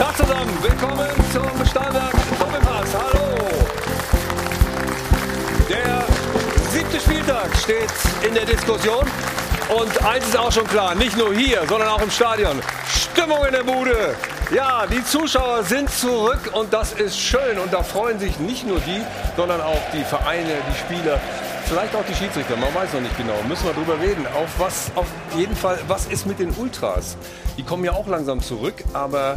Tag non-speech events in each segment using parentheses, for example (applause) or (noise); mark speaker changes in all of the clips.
Speaker 1: Tag zusammen, willkommen zum Stahlwerk Doppelpass. Hallo. Der siebte Spieltag steht in der Diskussion. Und eins ist auch schon klar, nicht nur hier, sondern auch im Stadion. Stimmung in der Bude. Ja, die Zuschauer sind zurück und das ist schön. Und da freuen sich nicht nur die, sondern auch die Vereine, die Spieler, vielleicht auch die Schiedsrichter. Man weiß noch nicht genau. Müssen wir drüber reden. Auf was, auf jeden Fall, was ist mit den Ultras? Die kommen ja auch langsam zurück, aber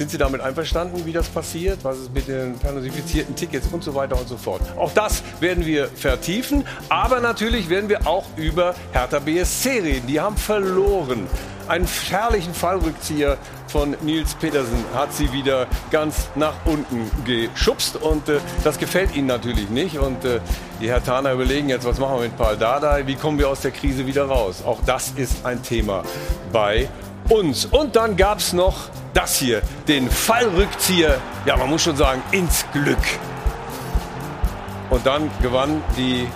Speaker 1: sind Sie damit einverstanden, wie das passiert? Was ist mit den personifizierten Tickets und so weiter und so fort? Auch das werden wir vertiefen. Aber natürlich werden wir auch über Hertha BSC reden. Die haben verloren. Einen herrlichen Fallrückzieher von Nils Petersen hat sie wieder ganz nach unten geschubst. Und äh, das gefällt ihnen natürlich nicht. Und äh, die Hertaner überlegen jetzt, was machen wir mit Paul Dardai? Wie kommen wir aus der Krise wieder raus? Auch das ist ein Thema bei uns. Und dann gab es noch das hier, den Fallrückzieher, ja, man muss schon sagen, ins Glück. Und dann gewann die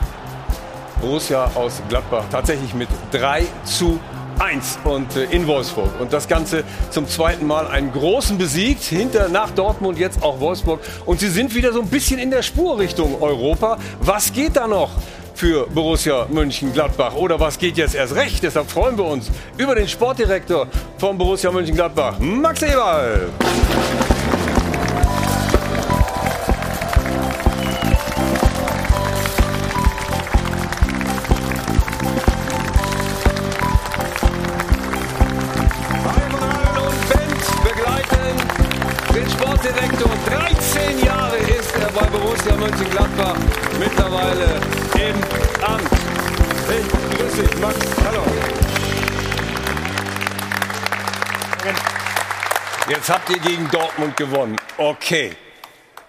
Speaker 1: Borussia aus Gladbach tatsächlich mit 3 zu 1 und äh, in Wolfsburg. Und das Ganze zum zweiten Mal einen großen besiegt, hinter nach Dortmund jetzt auch Wolfsburg. Und sie sind wieder so ein bisschen in der Spur Richtung Europa. Was geht da noch? Für Borussia Mönchengladbach. Oder was geht jetzt erst recht? Deshalb freuen wir uns über den Sportdirektor von Borussia Mönchengladbach, Max Eberl. Sportdirektor. 13 Jahre ist er bei Borussia Mönchengladbach mittlerweile im Amt. Hey, grüß dich, Max. Hallo. Jetzt habt ihr gegen Dortmund gewonnen. Okay.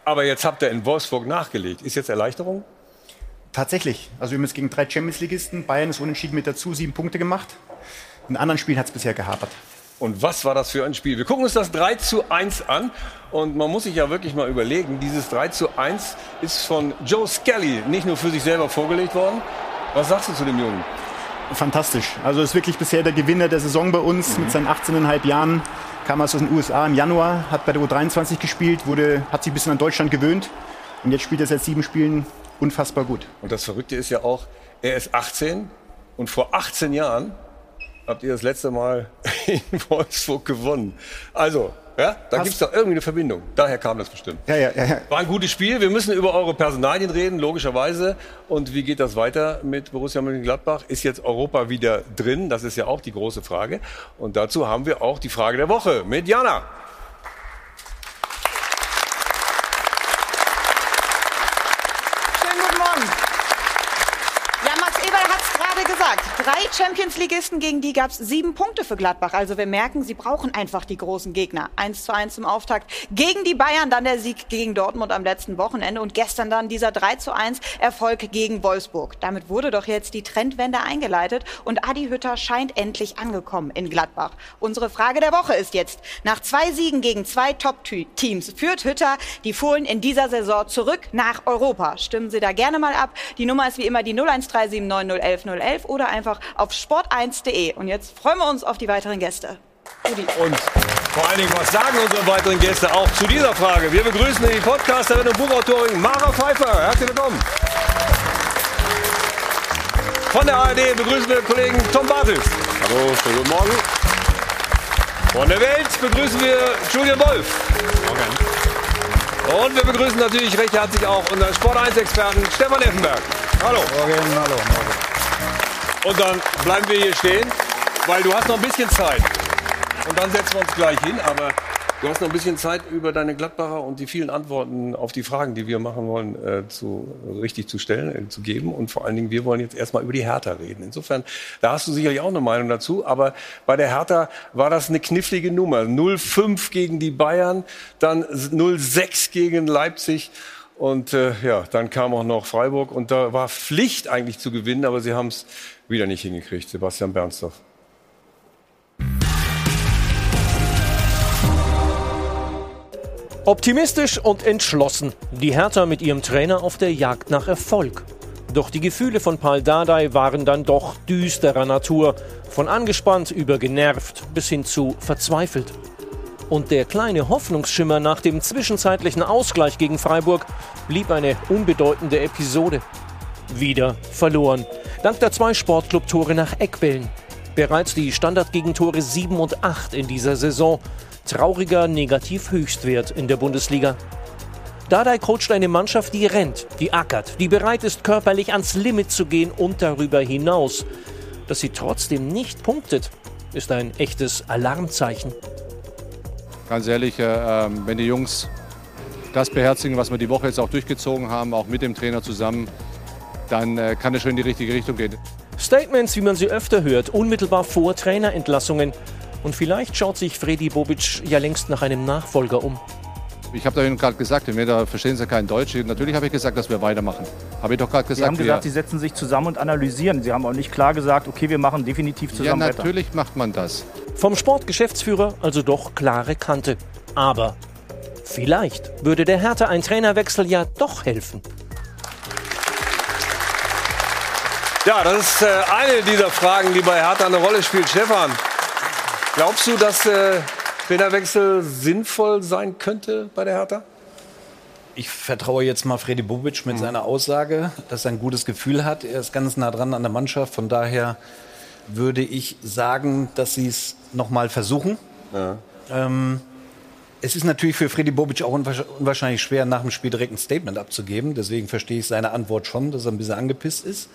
Speaker 1: Aber jetzt habt ihr in Wolfsburg nachgelegt. Ist jetzt Erleichterung?
Speaker 2: Tatsächlich. Also wir haben jetzt gegen drei Champions-Ligisten. Bayern ist unentschieden mit dazu, sieben Punkte gemacht. In anderen Spielen hat es bisher gehapert.
Speaker 1: Und was war das für ein Spiel? Wir gucken uns das 3 zu 1 an. Und man muss sich ja wirklich mal überlegen, dieses 3 zu 1 ist von Joe Skelly nicht nur für sich selber vorgelegt worden. Was sagst du zu dem Jungen?
Speaker 2: Fantastisch. Also ist wirklich bisher der Gewinner der Saison bei uns. Mhm. Mit seinen 18,5 Jahren kam aus den USA im Januar, hat bei der U23 gespielt, wurde, hat sich ein bisschen an Deutschland gewöhnt. Und jetzt spielt er seit sieben Spielen unfassbar gut.
Speaker 1: Und das Verrückte ist ja auch, er ist 18 und vor 18 Jahren habt ihr das letzte Mal (laughs) in Wolfsburg gewonnen. Also, ja, da gibt es doch irgendwie eine Verbindung. Daher kam das bestimmt.
Speaker 2: Ja, ja, ja,
Speaker 1: War ein gutes Spiel. Wir müssen über eure Personalien reden, logischerweise. Und wie geht das weiter mit Borussia Mönchengladbach? Ist jetzt Europa wieder drin? Das ist ja auch die große Frage. Und dazu haben wir auch die Frage der Woche mit Jana.
Speaker 3: Drei Champions-Ligisten, gegen die gab es sieben Punkte für Gladbach. Also wir merken, sie brauchen einfach die großen Gegner. 1 zu 1 zum Auftakt gegen die Bayern, dann der Sieg gegen Dortmund am letzten Wochenende und gestern dann dieser 3 zu 1 Erfolg gegen Wolfsburg. Damit wurde doch jetzt die Trendwende eingeleitet und Adi Hütter scheint endlich angekommen in Gladbach. Unsere Frage der Woche ist jetzt, nach zwei Siegen gegen zwei Top-Teams führt Hütter die Fohlen in dieser Saison zurück nach Europa. Stimmen Sie da gerne mal ab. Die Nummer ist wie immer die 01379011011 oder einfach einfach auf sport1.de. Und jetzt freuen wir uns auf die weiteren Gäste.
Speaker 1: Udi. Und vor allen Dingen, was sagen unsere weiteren Gäste auch zu dieser Frage? Wir begrüßen die Podcasterin und Buchautorin Mara Pfeiffer. Herzlich willkommen. Von der ARD begrüßen wir den Kollegen Tom Bartels.
Speaker 4: Hallo, schönen guten Morgen.
Speaker 1: Von der Welt begrüßen wir Julian Wolf. Morgen. Und wir begrüßen natürlich recht herzlich auch unseren Sport 1-Experten Stefan Effenberg. Hallo.
Speaker 5: Morgen, hallo, morgen.
Speaker 1: Und dann bleiben wir hier stehen, weil du hast noch ein bisschen Zeit. Und dann setzen wir uns gleich hin, aber du hast noch ein bisschen Zeit, über deine Gladbacher und die vielen Antworten auf die Fragen, die wir machen wollen, äh, zu, richtig zu stellen, äh, zu geben. Und vor allen Dingen, wir wollen jetzt erstmal über die Hertha reden. Insofern, da hast du sicherlich auch eine Meinung dazu. Aber bei der Hertha war das eine knifflige Nummer. 0-5 gegen die Bayern, dann 0-6 gegen Leipzig. Und äh, ja, dann kam auch noch Freiburg und da war Pflicht eigentlich zu gewinnen, aber sie haben es wieder nicht hingekriegt. Sebastian Bernstorff.
Speaker 6: Optimistisch und entschlossen. Die Hertha mit ihrem Trainer auf der Jagd nach Erfolg. Doch die Gefühle von Paul Dardai waren dann doch düsterer Natur. Von angespannt über genervt bis hin zu verzweifelt. Und der kleine Hoffnungsschimmer nach dem zwischenzeitlichen Ausgleich gegen Freiburg blieb eine unbedeutende Episode. Wieder verloren. Dank der zwei Sportclub-Tore nach Eckbällen. Bereits die Standardgegentore 7 und 8 in dieser Saison. Trauriger Negativ-Höchstwert in der Bundesliga. Dardai coacht eine Mannschaft, die rennt, die ackert, die bereit ist, körperlich ans Limit zu gehen und darüber hinaus. Dass sie trotzdem nicht punktet, ist ein echtes Alarmzeichen.
Speaker 7: Ganz ehrlich, äh, ähm, wenn die Jungs das beherzigen, was wir die Woche jetzt auch durchgezogen haben, auch mit dem Trainer zusammen, dann äh, kann es schon in die richtige Richtung gehen.
Speaker 6: Statements, wie man sie öfter hört, unmittelbar vor Trainerentlassungen. Und vielleicht schaut sich Freddy Bobic ja längst nach einem Nachfolger um.
Speaker 7: Ich habe da Ihnen gerade gesagt, da verstehen Sie kein Deutsch. Natürlich habe ich gesagt, dass wir weitermachen. Habe ich doch gerade gesagt.
Speaker 8: Sie haben gesagt, Sie setzen sich zusammen und analysieren. Sie haben auch nicht klar gesagt, okay, wir machen definitiv zusammen
Speaker 7: Ja, natürlich weiter. macht man das.
Speaker 6: Vom Sportgeschäftsführer also doch klare Kante. Aber vielleicht würde der Hertha ein Trainerwechsel ja doch helfen.
Speaker 1: Ja, das ist äh, eine dieser Fragen, die bei Hertha eine Rolle spielt. Stefan, glaubst du, dass äh, Trainerwechsel sinnvoll sein könnte bei der Hertha?
Speaker 5: Ich vertraue jetzt mal Freddy Bubic mit mhm. seiner Aussage, dass er ein gutes Gefühl hat. Er ist ganz nah dran an der Mannschaft. Von daher würde ich sagen, dass sie es noch mal versuchen. Ja. Ähm, es ist natürlich für Freddy Bobic auch unwahrscheinlich schwer, nach dem Spiel direkt ein Statement abzugeben. Deswegen verstehe ich seine Antwort schon, dass er ein bisschen angepisst ist.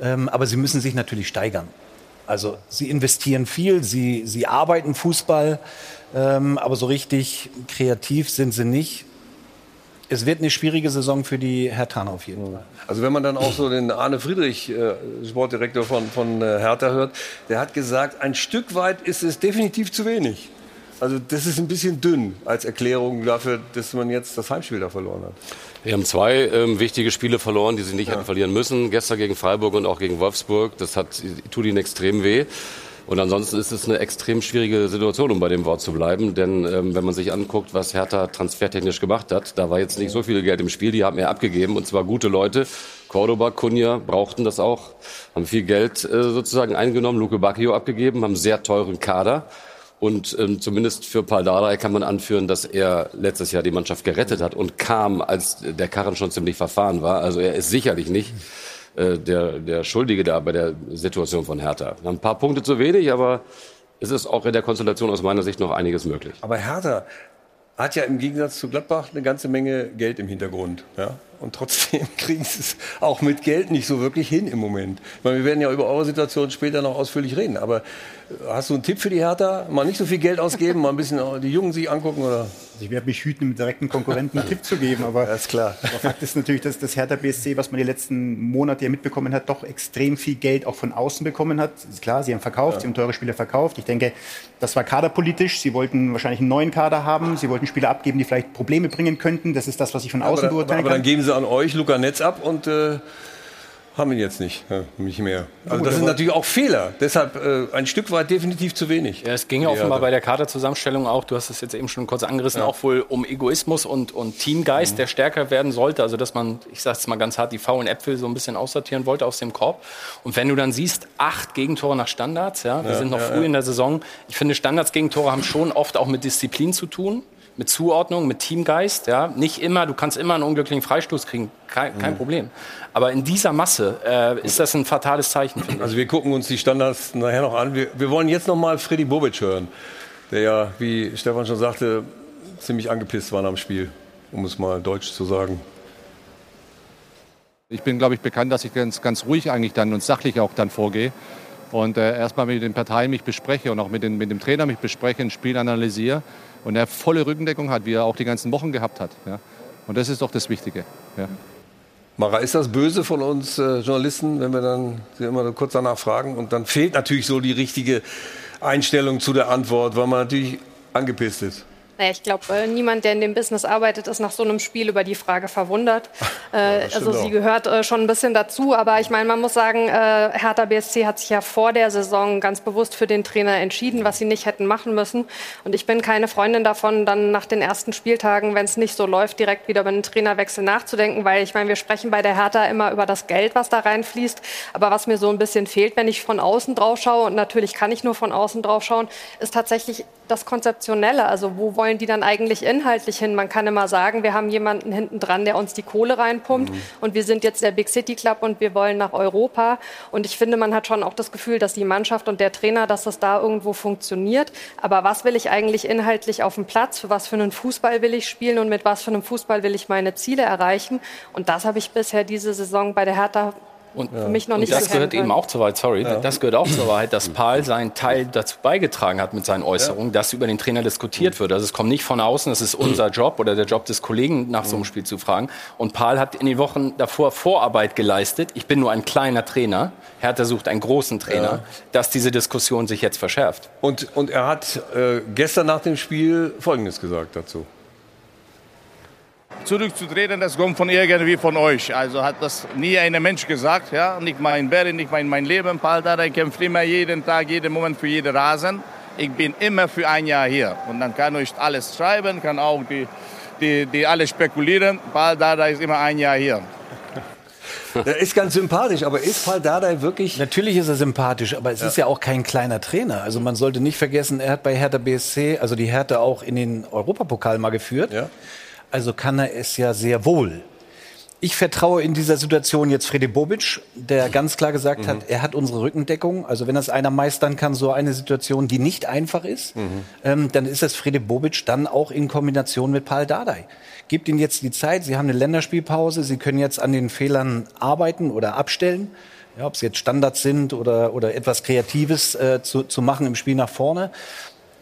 Speaker 5: Ähm, aber sie müssen sich natürlich steigern. Also sie investieren viel, sie, sie arbeiten Fußball, ähm, aber so richtig kreativ sind sie nicht. Es wird eine schwierige Saison für die Hertha auf jeden Fall.
Speaker 1: Also wenn man dann auch so den Arne Friedrich, äh, Sportdirektor von, von äh, Hertha hört, der hat gesagt, ein Stück weit ist es definitiv zu wenig. Also das ist ein bisschen dünn als Erklärung dafür, dass man jetzt das Heimspiel da verloren hat.
Speaker 4: Wir haben zwei ähm, wichtige Spiele verloren, die sie nicht ja. hätten verlieren müssen. Gestern gegen Freiburg und auch gegen Wolfsburg. Das hat, tut ihnen extrem weh. Und ansonsten ist es eine extrem schwierige Situation, um bei dem Wort zu bleiben. Denn ähm, wenn man sich anguckt, was Hertha transfertechnisch gemacht hat, da war jetzt nicht so viel Geld im Spiel. Die haben mehr abgegeben und zwar gute Leute. Cordoba, Kunja brauchten das auch, haben viel Geld äh, sozusagen eingenommen, Luke Bacchio abgegeben, haben sehr teuren Kader. Und ähm, zumindest für Paldadei kann man anführen, dass er letztes Jahr die Mannschaft gerettet hat und kam, als der Karren schon ziemlich verfahren war. Also er ist sicherlich nicht äh, der, der Schuldige da bei der Situation von Hertha. Ein paar Punkte zu wenig, aber es ist auch in der Konstellation aus meiner Sicht noch einiges möglich.
Speaker 1: Aber Hertha hat ja im Gegensatz zu Gladbach eine ganze Menge Geld im Hintergrund. Ja? Und trotzdem (laughs) kriegen sie es auch mit Geld nicht so wirklich hin im Moment. Ich meine, wir werden ja über eure Situation später noch ausführlich reden. Aber äh, hast du einen Tipp für die Hertha? Mal nicht so viel Geld ausgeben, mal ein bisschen die Jungen sich angucken? Oder?
Speaker 2: Also ich werde mich hüten, mit direkten Konkurrenten einen Tipp zu geben. Aber,
Speaker 1: das ist klar.
Speaker 2: aber Fakt ist natürlich, dass das Hertha BSC, was man die letzten Monate ja mitbekommen hat, doch extrem viel Geld auch von außen bekommen hat. Ist klar, sie haben verkauft, ja. sie haben teure Spieler verkauft. Ich denke, das war kaderpolitisch. Sie wollten wahrscheinlich einen neuen Kader haben. Sie wollten Spieler abgeben, die vielleicht Probleme bringen könnten. Das ist das, was ich von außen
Speaker 1: aber,
Speaker 2: beurteilen
Speaker 1: aber, aber kann. dann geben sie an euch Luca Netz ab und äh, haben ihn jetzt nicht, ja, nicht mehr. Also das sind natürlich auch Fehler. Deshalb äh, ein Stück weit definitiv zu wenig.
Speaker 8: Ja, es ging ja offenbar bei der Kaderzusammenstellung auch, du hast es jetzt eben schon kurz angerissen, ja. auch wohl um Egoismus und, und Teamgeist, mhm. der stärker werden sollte. Also dass man, ich sage es mal ganz hart, die faulen Äpfel so ein bisschen aussortieren wollte aus dem Korb. Und wenn du dann siehst, acht Gegentore nach Standards, ja, wir ja, sind noch früh in der Saison. Ich finde, Standards-Gegentore haben schon oft auch mit Disziplin zu tun mit Zuordnung, mit Teamgeist. Ja? Nicht immer, du kannst immer einen unglücklichen Freistoß kriegen, kein, kein mhm. Problem. Aber in dieser Masse äh, ist das ein fatales Zeichen.
Speaker 1: Also wir gucken uns die Standards nachher noch an. Wir, wir wollen jetzt noch mal Freddy Bobic hören, der ja, wie Stefan schon sagte, ziemlich angepisst war am Spiel, um es mal deutsch zu sagen.
Speaker 7: Ich bin, glaube ich, bekannt, dass ich ganz, ganz ruhig eigentlich dann und sachlich auch dann vorgehe und äh, erstmal mit den Parteien mich bespreche und auch mit, den, mit dem Trainer mich bespreche, ein Spiel analysiere und er volle Rückendeckung hat, wie er auch die ganzen Wochen gehabt hat. Ja. Und das ist doch das Wichtige. Ja.
Speaker 1: Mara, ist das böse von uns äh, Journalisten, wenn wir dann sie immer kurz danach fragen und dann fehlt natürlich so die richtige Einstellung zu der Antwort, weil man natürlich angepisst ist?
Speaker 9: Naja, ich glaube, äh, niemand, der in dem Business arbeitet, ist nach so einem Spiel über die Frage verwundert. (laughs) Äh, also sie
Speaker 10: auch.
Speaker 9: gehört äh, schon ein bisschen dazu. Aber ich meine, man muss sagen, Hertha BSC hat sich ja vor der Saison ganz bewusst für den Trainer entschieden, was sie nicht hätten machen müssen. Und ich bin keine Freundin davon, dann nach den ersten Spieltagen, wenn es nicht so läuft, direkt wieder über einen Trainerwechsel nachzudenken. Weil ich meine, wir sprechen bei der Hertha immer über das Geld, was da reinfließt. Aber was mir so ein bisschen fehlt, wenn ich von außen drauf schaue, und natürlich kann ich nur von außen drauf schauen, ist tatsächlich das Konzeptionelle. Also wo wollen die dann eigentlich inhaltlich hin? Man kann immer sagen, wir haben jemanden hinten dran, der uns die Kohle reinpumpt und wir sind jetzt der Big City Club und wir wollen nach Europa. Und ich finde, man hat schon auch das Gefühl, dass die Mannschaft und der Trainer, dass das da irgendwo funktioniert. Aber was will ich eigentlich inhaltlich auf dem Platz? Für was für einen Fußball will ich spielen und mit was für einem Fußball will ich meine Ziele erreichen? Und das habe ich bisher diese Saison bei der Hertha
Speaker 8: Und
Speaker 9: für mich noch
Speaker 8: Und
Speaker 9: nicht
Speaker 8: das
Speaker 9: erkennen
Speaker 8: gehört eben auch zur Wahrheit, sorry, das gehört auch zur Wahrheit, dass Paul seinen Teil dazu beigetragen hat mit seinen Äußerungen, dass über den Trainer diskutiert wird. Also es kommt nicht von außen, es ist unser Job oder der Job des Kollegen, nach so einem Spiel zu fragen. Und Paul hat in den Wochen davor Vorarbeit geleistet. Ich bin nur ein kleiner Trainer. Hertha sucht einen großen Trainer, dass diese Diskussion sich jetzt verschärft.
Speaker 10: Und, und er hat äh, gestern nach dem Spiel Folgendes gesagt dazu.
Speaker 11: Zurückzutreten, das kommt von irgendwie von euch. Also hat das nie ein Mensch gesagt, ja, nicht mein Berry, nicht mein, mein Leben. Paul Dardai kämpft immer jeden Tag, jeden Moment für jeden Rasen. Ich bin immer für ein Jahr hier und dann kann ich alles schreiben, kann auch die, die, die alle spekulieren. Paul Dardai ist immer ein Jahr hier. (laughs)
Speaker 10: Er ist ganz sympathisch, aber ist Paul Dardai wirklich...
Speaker 5: Natürlich ist er sympathisch, aber es ist ja auch kein kleiner Trainer. Also man sollte nicht vergessen, er hat bei Hertha BSC, also die Hertha auch in den Europapokal mal geführt.
Speaker 10: Ja.
Speaker 5: Also kann er es ja sehr wohl. Ich vertraue in dieser Situation jetzt Fredi Bobic, der ganz klar gesagt hat, er hat unsere Rückendeckung. Also wenn das einer meistern kann, so eine Situation, die nicht einfach ist, ähm, dann ist es Fredi Bobic dann auch in Kombination mit Paul Dardai. Gibt ihnen jetzt die Zeit, sie haben eine Länderspielpause, sie können jetzt an den Fehlern arbeiten oder abstellen. Ja, ob es jetzt Standards sind oder, oder etwas Kreatives äh, zu, zu machen im Spiel nach vorne.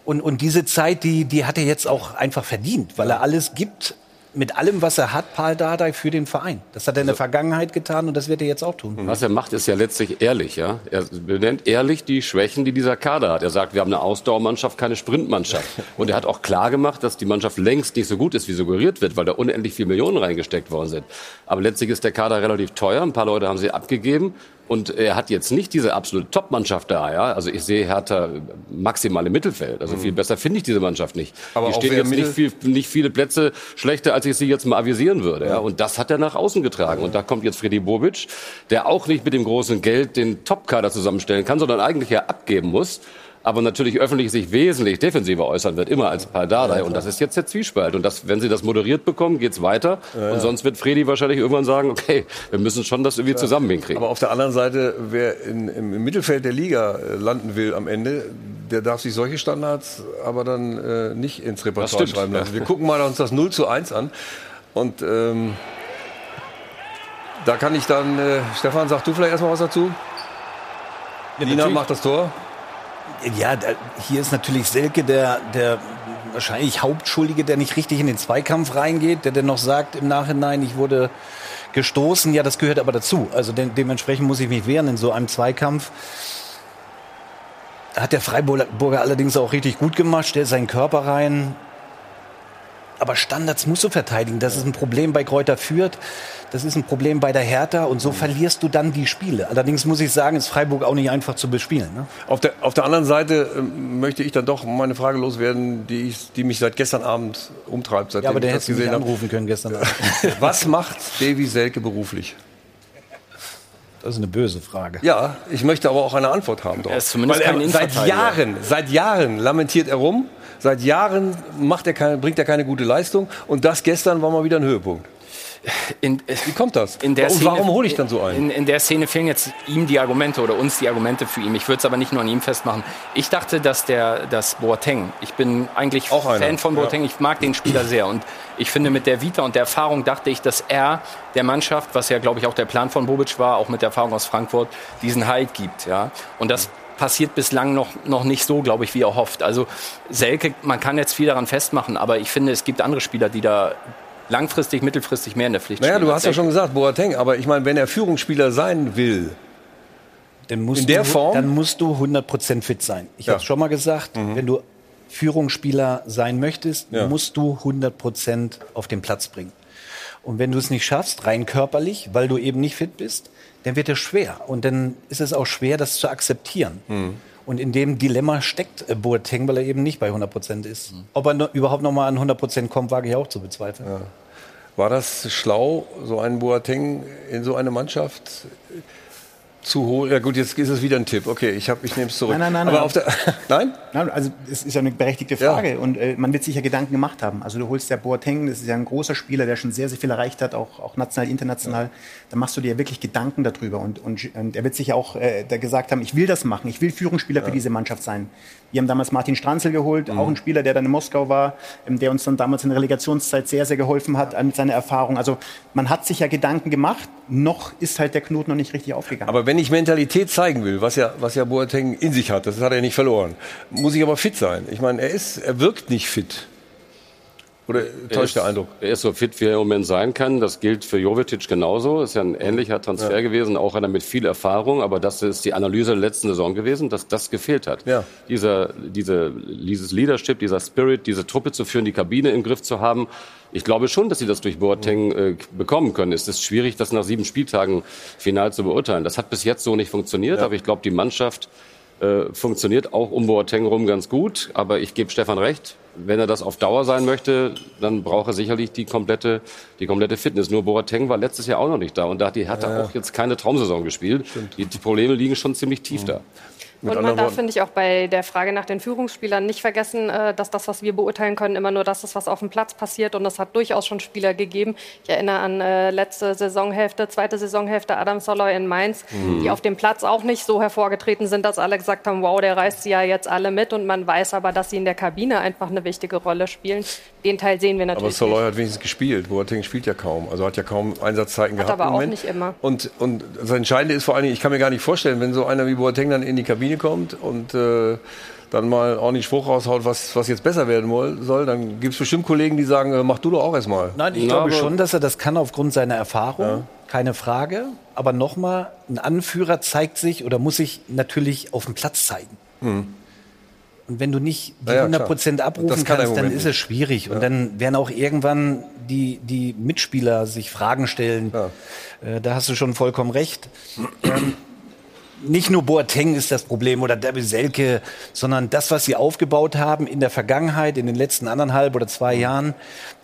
Speaker 5: Und, und diese Zeit, die, die hat er jetzt auch einfach verdient, weil er alles gibt, mit allem, was er hat, Paul Dardai für den Verein. Das hat er in der Vergangenheit getan und das wird er jetzt auch tun.
Speaker 4: Was er macht, ist ja letztlich ehrlich. Ja? Er benennt ehrlich die Schwächen, die dieser Kader hat. Er sagt, wir haben eine Ausdauermannschaft, keine Sprintmannschaft. (laughs) Und er hat auch klar gemacht, dass die Mannschaft längst nicht so gut ist, wie suggeriert wird, weil da unendlich viele Millionen reingesteckt worden sind. Aber letztlich ist der Kader relativ teuer. Ein paar Leute haben sie abgegeben. Und er hat jetzt nicht diese absolute Top-Mannschaft da. Ja? Also ich sehe Hertha maximal im Mittelfeld. Also viel besser finde ich diese Mannschaft nicht.
Speaker 10: Aber
Speaker 4: die stehen jetzt nicht, viel, nicht viele Plätze schlechter, als ich sie jetzt mal avisieren würde. Ja? Und das hat er nach außen getragen. Und da kommt jetzt Freddy Bobic, der auch nicht mit dem großen Geld den Top-Kader zusammenstellen kann, sondern eigentlich ja abgeben muss. Aber natürlich öffentlich sich wesentlich defensiver äußern wird, immer als Pardadei. und das ist jetzt der Zwiespalt. Und das, wenn sie das moderiert bekommen, geht's weiter. Und sonst wird Freddy wahrscheinlich irgendwann sagen, okay, wir müssen schon das irgendwie zusammen hinkriegen.
Speaker 10: Aber auf der anderen Seite, wer in, im, im Mittelfeld der Liga äh, landen will am Ende, der darf sich solche Standards aber dann äh, nicht ins Repertoire schreiben lassen.
Speaker 4: ja. (laughs)
Speaker 10: Wir gucken mal uns das 0 zu 1 an. Und ähm, da kann ich dann, äh, Stefan, sag du vielleicht erstmal was dazu? Nina
Speaker 5: natürlich.
Speaker 10: macht das Tor.
Speaker 5: Ja, hier ist natürlich Selke der, der wahrscheinlich Hauptschuldige, der nicht richtig in den Zweikampf reingeht, der dann noch sagt im Nachhinein, ich wurde gestoßen. Ja, das gehört aber dazu. Also de dementsprechend muss ich mich wehren in so einem Zweikampf. Hat der Freiburger allerdings auch richtig gut gemacht, stellt seinen Körper rein. Aber Standards musst du verteidigen. Das ist ein Problem bei Kräuter Fürth. Das ist ein Problem bei der Hertha. Und so verlierst du dann die Spiele. Allerdings muss ich sagen, ist Freiburg auch nicht einfach zu bespielen. Ne?
Speaker 10: Auf der, auf der anderen Seite ähm, möchte ich dann doch meine Frage loswerden, die, ich, die mich seit gestern Abend umtreibt, seitdem
Speaker 5: Ja, aber der hätte mich
Speaker 10: gesehen habe.
Speaker 5: anrufen können gestern (laughs) Abend.
Speaker 10: Was macht Davy Selke beruflich?
Speaker 5: Das ist eine böse Frage.
Speaker 10: Ja, ich möchte aber auch eine Antwort haben drauf.
Speaker 8: Er ist zumindest
Speaker 10: Weil
Speaker 8: kein
Speaker 10: er, seit. Jahren, seit Jahren lamentiert er rum. Seit Jahren er keine, bringt er keine gute Leistung. Und das gestern war mal wieder ein Höhepunkt.
Speaker 8: In,
Speaker 10: Wie kommt das?
Speaker 8: in der Szene,
Speaker 10: warum hole ich dann so einen?
Speaker 8: In, in der Szene fehlen jetzt ihm die Argumente oder uns die Argumente für ihn. Ich würde es aber nicht nur an ihm festmachen. Ich dachte, dass der, dass Boateng, ich bin eigentlich
Speaker 10: Auch einer,
Speaker 8: Fan von Boateng, ich mag den Spieler sehr und ich finde mit der Vita und der Erfahrung dachte ich, dass er der Mannschaft, was ja glaube ich auch der Plan von Bobic war, auch mit der Erfahrung aus Frankfurt, diesen Halt gibt, ja. Und das passiert bislang noch, noch nicht so, glaube ich, wie er hofft. Also Selke, man kann jetzt viel daran festmachen, aber ich finde, es gibt andere Spieler, die da langfristig, mittelfristig mehr in der Pflicht
Speaker 10: Naja,
Speaker 8: stehen
Speaker 10: du
Speaker 8: als
Speaker 10: hast ja schon gesagt, Boateng. Aber ich meine, wenn er Führungsspieler sein will,
Speaker 5: Dann musst
Speaker 10: In der
Speaker 5: du,
Speaker 10: Form?
Speaker 5: Dann musst du 100% fit sein. Ich
Speaker 10: Ja.
Speaker 5: habe schon mal gesagt, wenn du Führungsspieler sein möchtest,
Speaker 1: Ja.
Speaker 5: musst du 100 Prozent auf den Platz bringen. Und wenn du es nicht schaffst, rein körperlich, weil du eben nicht fit bist, dann wird es schwer. Und dann ist es auch schwer, das zu akzeptieren. Und in dem Dilemma steckt äh, Boateng, weil er eben nicht bei 100 Prozent ist. Ob er no, überhaupt noch mal an 100 Prozent kommt, wage ich auch zu bezweifeln.
Speaker 1: War das schlau, so einen Boateng in so eine Mannschaft zu holen? Ja gut, jetzt ist es wieder ein Tipp. Okay, ich, hab- ich nehme es zurück.
Speaker 2: Nein, nein, nein,
Speaker 1: Aber
Speaker 2: nein.
Speaker 1: auf der, (laughs) nein?
Speaker 2: Nein, also es ist ja eine berechtigte
Speaker 1: Ja.
Speaker 2: Frage und äh, man wird sich ja Gedanken gemacht haben. Also du holst ja Boateng, das ist ja ein großer Spieler, der schon sehr, sehr viel erreicht hat, auch, auch national, international. Da machst du dir ja wirklich Gedanken darüber und, und, und er wird sich ja auch äh, da gesagt haben, ich will das machen, ich will Führungsspieler für diese Mannschaft sein. Wir haben damals Martin Stranzel geholt,
Speaker 1: Mhm.
Speaker 2: auch ein Spieler, der dann in Moskau war, ähm, der uns dann damals in der Relegationszeit sehr, sehr geholfen hat äh, mit seiner Erfahrung. Also man hat sich ja Gedanken gemacht, noch ist halt der Knoten noch nicht richtig aufgegangen.
Speaker 1: Aber wenn ich Mentalität zeigen will, was ja, was ja Boateng in sich hat, das hat er nicht verloren, muss ich aber fit sein. Ich meine, er ist, er wirkt nicht fit. Oder täuscht der Eindruck?
Speaker 4: Er ist so fit, wie er im Moment sein kann. Das gilt für Jovetic genauso. Ist ja ein ähnlicher Transfer gewesen, auch einer mit viel Erfahrung. Aber das ist die Analyse der letzten Saison gewesen, dass das gefehlt hat.
Speaker 1: Ja.
Speaker 4: Dieser, diese, dieses Leadership, dieser Spirit, diese Truppe zu führen, die Kabine im Griff zu haben. Ich glaube schon, dass sie das durch Boateng äh, bekommen können. Es ist schwierig, das nach sieben Spieltagen final zu beurteilen. Das hat bis jetzt so nicht funktioniert, aber ich glaube, die Mannschaft äh, funktioniert auch um Boateng rum ganz gut. Aber ich gebe Stefan recht. Wenn er das auf Dauer sein möchte, dann braucht er sicherlich die komplette, die komplette Fitness. Nur Boateng war letztes Jahr auch noch nicht da. Und da hat die Hertha auch jetzt keine Traumsaison gespielt. Die, die Probleme liegen schon ziemlich tief da.
Speaker 9: Und man darf, finde ich, auch bei der Frage nach den Führungsspielern nicht vergessen, äh, dass das, was wir beurteilen können, immer nur das ist, was auf dem Platz passiert. Und es hat durchaus schon Spieler gegeben. Ich erinnere an äh, letzte Saisonhälfte, zweite Saisonhälfte Adam Soloy in Mainz,
Speaker 1: Mhm.
Speaker 9: die auf dem Platz auch nicht so hervorgetreten sind, dass alle gesagt haben, wow, der reißt sie ja jetzt alle mit. Und man weiß aber, dass sie in der Kabine einfach eine wichtige Rolle spielen. Den Teil sehen wir
Speaker 1: Aber
Speaker 9: natürlich
Speaker 1: Soloy
Speaker 9: nicht.
Speaker 1: hat wenigstens gespielt. Boateng spielt ja kaum. Also hat ja kaum Einsatzzeiten
Speaker 9: Hat
Speaker 1: gehabt.
Speaker 9: aber auch nicht immer.
Speaker 1: Und, und das Entscheidende ist vor allen Dingen, ich kann mir gar nicht vorstellen, wenn so einer wie Boateng dann in die Kabine kommt und äh, dann mal ordentlich Spruch raushaut, was, was jetzt besser werden soll, dann gibt es bestimmt Kollegen, die sagen, äh, mach du doch auch erstmal.
Speaker 5: Nein, ich
Speaker 4: Na,
Speaker 5: glaube schon, dass er das kann aufgrund seiner Erfahrung. Keine Frage. Aber nochmal, ein Anführer zeigt sich oder muss sich natürlich auf dem Platz zeigen. Und wenn du nicht die
Speaker 1: Ja, ja,
Speaker 5: 100 Prozent
Speaker 1: klar.
Speaker 5: abrufen
Speaker 1: kann
Speaker 5: kannst, dann ist es schwierig. Und dann werden auch irgendwann die, die Mitspieler sich Fragen stellen. Äh, da hast du schon vollkommen recht. Ähm, nicht nur Boateng ist das Problem oder Derby Selke, sondern das, was sie aufgebaut haben in der Vergangenheit, in den letzten anderthalb oder zwei Jahren,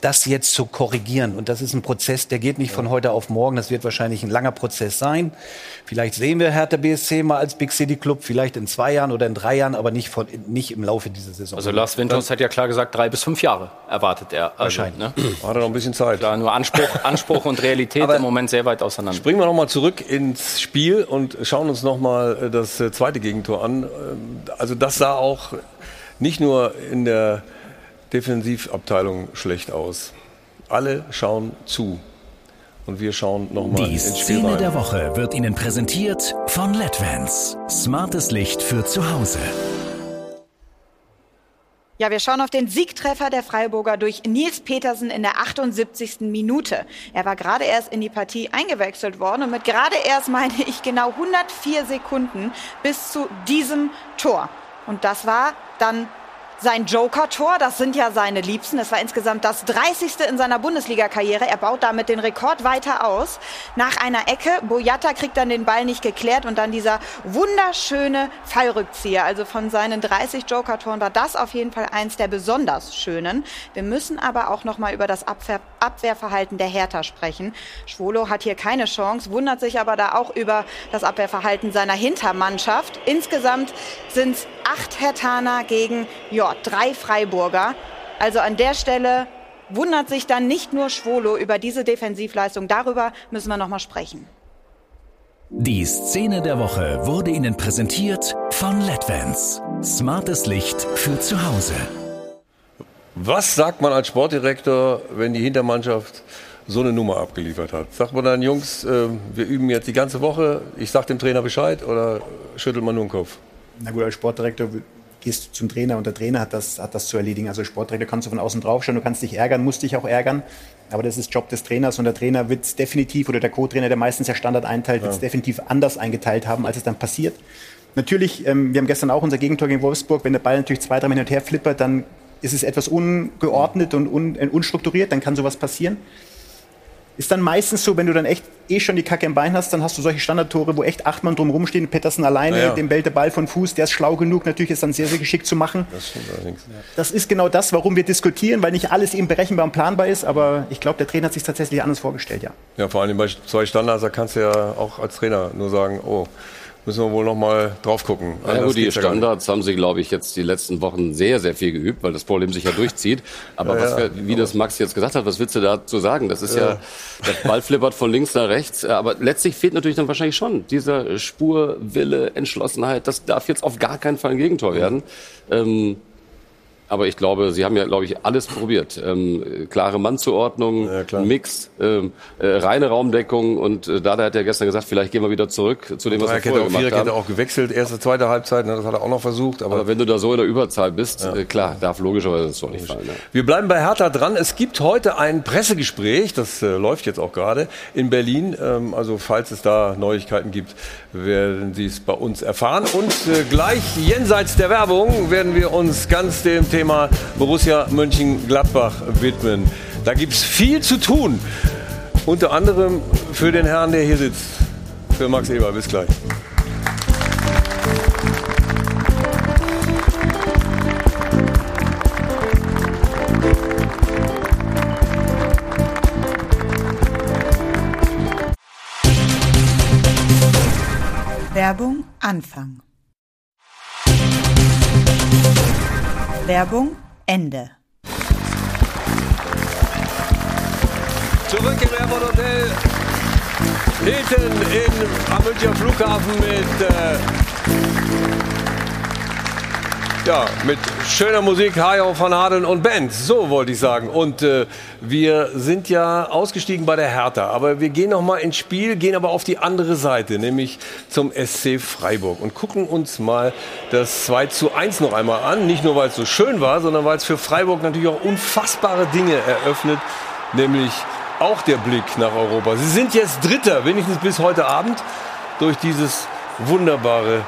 Speaker 5: das jetzt zu korrigieren. Und das ist ein Prozess, der geht nicht von heute auf morgen. Das wird wahrscheinlich ein langer Prozess sein. Vielleicht sehen wir Hertha BSC mal als Big City Club, vielleicht in zwei Jahren oder in drei Jahren, aber nicht, von, nicht im Laufe dieser Saison.
Speaker 8: Also Lars Windhorst hat ja klar gesagt, drei bis fünf Jahre erwartet er. Also,
Speaker 5: Wahrscheinlich.
Speaker 8: Ne?
Speaker 1: Hat er noch ein bisschen Zeit.
Speaker 8: Klar, nur Anspruch, (laughs) Anspruch und Realität
Speaker 1: Aber
Speaker 8: im Moment sehr weit auseinander.
Speaker 1: Springen wir nochmal zurück ins Spiel und schauen uns nochmal das äh, zweite Gegentor an. Ähm, Also das sah auch nicht nur in der Defensivabteilung schlecht aus. Alle schauen zu. Und wir schauen nochmal
Speaker 12: Die
Speaker 1: ins Spiel
Speaker 12: Szene
Speaker 1: rein.
Speaker 12: der Woche wird Ihnen präsentiert von LEDVANCE. Smartes Licht für zu Hause.
Speaker 3: Ja, wir schauen auf den Siegtreffer der Freiburger durch Nils Petersen in der 78. Minute. Er war gerade erst in die Partie eingewechselt worden und mit gerade erst meine ich genau 104 Sekunden bis zu diesem Tor. Und das war dann sein Joker-Tor, das sind ja seine Liebsten. Es war insgesamt das 30. in seiner Bundesliga-Karriere. Er baut damit den Rekord weiter aus. Nach einer Ecke, Boyata kriegt dann den Ball nicht geklärt und dann dieser wunderschöne Fallrückzieher. Also von seinen 30 Joker-Toren war das auf jeden Fall eins der besonders schönen. Wir müssen aber auch noch mal über das Abwehr Abwehrverhalten der Hertha sprechen. Schwolo hat hier keine Chance, wundert sich aber da auch über das Abwehrverhalten seiner Hintermannschaft. Insgesamt sind es acht Hertaner gegen ja, drei Freiburger. Also an der Stelle wundert sich dann nicht nur Schwolo über diese Defensivleistung. Darüber müssen wir noch mal sprechen.
Speaker 12: Die Szene der Woche wurde Ihnen präsentiert von LEDVANCE. Smartes Licht für zu Hause.
Speaker 1: Was sagt man als Sportdirektor, wenn die Hintermannschaft so eine Nummer abgeliefert hat? Sagt man dann, Jungs, äh, wir üben jetzt die ganze Woche, ich sag dem Trainer Bescheid oder schüttelt man nur den Kopf?
Speaker 2: Na gut, als Sportdirektor gehst du zum Trainer und der Trainer hat das, hat das zu erledigen. Also als Sportdirektor kannst du von außen drauf schauen, du kannst dich ärgern, musst dich auch ärgern. Aber das ist Job des Trainers und der Trainer wird es definitiv, oder der Co-Trainer, der meistens ja Standard einteilt, wird es definitiv anders eingeteilt haben, als es dann passiert. Natürlich, ähm, wir haben gestern auch unser Gegentor gegen Wolfsburg, wenn der Ball natürlich zwei, drei und her flippert, dann ist es etwas ungeordnet und un, äh, unstrukturiert, dann kann sowas passieren. Ist dann meistens so, wenn du dann echt eh schon die Kacke im Bein hast, dann hast du solche Standardtore, wo echt acht Mann drum rumstehen, Pettersen alleine,
Speaker 1: Ja,
Speaker 2: dem bellt der Ball von Fuß, der ist schlau genug, natürlich ist dann sehr, sehr geschickt zu machen.
Speaker 1: Das stimmt allerdings.
Speaker 2: Das ist genau das, warum wir diskutieren, weil nicht alles eben berechenbar und planbar ist, aber ich glaube, der Trainer hat sich tatsächlich anders vorgestellt, ja.
Speaker 1: Ja, vor allem bei zwei Standards, da kannst du ja auch als Trainer nur sagen, oh, müssen wir wohl noch mal drauf gucken.
Speaker 4: Ja,
Speaker 1: Anders
Speaker 4: gut, die. Standards haben sie, glaube ich, jetzt die letzten Wochen sehr, sehr viel geübt, weil das Problem sich ja durchzieht. Aber
Speaker 1: Ja,
Speaker 4: was
Speaker 1: ja.
Speaker 4: wie das Max jetzt gesagt hat, was willst du dazu sagen? Das ist ja, der Ball flippert von links nach rechts. Aber letztlich fehlt natürlich dann wahrscheinlich schon dieser Spur, Wille, Entschlossenheit. Das darf jetzt auf gar keinen Fall ein Gegentor werden. Ähm, aber ich glaube, sie haben ja, glaube ich, alles probiert. Ähm, klare Mannzuordnung, Mix, ähm, äh, reine Raumdeckung. Und äh, Dada hat ja gestern gesagt, vielleicht gehen wir wieder zurück zu dem, was wir vorher gemacht haben.
Speaker 1: Auch gewechselt, erste, zweite Halbzeit, ne, das hat er auch noch versucht. Aber,
Speaker 4: Aber wenn du da so in der Überzahl bist, äh, klar, darf logischerweise das Tor nicht fallen. Ne?
Speaker 1: wir bleiben bei Hertha dran. Es gibt heute ein Pressegespräch, das äh, läuft jetzt auch gerade in Berlin. Ähm, also falls es da Neuigkeiten gibt, werden Sie es bei uns erfahren. Und äh, gleich jenseits der Werbung werden wir uns ganz dem Thema Borussia Mönchengladbach widmen. Da gibt es viel zu tun. Unter anderem für den Herrn, der hier sitzt. Für Max Eber. Bis gleich.
Speaker 3: Werbung Anfang. Werbung Ende.
Speaker 1: Zurück im Airport Hotel. Hilton in, am Flughafen mit, äh, ja, mit schöner Musik, Hajo van Hadeln und Band. So wollte ich sagen. Und äh, wir sind ja ausgestiegen bei der Hertha. Aber wir gehen noch mal ins Spiel, gehen aber auf die andere Seite, nämlich zum SC Freiburg. Und gucken uns mal das 2 zu 1 noch einmal an. Nicht nur, weil es so schön war, sondern weil es für Freiburg natürlich auch unfassbare Dinge eröffnet. Nämlich auch der Blick nach Europa. Sie sind jetzt Dritter, wenigstens bis heute Abend, durch dieses wunderbare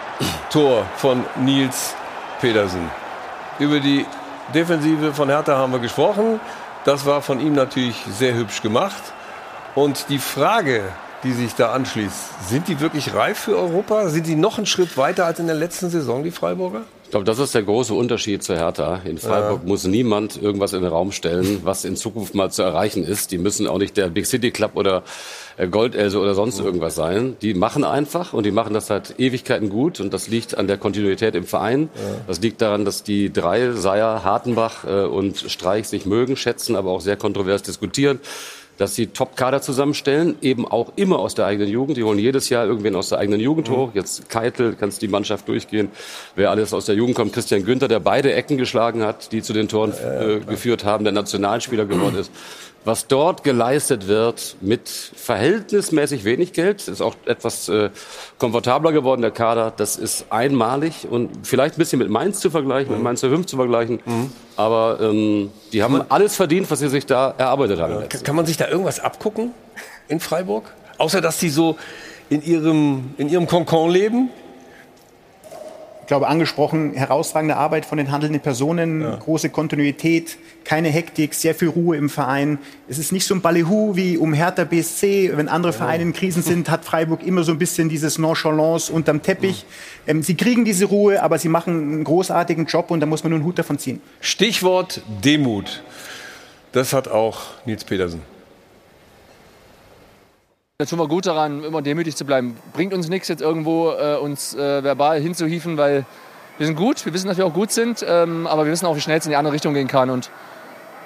Speaker 1: Tor von Nils Pedersen. Über die Defensive von Hertha haben wir gesprochen. Das war von ihm natürlich sehr hübsch gemacht. Und die Frage, die sich da anschließt, sind die wirklich reif für Europa? Sind die noch einen Schritt weiter als in der letzten Saison, die Freiburger?
Speaker 4: Ich glaube, das ist der große Unterschied zu Hertha. In Freiburg muss niemand irgendwas in den Raum stellen, was in Zukunft mal zu erreichen ist. Die müssen auch nicht der Big City Club oder äh, Goldelse oder sonst irgendwas sein. Die machen einfach und die machen das seit Ewigkeiten gut und das liegt an der Kontinuität im Verein. Das liegt daran, dass die drei, Seier, Hartenbach äh, und Streich sich mögen, schätzen, aber auch sehr kontrovers diskutieren dass sie Top-Kader zusammenstellen, eben auch immer aus der eigenen Jugend. Die holen jedes Jahr irgendwen aus der eigenen Jugend hoch. Jetzt Keitel, kannst die Mannschaft durchgehen. Wer alles aus der Jugend kommt, Christian Günther, der beide Ecken geschlagen hat, die zu den Toren äh, geführt haben, der Nationalspieler geworden (clears throat) ist. Was dort geleistet wird mit verhältnismäßig wenig Geld, ist auch etwas äh, komfortabler geworden, der Kader. Das ist einmalig und vielleicht ein bisschen mit Mainz zu vergleichen, mit Mainz 5 zu vergleichen. Aber ähm, die haben alles verdient, was sie sich da erarbeitet haben. letzten
Speaker 1: Kann, man sich da irgendwas abgucken in Freiburg? Außer, dass die so in ihrem, in ihrem Konkon leben?
Speaker 2: Ich glaube, angesprochen, herausragende Arbeit von den handelnden Personen, große Kontinuität, keine Hektik, sehr viel Ruhe im Verein. Es ist nicht so ein Ballyhoo wie um Hertha BSC. Wenn andere Vereine in Krisen sind, hat Freiburg immer so ein bisschen dieses Nonchalance unterm Teppich. Ähm, sie kriegen diese Ruhe, aber sie machen einen großartigen Job und da muss man nur einen Hut davon ziehen.
Speaker 1: Stichwort Demut. Das hat auch Nils Pedersen.
Speaker 13: Da tun wir gut daran, immer demütig zu bleiben. Bringt uns nichts, jetzt irgendwo äh, uns äh, verbal hinzuhieven, weil wir sind gut, wir wissen, dass wir auch gut sind, ähm, aber wir wissen auch, wie schnell es in die andere Richtung gehen kann. Und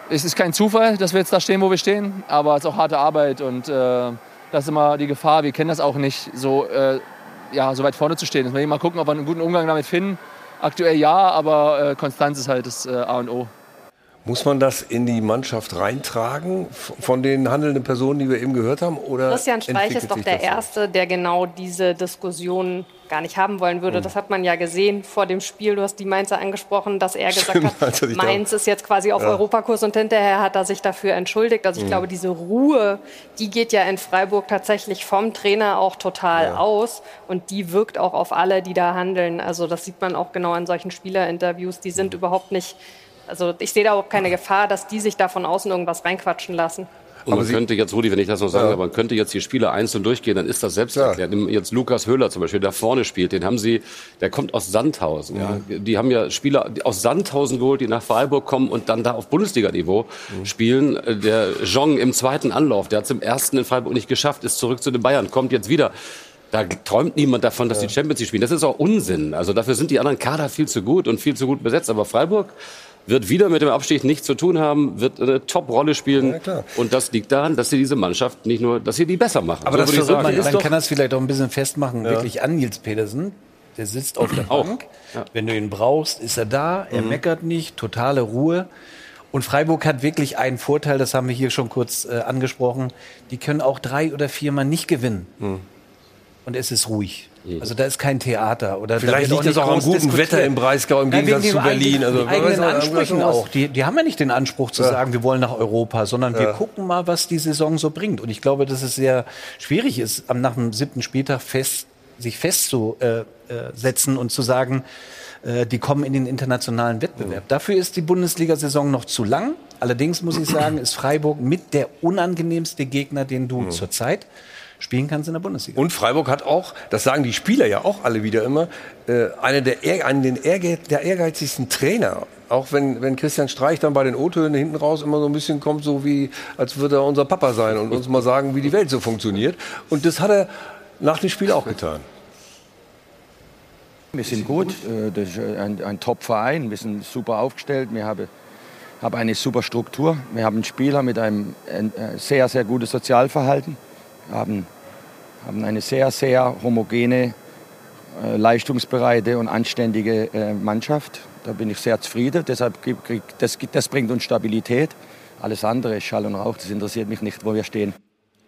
Speaker 13: es ist kein Zufall, dass wir jetzt da stehen, wo wir stehen, aber es ist auch harte Arbeit und äh, das ist immer die Gefahr. Wir kennen das auch nicht, so, äh, ja, so weit vorne zu stehen. Wir mal gucken, ob wir einen guten Umgang damit finden. Aktuell ja, aber äh, Konstanz ist halt das äh, A und O.
Speaker 1: Muss man das in die Mannschaft reintragen von den handelnden Personen, die wir eben gehört haben? Oder
Speaker 9: Christian Streich ist doch der? Erste, der genau diese Diskussion gar nicht haben wollen würde.
Speaker 1: Mhm.
Speaker 9: Das hat man ja gesehen vor dem Spiel. Du hast die Mainzer angesprochen, dass er gesagt
Speaker 1: Stimmt,
Speaker 9: hat,
Speaker 1: als sich da-
Speaker 9: Mainz ist jetzt quasi auf
Speaker 1: Ja.
Speaker 9: Europakurs und hinterher hat er sich dafür entschuldigt. Also ich
Speaker 1: Mhm.
Speaker 9: glaube, diese Ruhe, die geht ja in Freiburg tatsächlich vom Trainer auch total
Speaker 1: Ja.
Speaker 9: aus und die wirkt auch auf alle, die da handeln. Also das sieht man auch genau in solchen Spielerinterviews. Die
Speaker 1: Mhm.
Speaker 9: sind überhaupt nicht, also ich sehe da überhaupt keine Gefahr, dass die sich da von außen irgendwas reinquatschen lassen.
Speaker 4: Und man könnte jetzt, Rudi, wenn ich das noch sagen darf, man könnte jetzt die Spieler einzeln durchgehen, dann ist das selbst erklärt. Nimm Jetzt Lukas Höhler zum Beispiel, der vorne spielt, den haben sie, der kommt aus Sandhausen. Ja. Die haben ja Spieler aus Sandhausen geholt, die nach Freiburg kommen und dann da auf Bundesliga-Niveau spielen. Äh, Der Jong im zweiten Anlauf, der hat es im ersten in Freiburg nicht geschafft, ist zurück zu den Bayern, kommt jetzt wieder. Da träumt niemand davon, dass die Champions League spielen. Das ist auch Unsinn. Also dafür sind die anderen Kader viel zu gut und viel zu gut besetzt. Aber Freiburg wird wieder mit dem Abstieg nichts zu tun haben, wird eine Top-Rolle spielen. und das liegt daran, dass sie diese Mannschaft nicht nur, dass sie die besser machen.
Speaker 5: Aber
Speaker 4: So
Speaker 5: das
Speaker 4: würde ich sagen.
Speaker 5: man, man kann das vielleicht auch ein bisschen festmachen,
Speaker 4: Ja.
Speaker 5: wirklich an Nils Pedersen. Der sitzt auf der Bank.
Speaker 4: ja.
Speaker 5: Wenn du ihn brauchst, ist er da. Er
Speaker 4: Mhm.
Speaker 5: meckert nicht. Totale Ruhe. Und Freiburg hat wirklich einen Vorteil, das haben wir hier schon kurz äh, angesprochen. Die können auch drei oder viermal nicht gewinnen.
Speaker 1: Mhm.
Speaker 5: Und es ist ruhig. Also da ist kein Theater. Oder da
Speaker 1: Vielleicht
Speaker 5: wird
Speaker 1: liegt das auch am guten. Wetter im Breisgau im
Speaker 5: Nein,
Speaker 1: Gegensatz
Speaker 5: wegen
Speaker 1: zu Berlin.
Speaker 5: eigenen-
Speaker 1: Also,
Speaker 5: eigenen
Speaker 1: weißt du,
Speaker 5: Ansprüchen auch. Die, die haben ja nicht den Anspruch zu
Speaker 1: Ja.
Speaker 5: sagen, wir wollen nach Europa, sondern wir
Speaker 1: Ja.
Speaker 5: gucken mal, was die Saison so bringt. Und ich glaube, dass es sehr schwierig ist, am- nach dem siebten Spieltag fest, sich festzusetzen und zu sagen, äh, die kommen in den internationalen Wettbewerb. Dafür ist die Bundesliga-Saison noch zu lang. Allerdings muss ich sagen, ist Freiburg mit der unangenehmste Gegner, den du zurzeit spielen kannst in der Bundesliga.
Speaker 1: Und Freiburg hat auch, das sagen die Spieler ja auch alle wieder immer, äh, eine der, einen den ehrge der ehrgeizigsten Trainer. Auch wenn, wenn Christian Streich dann bei den O-Tönen hinten raus immer so ein bisschen kommt, so wie, als würde er unser Papa sein und uns mal sagen, wie die Welt so funktioniert. Und das hat er nach dem Spiel auch getan.
Speaker 14: Wir sind gut. Äh, Das ist ein, ein Top-Verein. Wir sind super aufgestellt. Wir haben, haben eine super Struktur. Wir haben Spieler mit einem ein, äh, sehr, sehr gutes Sozialverhalten. Haben, haben eine sehr, sehr homogene, äh, leistungsbereite und anständige äh, Mannschaft. Da bin ich sehr zufrieden. Deshalb krieg, das, das bringt uns Stabilität. Alles andere ist Schall und Rauch. Das interessiert mich nicht, wo wir stehen.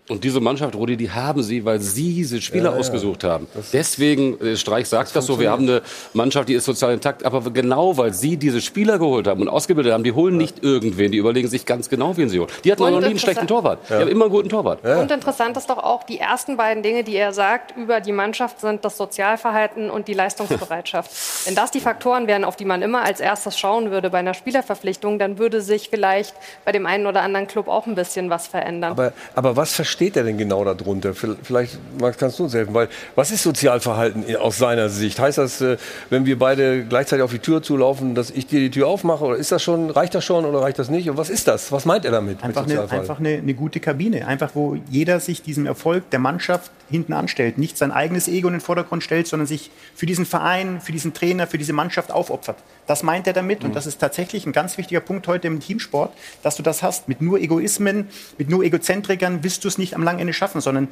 Speaker 4: Und diese Mannschaft, Rudi, die haben sie, weil sie diese Spieler
Speaker 14: Ja, ja.
Speaker 4: ausgesucht haben. Deswegen, äh, Streich sagt das, so, wir haben eine Mannschaft, die ist sozial intakt, aber genau weil sie diese Spieler geholt haben und ausgebildet haben, die holen nicht irgendwen, die überlegen sich ganz genau, wen sie holen. Die hatten auch
Speaker 9: Und
Speaker 4: noch nie einen schlechten Torwart. Die haben immer einen guten Torwart.
Speaker 9: Und interessant ist doch auch, die ersten beiden Dinge, die er sagt über die Mannschaft, sind das Sozialverhalten und die Leistungsbereitschaft. (laughs) Wenn das die Faktoren wären, auf die man immer als erstes schauen würde bei einer Spielerverpflichtung, dann würde sich vielleicht bei dem einen oder anderen Club auch ein bisschen was verändern.
Speaker 1: Aber, aber was versteht er denn genau darunter? Vielleicht, Max, kannst du uns helfen. Weil, was ist Sozialverhalten aus seiner Sicht? Heißt das, äh, wenn wir beide gleichzeitig auf die Tür zulaufen, dass ich dir die Tür aufmache? Oder ist das schon, reicht das schon oder reicht das nicht? Und was ist das? Was meint er damit?
Speaker 2: Einfach, eine, einfach eine, eine gute Kabine. Einfach, wo jeder sich diesem Erfolg der Mannschaft hinten anstellt. Nicht sein eigenes Ego in den Vordergrund stellt, sondern sich für diesen Verein, für diesen Trainer, für diese Mannschaft aufopfert. Das meint er damit. Und das ist tatsächlich ein ganz wichtiger Punkt heute im Teamsport, dass du das hast. Mit nur Egoismen, mit nur Egozentrikern wirst du es nicht am langen Ende schaffen, sondern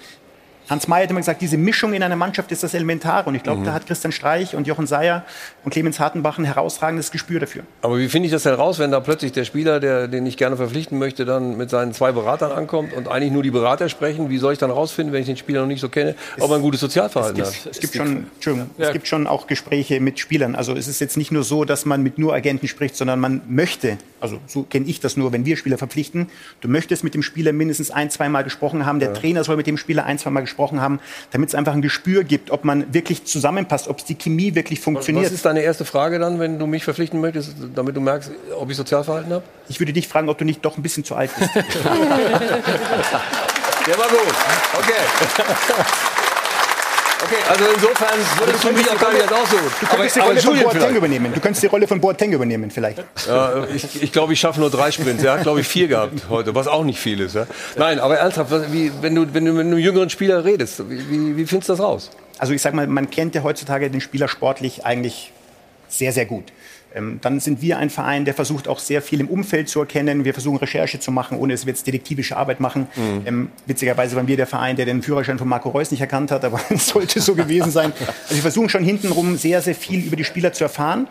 Speaker 2: Hans Mayer hat immer gesagt, diese Mischung in einer Mannschaft ist das Elementare. Und ich glaube,
Speaker 1: Mhm.
Speaker 2: da hat Christian Streich und Jochen Seyer und Clemens Hartenbach ein herausragendes Gespür dafür.
Speaker 1: Aber wie finde ich das denn raus, wenn da plötzlich der Spieler, der, den ich gerne verpflichten möchte, dann mit seinen zwei Beratern ankommt und eigentlich nur die Berater sprechen? Wie soll ich dann rausfinden, wenn ich den Spieler noch nicht so kenne, ob er ein gutes Sozialverhalten
Speaker 2: es
Speaker 1: hat?
Speaker 2: gibt, es gibt schon, Entschuldigung, es gibt schon auch Gespräche mit Spielern. Also es ist jetzt nicht nur so, dass man mit nur Agenten spricht, sondern man möchte, also so kenne ich das nur, wenn wir Spieler verpflichten, du möchtest mit dem Spieler mindestens ein, zweimal gesprochen haben, der
Speaker 1: Ja.
Speaker 2: Trainer soll mit dem Spieler ein, zweimal gesprochen haben, damit es einfach ein Gespür gibt, ob man wirklich zusammenpasst, ob es die Chemie wirklich funktioniert.
Speaker 1: Was ist deine erste Frage dann, wenn du mich verpflichten möchtest, damit du merkst, ob ich Sozialverhalten habe?
Speaker 2: Ich würde dich fragen, ob du nicht doch ein bisschen zu alt bist. (laughs)
Speaker 1: Der war gut. Okay. (laughs) Okay, also insofern würdest du mich auch gar nicht aussuchen.
Speaker 2: Du könntest die Rolle von Boateng übernehmen. Du könntest die Rolle von Boateng übernehmen, vielleicht.
Speaker 1: Ja, ich ich glaube, ich schaffe nur drei Sprints. Er hat, glaube ich, vier gehabt heute, was auch nicht viel ist. Ja? Nein, aber ernsthaft, wie, wenn, du, wenn du mit einem jüngeren Spieler redest, wie, wie, wie findest du das raus?
Speaker 2: Also ich sag mal, man kennt ja heutzutage den Spieler sportlich eigentlich sehr, sehr gut. Ähm, dann sind wir ein Verein, der versucht auch sehr viel im Umfeld zu erkennen. Wir versuchen Recherche zu machen, ohne dass wir jetzt detektivische Arbeit machen.
Speaker 1: Mhm.
Speaker 2: Ähm, witzigerweise waren wir der Verein, der den Führerschein von Marco Reus nicht erkannt hat, aber (laughs) es sollte so gewesen sein. Also wir versuchen schon hintenrum sehr, sehr viel über die Spieler zu erfahren.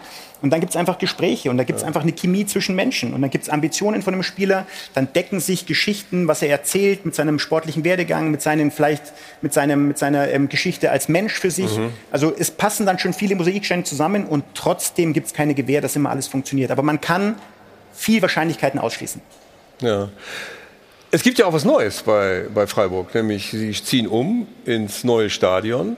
Speaker 2: Und dann gibt es einfach Gespräche und da gibt es einfach eine Chemie zwischen Menschen und dann gibt es Ambitionen von einem Spieler. Dann decken sich Geschichten, was er erzählt, mit seinem sportlichen Werdegang, mit seinen vielleicht mit seinem mit seiner ähm, Geschichte als Mensch für sich.
Speaker 1: Mhm.
Speaker 2: Also es passen dann schon viele Mosaiksteine zusammen und trotzdem gibt es keine Gewähr, dass immer alles funktioniert. Aber man kann viel Wahrscheinlichkeiten ausschließen.
Speaker 1: Ja. Es gibt ja auch was Neues bei, bei Freiburg, nämlich sie ziehen um ins neue Stadion.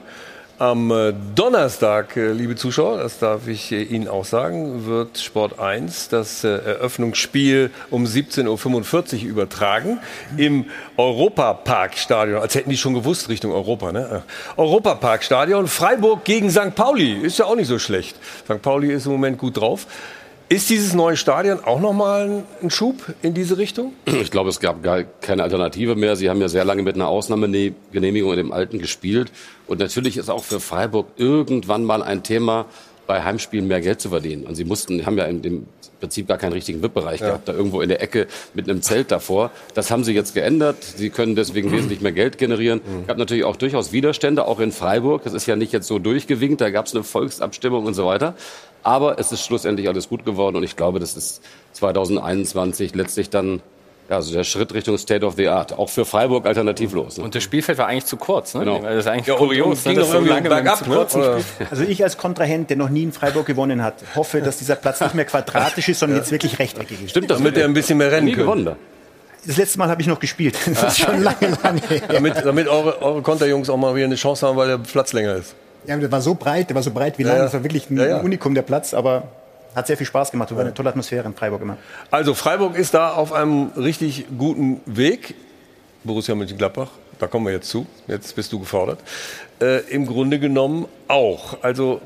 Speaker 1: Am äh, Donnerstag, äh, liebe Zuschauer, das darf ich äh, Ihnen auch sagen, wird Sport 1 das Eröffnungsspiel um 17.45 Uhr übertragen im Europaparkstadion. Als hätten die schon gewusst, Richtung Europa. Ne? Europaparkstadion, Freiburg gegen St. Pauli. Ist ja auch nicht so schlecht. St. Pauli ist im Moment gut drauf. Ist dieses neue Stadion auch nochmal ein Schub in diese Richtung?
Speaker 4: Ich glaube, es gab gar keine Alternative mehr. Sie haben ja sehr lange mit einer Ausnahmegenehmigung in dem Alten gespielt. Und natürlich ist auch für Freiburg irgendwann mal ein Thema, bei Heimspielen mehr Geld zu verdienen. Und sie mussten, haben ja in dem Prinzip gar keinen richtigen VIP-Bereich
Speaker 1: Ja.
Speaker 4: gehabt, da irgendwo in der Ecke mit einem Zelt davor. Das haben sie jetzt geändert. Sie können deswegen wesentlich mehr Geld generieren. Es gab natürlich auch durchaus Widerstände, auch in Freiburg. Das ist ja nicht jetzt so durchgewinkt, da gab es eine Volksabstimmung und so weiter. Aber es ist schlussendlich alles gut geworden und ich glaube, das ist 2021 letztlich dann ja, also der Schritt Richtung State of the Art. Auch für Freiburg alternativlos. Ne?
Speaker 8: Und das Spielfeld war eigentlich zu kurz. Ne?
Speaker 4: Genau.
Speaker 8: Das ist eigentlich
Speaker 4: Ja,
Speaker 8: kurios,
Speaker 4: und ging
Speaker 8: ne, dass
Speaker 4: doch
Speaker 8: so
Speaker 4: irgendwie
Speaker 8: lange
Speaker 4: bergab,
Speaker 8: zu
Speaker 4: ne? (laughs)
Speaker 2: Also ich als Kontrahent, der noch nie in Freiburg gewonnen hat, hoffe, dass dieser Platz nicht mehr quadratisch ist, sondern jetzt wirklich rechteckig ist.
Speaker 4: Stimmt das?
Speaker 1: Damit er ein bisschen mehr rennen
Speaker 4: da.
Speaker 2: Das letzte Mal habe ich noch gespielt. Das ist schon lange, lange her.
Speaker 1: Damit, damit eure, eure Konterjungs auch mal wieder eine Chance haben, weil der Platz länger ist.
Speaker 2: Ja, der war so breit, der war so breit wie lang.
Speaker 1: ja.
Speaker 2: Das war wirklich ein
Speaker 1: Ja.
Speaker 2: Unikum, der Platz, aber hat sehr viel Spaß gemacht. War eine tolle Atmosphäre in Freiburg immer.
Speaker 1: Also Freiburg ist da auf einem richtig guten Weg. Borussia Mönchengladbach, da kommen wir jetzt zu. Jetzt bist du gefordert. Äh, Im Grunde genommen auch. Also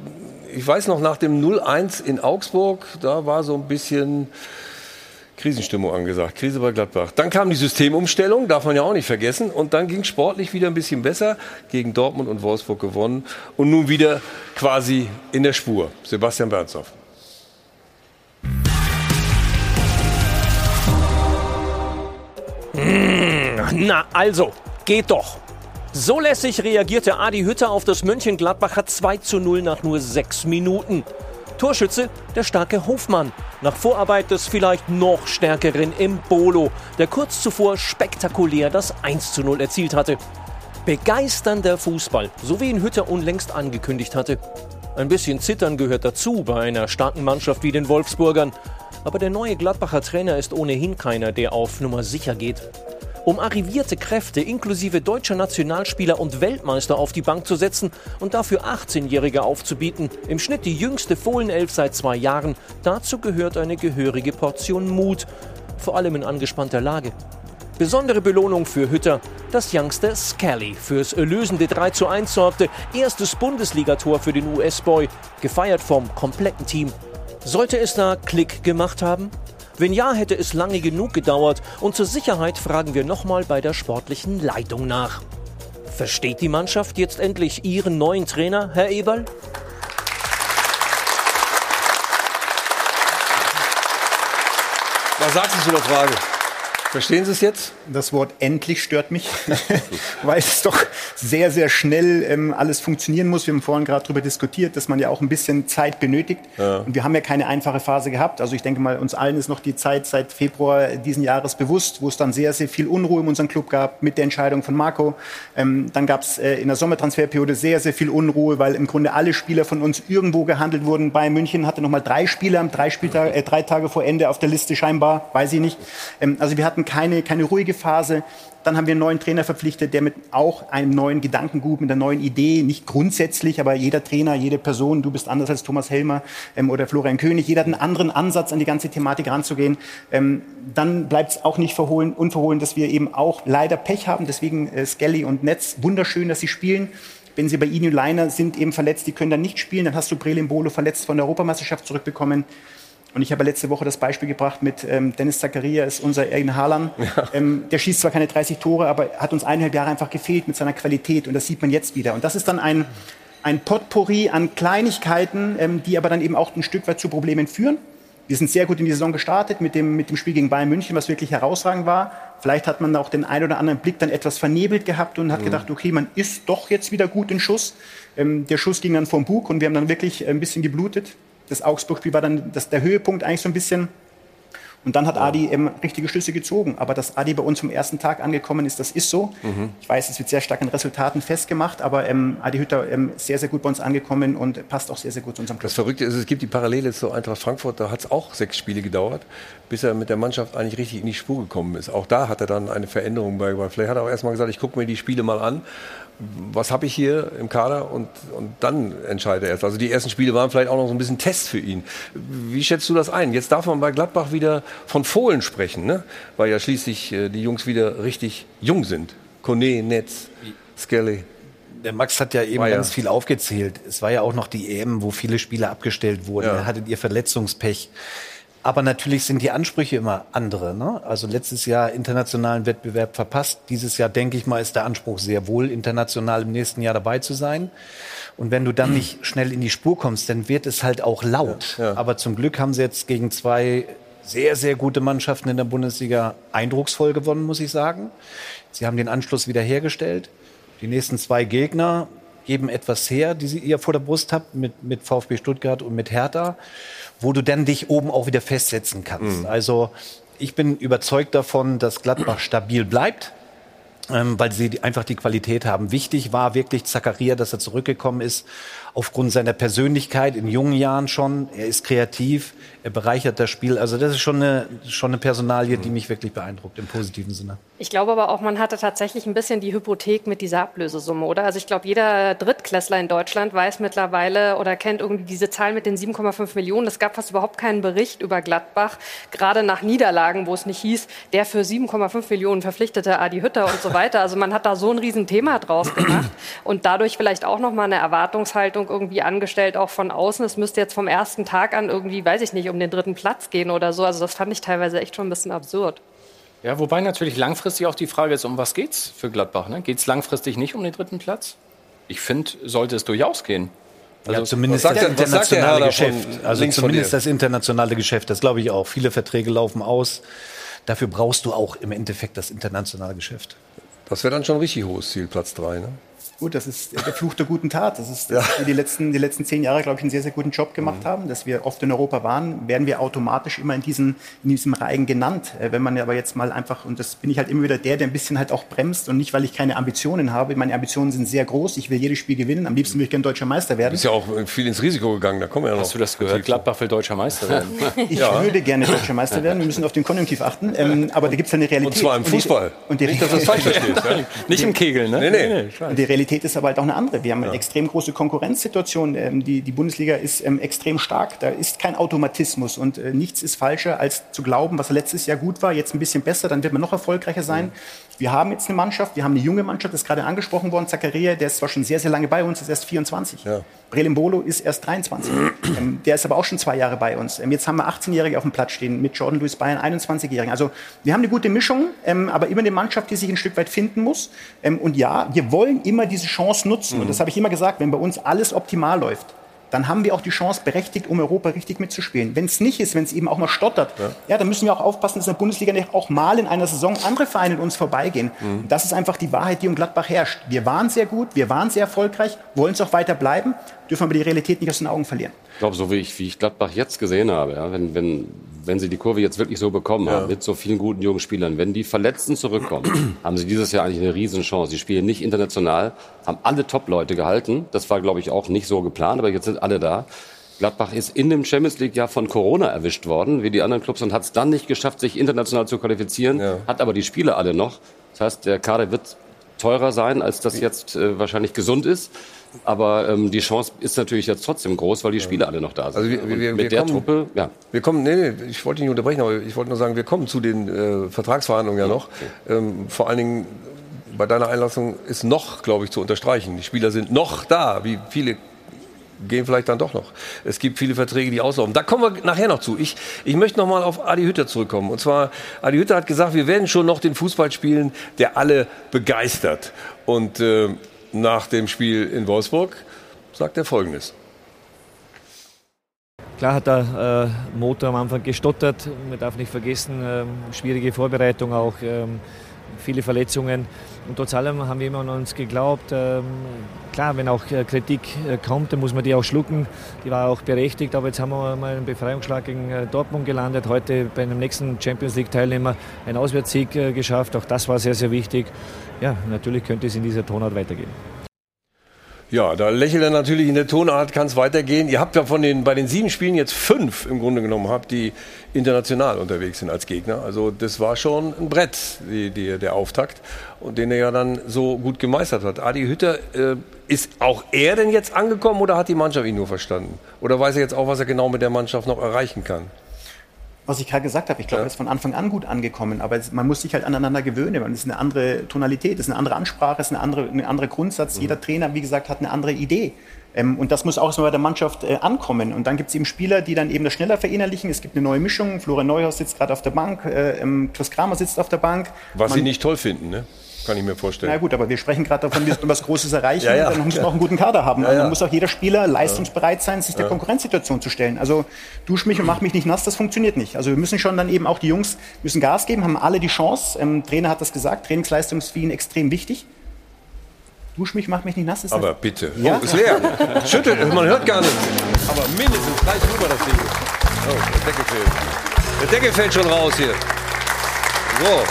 Speaker 1: ich weiß noch, nach dem 0-1 in Augsburg, da war so ein bisschen Krisenstimmung angesagt. Krise bei Gladbach. Dann kam die Systemumstellung, darf man ja auch nicht vergessen. Und dann ging sportlich wieder ein bisschen besser. Gegen Dortmund und Wolfsburg gewonnen. Und nun wieder quasi in der Spur. Sebastian Bernshoff.
Speaker 6: Na also, geht doch. So lässig reagierte Adi Hütter auf das Mönchengladbacher 2 zu 0 nach nur sechs Minuten. Torschütze der starke Hofmann. Nach Vorarbeit des vielleicht noch stärkeren Embolo, der kurz zuvor spektakulär das 1 zu 0 erzielt hatte. Begeisternder Fußball, so wie ihn Hütter unlängst angekündigt hatte. Ein bisschen Zittern gehört dazu bei einer starken Mannschaft wie den Wolfsburgern. Aber der neue Gladbacher Trainer ist ohnehin keiner, der auf Nummer sicher geht. Um arrivierte Kräfte inklusive deutscher Nationalspieler und Weltmeister auf die Bank zu setzen und dafür 18-Jährige aufzubieten, im Schnitt die jüngste Fohlenelf seit zwei Jahren, dazu gehört eine gehörige Portion Mut, vor allem in angespannter Lage. Besondere Belohnung für Hütter, dass Youngster Scully fürs erlösende 3 zu 1 sorgte, erstes Bundesligator für den US-Boy, gefeiert vom kompletten Team. Sollte es da Klick gemacht haben? Wenn ja, hätte es lange genug gedauert und zur Sicherheit fragen wir nochmal bei der sportlichen Leitung nach. Versteht die Mannschaft jetzt endlich ihren neuen Trainer, Herr Eberl?
Speaker 1: Was sagst du zu der Frage? Verstehen Sie es jetzt?
Speaker 2: Das Wort endlich stört mich, (laughs) weil es doch sehr, sehr schnell ähm, alles funktionieren muss. Wir haben vorhin gerade darüber diskutiert, dass man ja auch ein bisschen Zeit benötigt.
Speaker 1: Ja.
Speaker 2: Und wir haben ja keine einfache Phase gehabt. Also ich denke mal, uns allen ist noch die Zeit seit Februar diesen Jahres bewusst, wo es dann sehr, sehr viel Unruhe in unserem Club gab mit der Entscheidung von Marco. Ähm, dann gab es äh, in der Sommertransferperiode sehr, sehr viel Unruhe, weil im Grunde alle Spieler von uns irgendwo gehandelt wurden. Bayern München hatte noch mal drei Spieler, drei, Spieltage, äh, drei Tage vor Ende auf der Liste scheinbar, weiß ich nicht. Ähm, also wir hatten keine, keine ruhige Phase. Dann haben wir einen neuen Trainer verpflichtet, der mit auch einem neuen Gedankengut, mit einer neuen Idee, nicht grundsätzlich, aber jeder Trainer, jede Person, du bist anders als Thomas Helmer ähm, oder Florian König, jeder hat einen anderen Ansatz, an die ganze Thematik ranzugehen. Ähm, dann bleibt es auch nicht verhohlen, unverhohlen, dass wir eben auch leider Pech haben. Deswegen äh, Skelly und Netz, wunderschön, dass sie spielen. Wenn sie bei Ihnen Leiner sind eben verletzt, die können dann nicht spielen, dann hast du Brelin Bolo verletzt von der Europameisterschaft zurückbekommen. Und ich habe letzte Woche das Beispiel gebracht mit ähm, Dennis Zakaria, ist unser Ergen Haaland. Ähm, der schießt zwar keine 30 Tore, aber hat uns eineinhalb Jahre einfach gefehlt mit seiner Qualität. Und das sieht man jetzt wieder. Und das ist dann ein, ein Potpourri an Kleinigkeiten, ähm, die aber dann eben auch ein Stück weit zu Problemen führen. Wir sind sehr gut in die Saison gestartet mit dem, mit dem Spiel gegen Bayern München, was wirklich herausragend war. Vielleicht hat man auch den einen oder anderen Blick dann etwas vernebelt gehabt und hat
Speaker 1: Mhm.
Speaker 2: gedacht, okay, man ist doch jetzt wieder gut in Schuss. Ähm, der Schuss ging dann vom Bug und wir haben dann wirklich ein bisschen geblutet. Das Augsburg-Spiel war dann das, der Höhepunkt eigentlich so ein bisschen. Und dann hat Adi ähm, richtige Schlüsse gezogen. Aber dass Adi bei uns vom ersten Tag angekommen ist, das ist so.
Speaker 1: Mhm.
Speaker 2: Ich weiß, es wird sehr stark an Resultaten festgemacht, aber ähm, Adi Hütter ähm, sehr, sehr gut bei uns angekommen und passt auch sehr, sehr gut zu unserem Club.
Speaker 1: Das Verrückte ist, es gibt die Parallele zu Eintracht Frankfurt, da hat es auch sechs Spiele gedauert, bis er mit der Mannschaft eigentlich richtig in die Spur gekommen ist. Auch da hat er dann eine Veränderung bei. Vielleicht hat er auch erstmal gesagt, ich gucke mir die Spiele mal an. Was habe ich hier im Kader und, und dann entscheide er erst. Also die ersten Spiele waren vielleicht auch noch so ein bisschen Test für ihn. Wie schätzt du das ein? Jetzt darf man bei Gladbach wieder von Fohlen sprechen, ne? weil ja schließlich äh, die Jungs wieder richtig jung sind. Kone, Netz, Skelly.
Speaker 5: Der Max hat ja eben
Speaker 1: ja-
Speaker 5: ganz viel aufgezählt. Es war ja auch noch die EM, wo viele Spiele abgestellt wurden.
Speaker 1: Ja.
Speaker 5: Da hattet ihr Verletzungspech. Aber natürlich sind die Ansprüche immer andere. Ne? Also letztes Jahr internationalen Wettbewerb verpasst. Dieses Jahr, denke ich mal, ist der Anspruch sehr wohl, international im nächsten Jahr dabei zu sein. Und wenn du dann nicht schnell in die Spur kommst, dann wird es halt auch laut. Aber zum Glück haben sie jetzt gegen zwei sehr, sehr gute Mannschaften in der Bundesliga eindrucksvoll gewonnen, muss ich sagen. Sie haben den Anschluss wiederhergestellt. Die nächsten zwei Gegner geben etwas her, die sie ihr vor der Brust habt, mit, mit VfB Stuttgart und mit Hertha, wo du dann dich oben auch wieder festsetzen kannst. Also ich bin überzeugt davon, dass Gladbach stabil bleibt. Ähm, weil sie die, einfach die Qualität haben. Wichtig war wirklich Zakaria, dass er zurückgekommen ist, aufgrund seiner Persönlichkeit in jungen Jahren schon. Er ist kreativ, er bereichert das Spiel. Also das ist schon eine, schon eine Personalie, die mich wirklich beeindruckt im positiven Sinne.
Speaker 9: Ich glaube aber auch, man hatte tatsächlich ein bisschen die Hypothek mit dieser Ablösesumme, oder? Also ich glaube, jeder Drittklässler in Deutschland weiß mittlerweile oder kennt irgendwie diese Zahl mit den 7,5 Millionen. Es gab fast überhaupt keinen Bericht über Gladbach, gerade nach Niederlagen, wo es nicht hieß, der für 7,5 Millionen verpflichtete Adi Hütter und so weiter. Also man hat da so ein Riesenthema draus gemacht und dadurch vielleicht auch nochmal eine Erwartungshaltung irgendwie angestellt, auch von außen. Es müsste jetzt vom ersten Tag an irgendwie, weiß ich nicht, um den dritten Platz gehen oder so. Also das fand ich teilweise echt schon ein bisschen absurd.
Speaker 8: Ja, wobei natürlich langfristig auch die Frage ist, um was geht's für Gladbach? Ne? Geht es langfristig nicht um den dritten Platz? Ich finde, sollte es durchaus gehen.
Speaker 5: ja, zumindest das internationale Geschäft.
Speaker 8: davon
Speaker 5: Also zumindest das internationale Geschäft, das glaube ich auch. Viele Verträge laufen aus. Dafür brauchst du auch im Endeffekt das internationale Geschäft.
Speaker 1: Das wäre dann schon ein richtig hohes Ziel, Platz 3. Ne?
Speaker 2: Gut, das ist der Fluch der guten Tat. Das ist, dass wir die letzten, die letzten zehn Jahre, glaube ich, einen sehr, sehr guten Job gemacht haben, dass wir oft in Europa waren, werden wir automatisch immer in, diesen, in diesem Reigen genannt. Äh, Wenn man aber jetzt mal einfach, und das bin ich halt immer wieder der, der ein bisschen halt auch bremst und nicht, weil ich keine Ambitionen habe. Meine Ambitionen sind sehr groß. Ich will jedes Spiel gewinnen. Am liebsten will ich gerne deutscher Meister werden.
Speaker 1: Ist ja auch viel ins Risiko gegangen, da kommen wir ja noch.
Speaker 8: Hast du das gehört? Gladbach will deutscher Meister werden. (laughs)
Speaker 2: Ich würde gerne deutscher Meister werden. Wir müssen auf den Konjunktiv achten. Ähm, aber da gibt es eine Realität.
Speaker 1: Und zwar im
Speaker 2: die-
Speaker 1: Fußball.
Speaker 2: Und die,
Speaker 1: Nicht, dass du das falsch verstehst. Ja?
Speaker 8: Nicht im Kegeln, ne?
Speaker 1: Nee, nee.
Speaker 8: ich weiß.
Speaker 2: Realität ist aber halt auch eine andere. Wir haben eine extrem große Konkurrenzsituation. Ähm, die, die Bundesliga ist ähm, extrem stark. Da ist kein Automatismus und äh, nichts ist falscher, als zu glauben, was letztes Jahr gut war, jetzt ein bisschen besser, dann wird man noch erfolgreicher sein. Wir haben jetzt eine Mannschaft, wir haben eine junge Mannschaft, das ist gerade angesprochen worden. Zakaria, der ist zwar schon sehr, sehr lange bei uns, ist erst 24.
Speaker 1: Ja.
Speaker 2: Brelimbolo ist erst 23. (clears throat) ähm, der ist aber auch schon zwei Jahre bei uns. Ähm, jetzt haben wir 18-Jährige auf dem Platz stehen mit Jordan Lewis Bayern, 21-Jährigen. Also wir haben eine gute Mischung, ähm, aber immer eine Mannschaft, die sich ein Stück weit finden muss. Ähm, und ja, wir wollen immer diese Chance nutzen. Und das habe ich immer gesagt, wenn bei uns alles optimal läuft, dann haben wir auch die Chance berechtigt, um Europa richtig mitzuspielen. Wenn es nicht ist, wenn es eben auch mal stottert, ja. dann müssen wir auch aufpassen, dass in der Bundesliga nicht auch mal in einer Saison andere Vereine an uns vorbeigehen. Und Das ist einfach die Wahrheit, die um Gladbach herrscht. Wir waren sehr gut, wir waren sehr erfolgreich, wollen es auch weiter bleiben, dürfen aber die Realität nicht aus den Augen verlieren.
Speaker 4: Ich glaube, so wie ich, wie ich Gladbach jetzt gesehen habe, ja, wenn, wenn, wenn sie die Kurve jetzt wirklich so bekommen haben, mit so vielen guten jungen Spielern, wenn die Verletzten zurückkommen, (clears throat) haben sie dieses Jahr eigentlich eine Riesenchance. Sie spielen nicht international, haben alle Top-Leute gehalten. Das war, glaube ich, auch nicht so geplant, aber jetzt sind alle da. Gladbach ist in dem Champions League Jahr von Corona erwischt worden, wie die anderen Clubs, und hat es dann nicht geschafft, sich international zu qualifizieren, hat aber die Spiele alle noch. Das heißt, der Kader wird teurer sein, als das jetzt äh, wahrscheinlich gesund ist. Aber ähm, die Chance ist natürlich jetzt trotzdem groß, weil die Spiele alle noch da sind.
Speaker 1: Also wir, wir, wir
Speaker 4: mit der
Speaker 1: kommen,
Speaker 4: Truppe, ja.
Speaker 1: Wir kommen, nee, nee, ich wollte nicht unterbrechen, aber ich wollte nur sagen, wir kommen zu den äh, Vertragsverhandlungen ja noch. Ähm, vor allen Dingen bei deiner Einlassung ist noch, glaube ich, zu unterstreichen. Die Spieler sind noch da, wie viele gehen vielleicht dann doch noch. Es gibt viele Verträge, die auslaufen. Da kommen wir nachher noch zu. Ich, ich möchte noch mal auf Adi Hütter zurückkommen. Und zwar, Adi Hütter hat gesagt, wir werden schon noch den Fußball spielen, der alle begeistert. Und äh, nach dem Spiel in Wolfsburg sagt er Folgendes.
Speaker 15: Klar hat der äh, Motor am Anfang gestottert. Man darf nicht vergessen, ähm, schwierige Vorbereitung auch. Ähm, viele Verletzungen. Und trotz allem haben wir immer an uns geglaubt. Ähm, klar, wenn auch äh, Kritik äh, kommt, dann muss man die auch schlucken. Die war auch berechtigt, aber jetzt haben wir mal einen Befreiungsschlag gegen äh, Dortmund gelandet. Heute bei einem nächsten Champions League-Teilnehmer einen Auswärtssieg geschafft. Auch das war sehr, sehr wichtig. Ja, natürlich könnte es in dieser Tonart weitergehen.
Speaker 1: Ja, da lächelt er natürlich in der Tonart, kann es weitergehen. Ihr habt ja von den, bei den sieben Spielen jetzt fünf im Grunde genommen habt, die international unterwegs sind als Gegner. Also das war schon ein Brett, die, die, der Auftakt, und den er ja dann so gut gemeistert hat. Adi Hütter, äh, ist auch er denn jetzt angekommen oder hat die Mannschaft ihn nur verstanden? Oder weiß er jetzt auch, was er genau mit der Mannschaft noch erreichen kann?
Speaker 2: Was ich gerade gesagt habe, ich glaube,
Speaker 1: Ja.
Speaker 2: ist von Anfang an gut angekommen, aber es, man muss sich halt aneinander gewöhnen. Man ist eine andere Tonalität, es ist eine andere Ansprache, es ist eine andere, ein anderer Grundsatz.
Speaker 1: Mhm.
Speaker 2: Jeder Trainer, wie gesagt, hat eine andere Idee. Ähm, und das muss auch so bei der Mannschaft äh, ankommen. Und dann gibt es eben Spieler, die dann eben das schneller verinnerlichen. Es gibt eine neue Mischung. Florian Neuhaus sitzt gerade auf der Bank, äh, ähm, Chris Kramer sitzt auf der Bank.
Speaker 1: Was
Speaker 2: Man-
Speaker 1: sie nicht toll finden, ne? Kann ich mir vorstellen.
Speaker 2: na gut, aber wir sprechen gerade davon, wir sollen was Großes erreichen. (laughs)
Speaker 1: Ja, ja.
Speaker 2: Dann müssen wir auch einen guten Kader haben.
Speaker 1: Ja,
Speaker 2: Und
Speaker 1: ja.
Speaker 2: dann muss auch jeder Spieler leistungsbereit sein, sich der. Konkurrenzsituation zu stellen. Also dusch mich und mach mich nicht nass, das funktioniert nicht. Also wir müssen schon dann eben auch die Jungs müssen Gas geben, haben alle die Chance. Ähm, Trainer hat das gesagt, Trainingsleistung ist für ihn extrem wichtig. Dusch mich, mach mich nicht nass. Ist
Speaker 1: Aber
Speaker 2: das-
Speaker 1: bitte.
Speaker 2: Ja.
Speaker 1: Oh, ist leer. Schüttelt, man hört gar nichts. Aber mindestens gleich rüber das Ding. Oh, der Deckel fällt. Der Deckel fällt schon raus hier. So.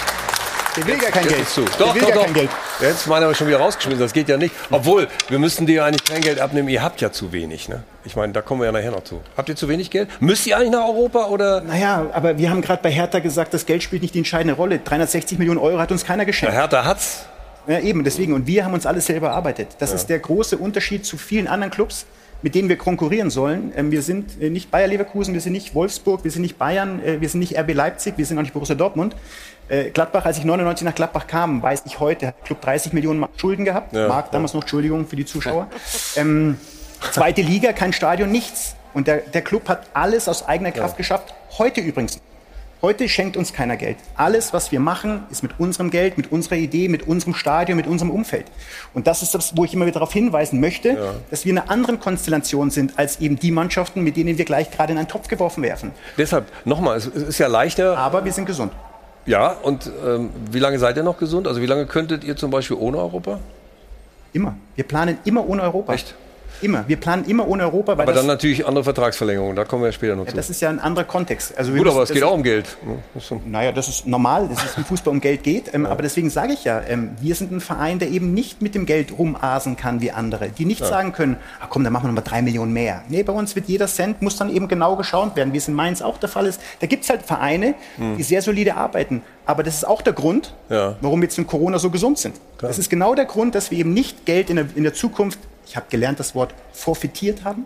Speaker 2: Der will gar kein Geld.
Speaker 1: zu. Doch, doch, doch.
Speaker 2: kein Geld.
Speaker 1: Jetzt meiner aber schon wieder rausgeschmissen. Das geht ja nicht. Obwohl, wir müssten dir eigentlich kein Geld abnehmen. Ihr habt ja zu wenig. Ne? Ich meine, da kommen wir ja nachher noch zu. Habt ihr zu wenig Geld? Müsst ihr eigentlich nach Europa oder?
Speaker 2: Naja, aber wir haben gerade bei Hertha gesagt, das Geld spielt nicht die entscheidende Rolle. 360 Millionen Euro hat uns keiner geschenkt.
Speaker 1: Der Hertha hat's.
Speaker 2: Ja, eben, deswegen. Und wir haben uns alles selber erarbeitet. Das
Speaker 1: Ja.
Speaker 2: ist der große Unterschied zu vielen anderen Clubs, mit denen wir konkurrieren sollen. Ähm, Wir sind äh, nicht Bayer Leverkusen, wir sind nicht Wolfsburg, wir sind nicht Bayern, äh, wir sind nicht RB Leipzig, wir sind auch nicht Borussia Dortmund. Äh, Gladbach, als ich 99 nach Gladbach kam, weiß ich heute, hat der Club 30 Millionen Mark Schulden gehabt.
Speaker 1: Ja.
Speaker 2: Mark damals noch, Entschuldigung für die Zuschauer. ähm, zweite Liga, kein Stadion, nichts. Und der, der Club hat alles aus eigener Kraft geschafft. Heute übrigens. Heute schenkt uns keiner Geld. Alles, was wir machen, ist mit unserem Geld, mit unserer Idee, mit unserem Stadion, mit unserem Umfeld. Und das ist das, wo ich immer wieder darauf hinweisen möchte, dass wir in einer anderen Konstellation sind als eben die Mannschaften, mit denen wir gleich gerade in einen Topf geworfen werfen.
Speaker 1: Deshalb, nochmal, es ist ja leichter.
Speaker 2: Aber wir sind gesund.
Speaker 1: Ja, und ähm, wie lange seid ihr noch gesund? Also wie lange könntet ihr zum Beispiel ohne Europa?
Speaker 2: Immer. Wir planen immer ohne Europa.
Speaker 1: Echt?
Speaker 2: Immer. Wir planen immer ohne Europa, weil
Speaker 1: Aber dann natürlich andere Vertragsverlängerungen, da kommen wir später noch
Speaker 2: ja,
Speaker 1: zu.
Speaker 2: das ist ja ein anderer Kontext. Also
Speaker 1: Gut, aber es geht auch um Geld.
Speaker 2: Naja, das ist normal, dass es im Fußball um Geld geht. Ähm, Aber deswegen sage ich ja, ähm, wir sind ein Verein, der eben nicht mit dem Geld rumasen kann wie andere. Die nicht
Speaker 1: Ja.
Speaker 2: sagen können, ach komm, dann machen wir nochmal drei Millionen mehr. Nee, bei uns wird jeder Cent, muss dann eben genau geschaut werden, wie es in Mainz auch der Fall ist. Da gibt es halt Vereine,
Speaker 1: Hm.
Speaker 2: die sehr solide arbeiten. Aber das ist auch der Grund,
Speaker 1: Ja.
Speaker 2: warum wir jetzt in Corona so gesund sind. Das ist genau der Grund, dass wir eben nicht Geld in der, in der Zukunft, ich habe gelernt das Wort forfeitiert haben.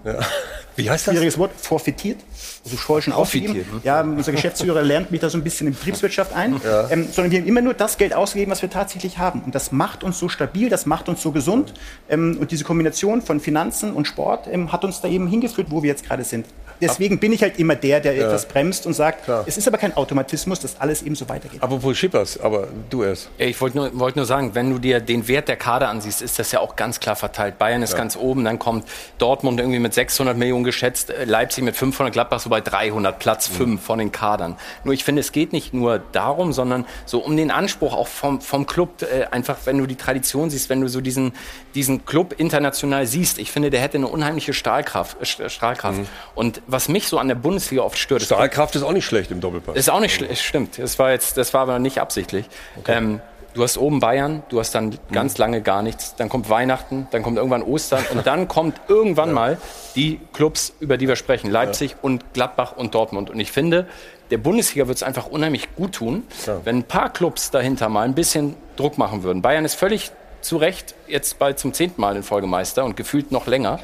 Speaker 1: Wie heißt das?
Speaker 2: Schwieriges Wort, forfeitiert. Also
Speaker 1: Forfeitiert,
Speaker 2: ausgegeben.
Speaker 1: hm?
Speaker 2: Ja, unser Geschäftsführer lernt mich da so ein bisschen in Betriebswirtschaft ein.
Speaker 1: Ja.
Speaker 2: Ähm, sondern wir haben immer nur das Geld ausgegeben, was wir tatsächlich haben. Und das macht uns so stabil, das macht uns so gesund. Ähm, und diese Kombination von Finanzen und Sport ähm, hat uns da eben hingeführt, wo wir jetzt gerade sind. Deswegen bin ich halt immer der, der
Speaker 1: Ja.
Speaker 2: etwas bremst und sagt, es ist aber kein Automatismus, dass alles eben so weitergeht.
Speaker 1: Apropos Schippers, aber du erst.
Speaker 8: Ja, Ich wollte nur, wollte nur sagen, wenn du dir den Wert der Kader ansiehst, ist das ja auch ganz klar verteilt. Bayern ist
Speaker 1: Ja.
Speaker 8: ganz oben, dann kommt Dortmund irgendwie mit 600 Millionen geschätzt, äh, Leipzig mit 500, Gladbach so bei 300, Platz
Speaker 1: Mhm.
Speaker 8: 5 von den Kadern. Nur ich finde, es geht nicht nur darum, sondern so um den Anspruch auch vom, vom Club, äh, einfach wenn du die Tradition siehst, wenn du so diesen, diesen Club international siehst. Ich finde, der hätte eine unheimliche Stahlkraft. Äh, St- Strahlkraft.
Speaker 1: Mhm.
Speaker 8: Und was mich so an der Bundesliga oft stört, ist
Speaker 1: Stahlkraft ist auch nicht schlecht im Doppelpass.
Speaker 8: ist auch nicht schlecht, stimmt. Das war jetzt, das war aber nicht absichtlich. Ähm, du hast oben Bayern, du hast dann ganz lange gar nichts. Dann kommt Weihnachten, dann kommt irgendwann Ostern und dann kommt irgendwann mal die Clubs, über die wir sprechen, Leipzig und Gladbach und Dortmund. Und ich finde, der Bundesliga wird es einfach unheimlich gut tun, wenn ein paar Clubs dahinter mal ein bisschen Druck machen würden. Bayern ist völlig zu Recht jetzt bald zum zehnten Mal in Folgemeister und gefühlt noch länger.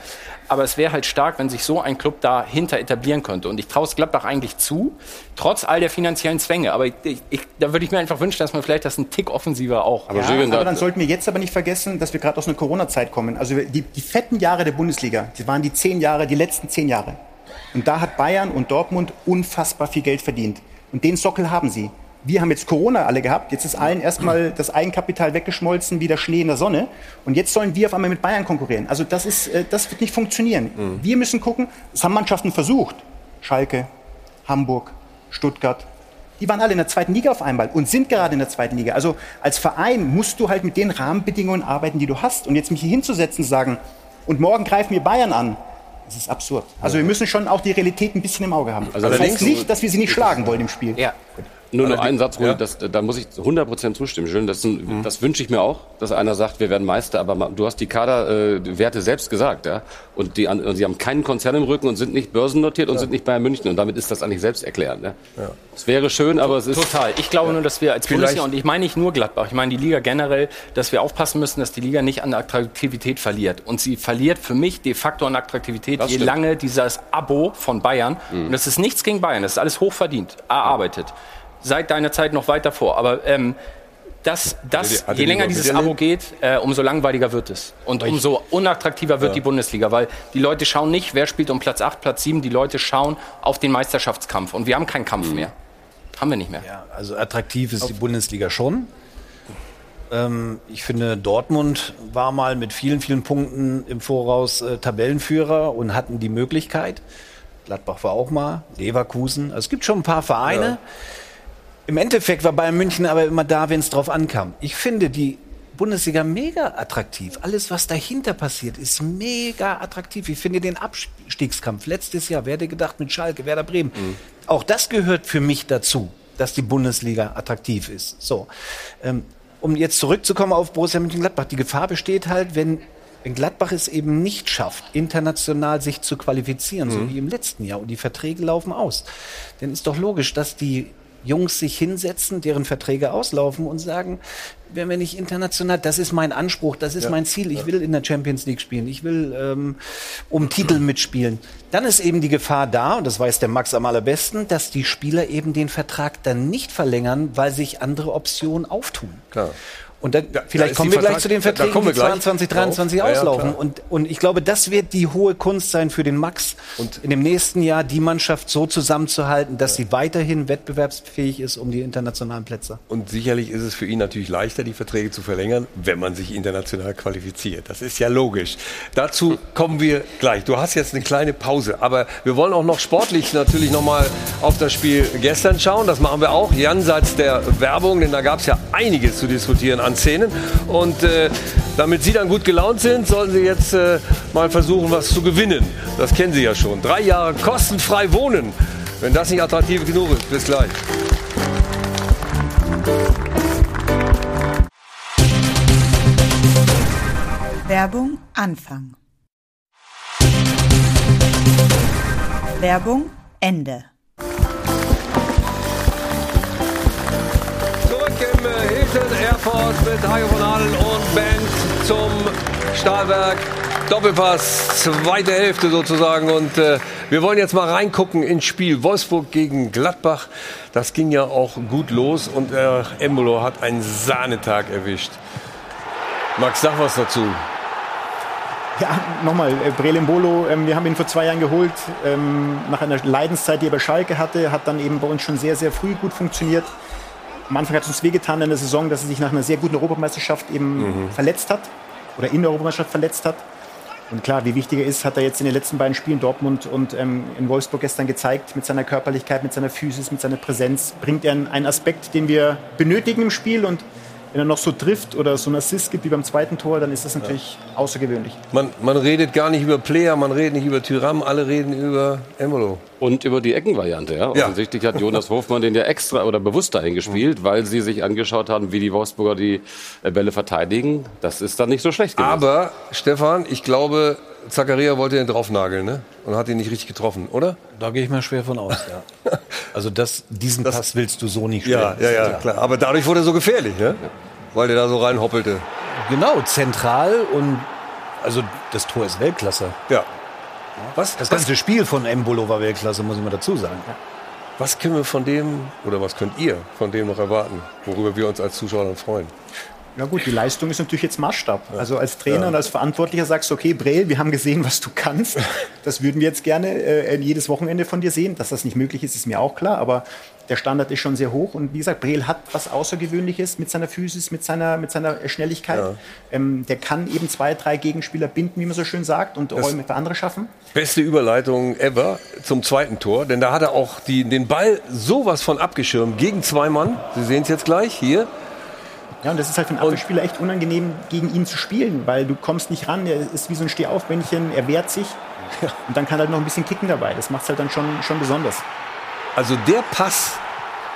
Speaker 8: Aber es wäre halt stark, wenn sich so ein Club dahinter etablieren könnte. Und ich traue es Gladbach eigentlich zu, trotz all der finanziellen Zwänge. Aber ich, ich, da würde ich mir einfach wünschen, dass man vielleicht das einen Tick offensiver auch.
Speaker 2: ja, aber dann sollten wir jetzt aber nicht vergessen, dass wir gerade aus einer Corona-Zeit kommen. Also die, die fetten Jahre der Bundesliga, die waren die zehn Jahre, die letzten zehn Jahre. Und da hat Bayern und Dortmund unfassbar viel Geld verdient. Und den Sockel haben sie. Wir haben jetzt Corona alle gehabt. Jetzt ist allen erstmal das Eigenkapital weggeschmolzen wie der Schnee in der Sonne. Und jetzt sollen wir auf einmal mit Bayern konkurrieren. Also das, ist, äh, das wird nicht funktionieren. Wir müssen gucken, es haben Mannschaften versucht. Schalke, Hamburg, Stuttgart, die waren alle in der zweiten Liga auf einmal und sind gerade in der zweiten Liga. Also als Verein musst du halt mit den Rahmenbedingungen arbeiten, die du hast. Und jetzt mich hier hinzusetzen und sagen, und morgen greifen wir Bayern an, das ist absurd. Also wir müssen schon auch die Realität ein bisschen im Auge haben.
Speaker 4: Also
Speaker 2: das heißt nicht, dass wir sie nicht schlagen wollen im Spiel.
Speaker 8: Ja.
Speaker 4: Nur noch einen Satz, Rudi,
Speaker 2: ja.
Speaker 4: das, da muss ich 100% zustimmen. Jules. Das, ein- das wünsche ich mir auch, dass einer sagt, wir werden Meister. Aber du hast die Kaderwerte selbst gesagt. ja. Und die, und sie haben keinen Konzern im Rücken und sind nicht börsennotiert und sind nicht Bayern München. Und damit ist das eigentlich selbst erklärend. Ne? Es wäre schön, aber es ist...
Speaker 8: Total. Ich glaube nur, dass wir als
Speaker 4: Vielleicht-
Speaker 8: Bundesliga, und ich meine nicht nur Gladbach, ich meine die Liga generell, dass wir aufpassen müssen, dass die Liga nicht an Attraktivität verliert. Und sie verliert für mich de facto an Attraktivität,
Speaker 4: Das
Speaker 8: je
Speaker 4: stimmt.
Speaker 8: lange dieses Abo von Bayern, und das ist nichts gegen Bayern, das ist alles hochverdient, erarbeitet. Seit deiner Zeit noch weiter vor. Aber ähm, das, das, je länger dieses? Abo geht, äh, umso langweiliger wird es. Und umso unattraktiver wird
Speaker 1: Ja.
Speaker 8: die Bundesliga, weil die Leute schauen nicht, wer spielt um Platz 8, Platz 7, die Leute schauen auf den Meisterschaftskampf. Und wir haben keinen Kampf mehr. Haben wir nicht mehr.
Speaker 5: Ja, also attraktiv ist die Bundesliga schon. Ähm, ich finde, Dortmund war mal mit vielen, vielen Punkten im Voraus äh, Tabellenführer und hatten die Möglichkeit. Gladbach war auch mal, Leverkusen. Also es gibt schon ein paar Vereine.
Speaker 1: Ja.
Speaker 5: Im Endeffekt war Bayern München aber immer da, wenn es drauf ankam. Ich finde die Bundesliga mega attraktiv. Alles, was dahinter passiert, ist mega attraktiv. Ich finde den Abstiegskampf letztes Jahr, wer hätte gedacht mit Schalke, Werder Bremen. Auch das gehört für mich dazu, dass die Bundesliga attraktiv ist. So, ähm, um jetzt zurückzukommen auf Borussia Mönchengladbach, die Gefahr besteht halt, wenn wenn Gladbach es eben nicht schafft, international sich zu qualifizieren, so
Speaker 1: Mhm.
Speaker 5: wie im letzten Jahr, und die Verträge laufen aus, dann ist doch logisch, dass die Jungs sich hinsetzen, deren Verträge auslaufen und sagen, wenn wir nicht international, das ist mein Anspruch, das ist
Speaker 1: Ja.
Speaker 5: mein Ziel, ich will in der Champions League spielen, ich will ähm, um Titel mitspielen. Dann ist eben die Gefahr da, und das weiß der Max am allerbesten, dass die Spieler eben den Vertrag dann nicht verlängern, weil sich andere Optionen auftun.
Speaker 1: Klar.
Speaker 5: Und dann,
Speaker 1: da
Speaker 5: vielleicht
Speaker 1: ist
Speaker 5: kommen wir gleich
Speaker 1: Vertrag-
Speaker 5: zu den
Speaker 1: da- da
Speaker 5: Verträgen,
Speaker 1: kommen wir
Speaker 5: die
Speaker 1: gleich
Speaker 5: 22, 23
Speaker 1: drauf. Ja, ja,
Speaker 5: auslaufen.
Speaker 1: klar.
Speaker 5: und, und ich glaube, das wird die hohe Kunst sein für den Max, und in dem nächsten Jahr die Mannschaft so zusammenzuhalten, dass sie weiterhin wettbewerbsfähig ist um die internationalen Plätze.
Speaker 1: Und sicherlich ist es für ihn natürlich leichter, die Verträge zu verlängern, wenn man sich international qualifiziert. Das ist ja logisch. Dazu kommen wir gleich. Du hast jetzt eine kleine Pause, aber wir wollen auch noch sportlich (laughs) natürlich noch mal auf das Spiel gestern schauen. Das machen wir auch jenseits der Werbung, denn da gab es ja einiges zu diskutieren an Szenen. Und äh, damit Sie dann gut gelaunt sind, sollten Sie jetzt äh, mal versuchen, was zu gewinnen. Das kennen Sie ja schon. Drei Jahre kostenfrei wohnen. Wenn das nicht attraktiv genug ist. Bis gleich.
Speaker 16: Werbung Anfang. Werbung Ende.
Speaker 10: Hilton Airport mit Hajo von Adel und Band zum Stahlwerk. Doppelpass, zweite Hälfte sozusagen. Und äh, wir wollen jetzt mal reingucken ins Spiel Wolfsburg gegen Gladbach. Das ging ja auch gut los und äh, Embolo hat einen Sahnetag erwischt. Max, sag was dazu.
Speaker 2: Ja, nochmal, äh, Brelembolo, ähm, wir haben ihn vor zwei Jahren geholt, ähm, nach einer Leidenszeit, die er bei Schalke hatte, hat dann eben bei uns schon sehr, sehr früh gut funktioniert. Am Anfang hat es uns wehgetan in der Saison, dass er sich nach einer sehr guten Europameisterschaft eben
Speaker 1: Mhm.
Speaker 2: verletzt hat oder in der Europameisterschaft verletzt hat. Und klar, wie wichtig er ist, hat er jetzt in den letzten beiden Spielen Dortmund und ähm, in Wolfsburg gestern gezeigt. Mit seiner Körperlichkeit, mit seiner Physis, mit seiner Präsenz bringt er einen, einen Aspekt, den wir benötigen im Spiel. Und wenn er noch so trifft oder so einen Assist gibt wie beim zweiten Tor, dann ist das natürlich außergewöhnlich.
Speaker 1: Man, man redet gar nicht über Player, man redet nicht über Tyram, alle reden über Embolo.
Speaker 4: Und über die Eckenvariante, ja.
Speaker 1: Ja.
Speaker 4: Offensichtlich hat Jonas Hofmann den ja extra oder bewusst dahin gespielt, weil sie sich angeschaut haben, wie die Wolfsburger die äh, Bälle verteidigen. Das ist dann nicht so schlecht gewesen.
Speaker 1: Aber, Stefan, ich glaube, Zakaria wollte den draufnageln, ne? Und hat ihn nicht richtig getroffen, oder?
Speaker 5: Da gehe ich mal schwer von aus, ja. (laughs) Also das, diesen Pass willst du so nicht spielen.
Speaker 1: Ja, ja, ja, klar. Aber dadurch wurde er so gefährlich, ne? Weil der da so reinhoppelte.
Speaker 5: Genau, zentral und also das Tor ist Weltklasse.
Speaker 1: Ja. Was?
Speaker 5: Das ganze Spiel von Embolo war Weltklasse, muss ich mal dazu sagen.
Speaker 1: Was können wir von dem, oder was könnt ihr von dem noch erwarten, worüber wir uns als Zuschauer dann freuen?
Speaker 2: Ja gut, die Leistung ist natürlich jetzt Maßstab. Also als Trainer und als Verantwortlicher sagst du, okay, Breel, wir haben gesehen, was du kannst. (laughs) Das würden wir jetzt gerne äh, jedes Wochenende von dir sehen. Dass das nicht möglich ist, ist mir auch klar. Aber der Standard ist schon sehr hoch. Und wie gesagt, Breel hat was Außergewöhnliches mit seiner Physis, mit seiner, mit seiner Schnelligkeit.
Speaker 1: Ja.
Speaker 2: Ähm, der kann eben zwei, drei Gegenspieler binden, wie man so schön sagt, und
Speaker 1: Das-
Speaker 2: Räume für andere schaffen.
Speaker 1: Beste Überleitung ever zum zweiten Tor, denn da hat er auch die, den Ball sowas von abgeschirmt gegen zwei Mann. Sie sehen es jetzt gleich hier.
Speaker 2: Ja, und das ist halt für einen Abwehrspieler echt unangenehm, gegen ihn zu spielen, weil du kommst nicht ran. Er ist wie so ein Stehaufmännchen, er wehrt sich. Und dann kann er halt noch ein bisschen kicken dabei. Das macht es halt dann schon, schon besonders.
Speaker 1: Also der Pass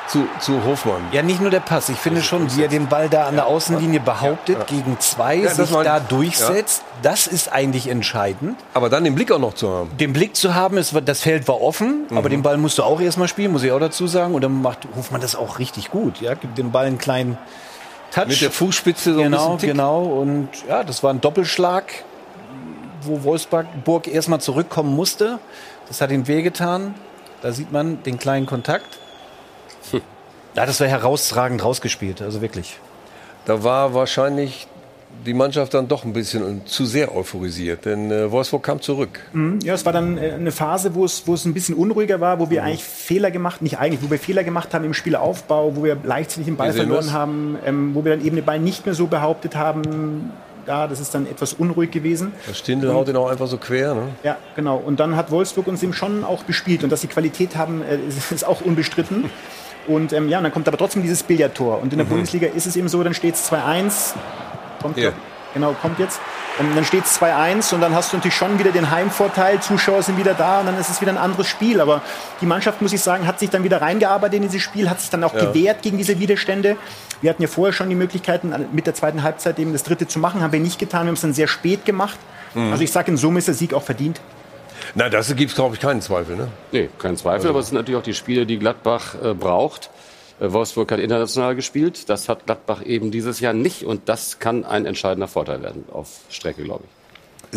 Speaker 1: zu, zu Hofmann.
Speaker 5: Ja, nicht nur der Pass. Ich finde schon, wie er den Ball da an der Außenlinie behauptet,
Speaker 1: ja.
Speaker 5: gegen zwei,
Speaker 1: Ja,
Speaker 5: sich da durchsetzt. Das ist eigentlich entscheidend.
Speaker 1: Aber dann den Blick auch noch zu haben.
Speaker 5: Den Blick zu haben, war- das Feld war offen,
Speaker 1: Mhm.
Speaker 5: aber den Ball musst du auch erstmal spielen, muss ich auch dazu sagen. Und dann macht Hofmann das auch richtig gut. Ja, gibt dem Ball einen kleinen Touch.
Speaker 1: Mit der Fußspitze so ein
Speaker 5: genau,
Speaker 1: bisschen Tick.
Speaker 5: genau. Und ja, das war ein Doppelschlag, wo Wolfsburg erstmal zurückkommen musste. Das hat ihm wehgetan. Da sieht man den kleinen Kontakt. Ja, das war herausragend rausgespielt, also wirklich.
Speaker 1: Da war wahrscheinlich die Mannschaft dann doch ein bisschen zu sehr euphorisiert, denn äh, Wolfsburg kam zurück.
Speaker 2: Mhm. Ja, es war dann äh, eine Phase, wo es, wo es ein bisschen unruhiger war, wo wir
Speaker 1: Mhm.
Speaker 2: eigentlich Fehler gemacht, nicht eigentlich, wo wir Fehler gemacht haben im Spielaufbau, wo wir leichtsinnig den Ball verloren
Speaker 1: das.
Speaker 2: haben, ähm, wo wir dann eben den Ball nicht mehr so behauptet haben. Ja, das ist dann etwas unruhig gewesen.
Speaker 1: Der Stindl haut ihn auch einfach so quer. Ne?
Speaker 2: Ja, genau. Und dann hat Wolfsburg uns eben schon auch bespielt. Und dass sie Qualität haben, äh, (laughs) ist, ist auch unbestritten. Und ähm, ja, und dann kommt aber trotzdem dieses Billardtor. Und in der
Speaker 1: Mhm.
Speaker 2: Bundesliga ist es eben so, dann steht es 2-1. Kommt
Speaker 1: Ja.
Speaker 2: Genau, kommt jetzt. Und dann steht es 2-1 und dann hast du natürlich schon wieder den Heimvorteil, Zuschauer sind wieder da und dann ist es wieder ein anderes Spiel. Aber die Mannschaft, muss ich sagen, hat sich dann wieder reingearbeitet in dieses Spiel, hat sich dann auch
Speaker 1: Ja.
Speaker 2: gewehrt gegen diese Widerstände. Wir hatten ja vorher schon die Möglichkeiten, mit der zweiten Halbzeit eben das dritte zu machen, haben wir nicht getan, wir haben es dann sehr spät gemacht.
Speaker 1: Mhm.
Speaker 2: Also ich sage, in Summe ist der Sieg auch verdient.
Speaker 1: Na, das gibt es, glaube ich, keinen Zweifel. Ne?
Speaker 4: Nee, kein Zweifel,
Speaker 1: Also-
Speaker 4: aber es sind natürlich auch die Spiele, die Gladbach äh, braucht. Äh, Wolfsburg hat international gespielt. Das hat Gladbach eben dieses Jahr nicht. Und das kann ein entscheidender Vorteil werden auf Strecke, glaube ich.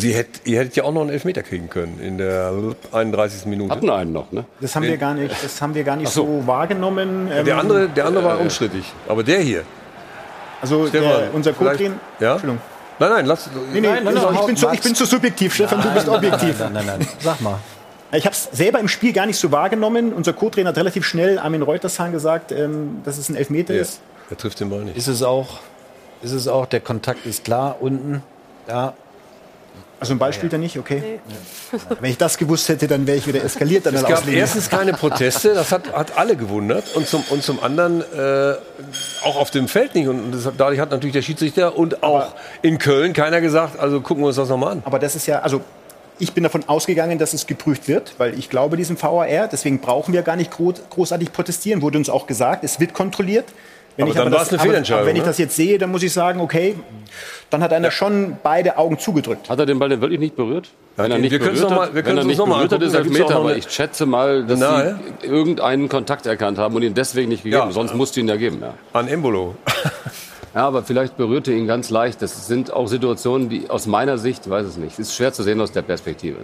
Speaker 1: Sie hätt, ihr hättet ja auch noch einen Elfmeter kriegen können in der 31. Minute.
Speaker 4: Hatten einen noch, ne?
Speaker 2: Das haben wir gar nicht, das haben wir gar nicht
Speaker 1: so.
Speaker 2: so. wahrgenommen.
Speaker 1: Der
Speaker 2: Ähm,
Speaker 1: andere, der andere war
Speaker 2: äh,
Speaker 1: unstrittig. Aber der hier.
Speaker 2: Also der, unser Co-Trainer.
Speaker 1: Ja?
Speaker 2: Entschuldigung.
Speaker 1: Nein, nein, lass.
Speaker 2: Nee, nee,
Speaker 5: Nein, nein,
Speaker 2: ich,
Speaker 5: nein,
Speaker 2: bin zu, ich bin zu subjektiv, Stefan, du bist
Speaker 5: Nein,
Speaker 2: objektiv.
Speaker 5: Nein, nein, nein, nein. Sag mal.
Speaker 2: Ich habe es selber im Spiel gar nicht so wahrgenommen. Unser Co-Trainer hat relativ schnell Armin Reutershahn gesagt, ähm, dass es ein Elfmeter
Speaker 1: Ja.
Speaker 2: ist.
Speaker 1: Er trifft den Ball nicht.
Speaker 5: Ist es auch, ist es auch, der Kontakt ist klar unten. Ja,
Speaker 2: Also ein Ball spielt er nicht, okay. Wenn ich das gewusst hätte, dann wäre ich wieder eskaliert an
Speaker 1: Es
Speaker 2: der
Speaker 1: gab
Speaker 2: Auslegung.
Speaker 1: erstens keine Proteste, das hat, hat alle gewundert. Und zum, und zum anderen äh, auch auf dem Feld nicht. Und das, dadurch hat natürlich der Schiedsrichter und auch in Köln keiner gesagt, also gucken wir uns das nochmal an.
Speaker 2: Aber das ist ja, also ich bin davon ausgegangen, dass es geprüft wird, weil ich glaube diesem VAR, deswegen brauchen wir gar nicht gro großartig protestieren, wurde uns auch gesagt, es wird kontrolliert. Wenn
Speaker 1: Aber
Speaker 2: ich
Speaker 1: dann
Speaker 2: aber
Speaker 1: war es eine Fehlentscheidung,
Speaker 2: aber Wenn ich
Speaker 1: ne?
Speaker 2: das jetzt sehe, dann muss ich sagen, okay, dann hat einer schon beide Augen zugedrückt.
Speaker 4: Hat er den Ball denn wirklich nicht berührt? Wenn er
Speaker 1: wir
Speaker 4: nicht
Speaker 1: können's
Speaker 4: berührt
Speaker 1: noch mal- wir
Speaker 4: wenn er nicht
Speaker 1: noch mal
Speaker 4: berührt hat, ist
Speaker 1: auch noch
Speaker 4: Aber ich schätze mal, dass
Speaker 1: Na,
Speaker 4: sie irgendeinen Kontakt erkannt haben und ihn deswegen nicht gegeben.
Speaker 1: Ja.
Speaker 4: Sonst musst du ihn ja geben. Ja.
Speaker 1: An Embolo.
Speaker 4: Ja, aber vielleicht berührte ihn ganz leicht. Das sind auch Situationen, die aus meiner Sicht, ich weiß es nicht, ist schwer zu sehen aus der Perspektive.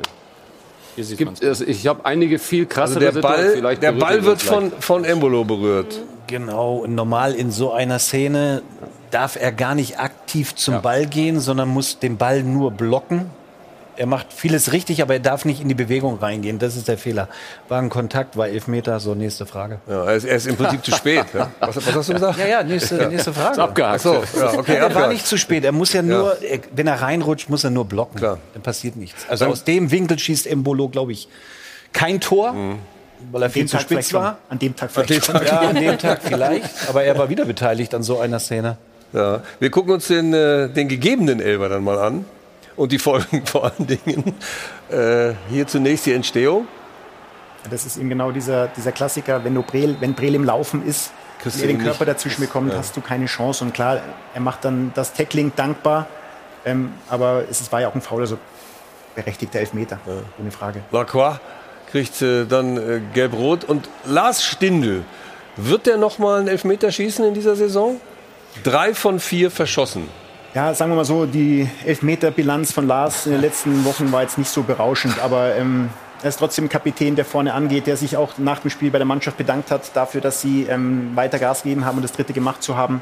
Speaker 4: Es gibt, es, ich habe einige viel
Speaker 1: Also
Speaker 4: krassere
Speaker 1: der Ball,
Speaker 4: Situationen. Vielleicht
Speaker 1: der Ball wird von, von Embolo berührt.
Speaker 5: Genau, normal in so einer Szene darf er gar nicht aktiv zum Ball gehen, sondern muss den Ball nur blocken. Er macht vieles richtig, aber er darf nicht in die Bewegung reingehen. Das ist der Fehler. War ein Kontakt, war Elfmeter, so nächste Frage.
Speaker 1: Ja, er, ist, er ist im Prinzip zu spät. Ja? (laughs) Was, was hast du gesagt?
Speaker 5: Ja, ja, nächste, nächste Frage.
Speaker 4: Ist abgehakt.
Speaker 1: So, ja, okay, (laughs)
Speaker 5: er war nicht zu spät. Er muss ja nur, er, wenn er reinrutscht, muss er nur blocken.
Speaker 1: Klar.
Speaker 5: Dann passiert nichts. Also aus dem Winkel schießt Embolo, glaube ich, kein Tor, weil er viel
Speaker 2: An dem
Speaker 5: zu
Speaker 2: Tag
Speaker 5: spitz
Speaker 2: schon.
Speaker 5: war.
Speaker 2: An dem Tag vielleicht schon.
Speaker 5: Ja, an dem (laughs) Tag vielleicht. Aber er war wieder beteiligt an so einer Szene.
Speaker 1: Ja. Wir gucken uns den, äh, den gegebenen Elber dann mal an. Und die Folgen (laughs) vor allen Dingen. Äh, hier zunächst die Entstehung.
Speaker 2: Das ist eben genau dieser, dieser Klassiker, wenn, du Brel, wenn Brel im Laufen ist,
Speaker 1: Kriegst
Speaker 2: wenn er den Körper dazwischen bekommt,
Speaker 1: Ja.
Speaker 2: hast du keine Chance. Und klar, er macht dann das Tackling dankbar, ähm, aber es war ja auch ein Foul, also berechtigter Elfmeter, ohne Frage.
Speaker 1: Lacroix kriegt äh, dann äh, gelb-rot. Und Lars Stindl, wird der noch mal einen Elfmeter schießen in dieser Saison? Drei von vier verschossen.
Speaker 2: Ja, sagen wir mal so, die Elfmeter-Bilanz von Lars in den letzten Wochen war jetzt nicht so berauschend, aber ähm, er ist trotzdem ein Kapitän, der vorne angeht, der sich auch nach dem Spiel bei der Mannschaft bedankt hat dafür, dass sie ähm, weiter Gas gegeben haben und das dritte gemacht zu haben.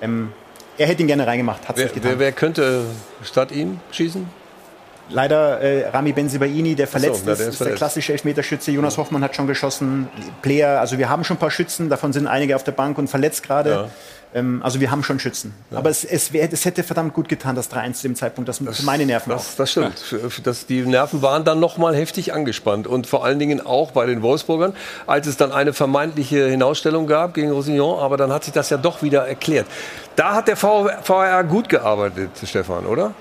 Speaker 2: Ähm, er hätte ihn gerne reingemacht, hat
Speaker 1: Wer,
Speaker 2: nicht getan.
Speaker 1: wer, wer könnte statt ihm schießen?
Speaker 2: Leider äh, Rami Benzibaini, der verletzt
Speaker 1: na,
Speaker 2: ist,
Speaker 1: der
Speaker 2: ist
Speaker 1: ist
Speaker 2: der
Speaker 1: verletzt.
Speaker 2: klassische Elfmeterschütze. Jonas Hoffmann hat schon geschossen. Player, also wir haben schon ein paar Schützen, davon sind einige auf der Bank und verletzt gerade.
Speaker 1: Ja.
Speaker 2: Ähm, also wir haben schon Schützen. Aber es, es, wär, es hätte verdammt gut getan, das 3-1 zu dem Zeitpunkt, das, für meine Nerven auch.
Speaker 1: Das, das stimmt. Für- Das, die Nerven waren dann noch mal heftig angespannt. Und vor allen Dingen auch bei den Wolfsburgern, als es dann eine vermeintliche Hinausstellung gab gegen Roussillon. Aber dann hat sich das ja doch wieder erklärt. Da hat der V- VAR gut gearbeitet, Stefan, oder?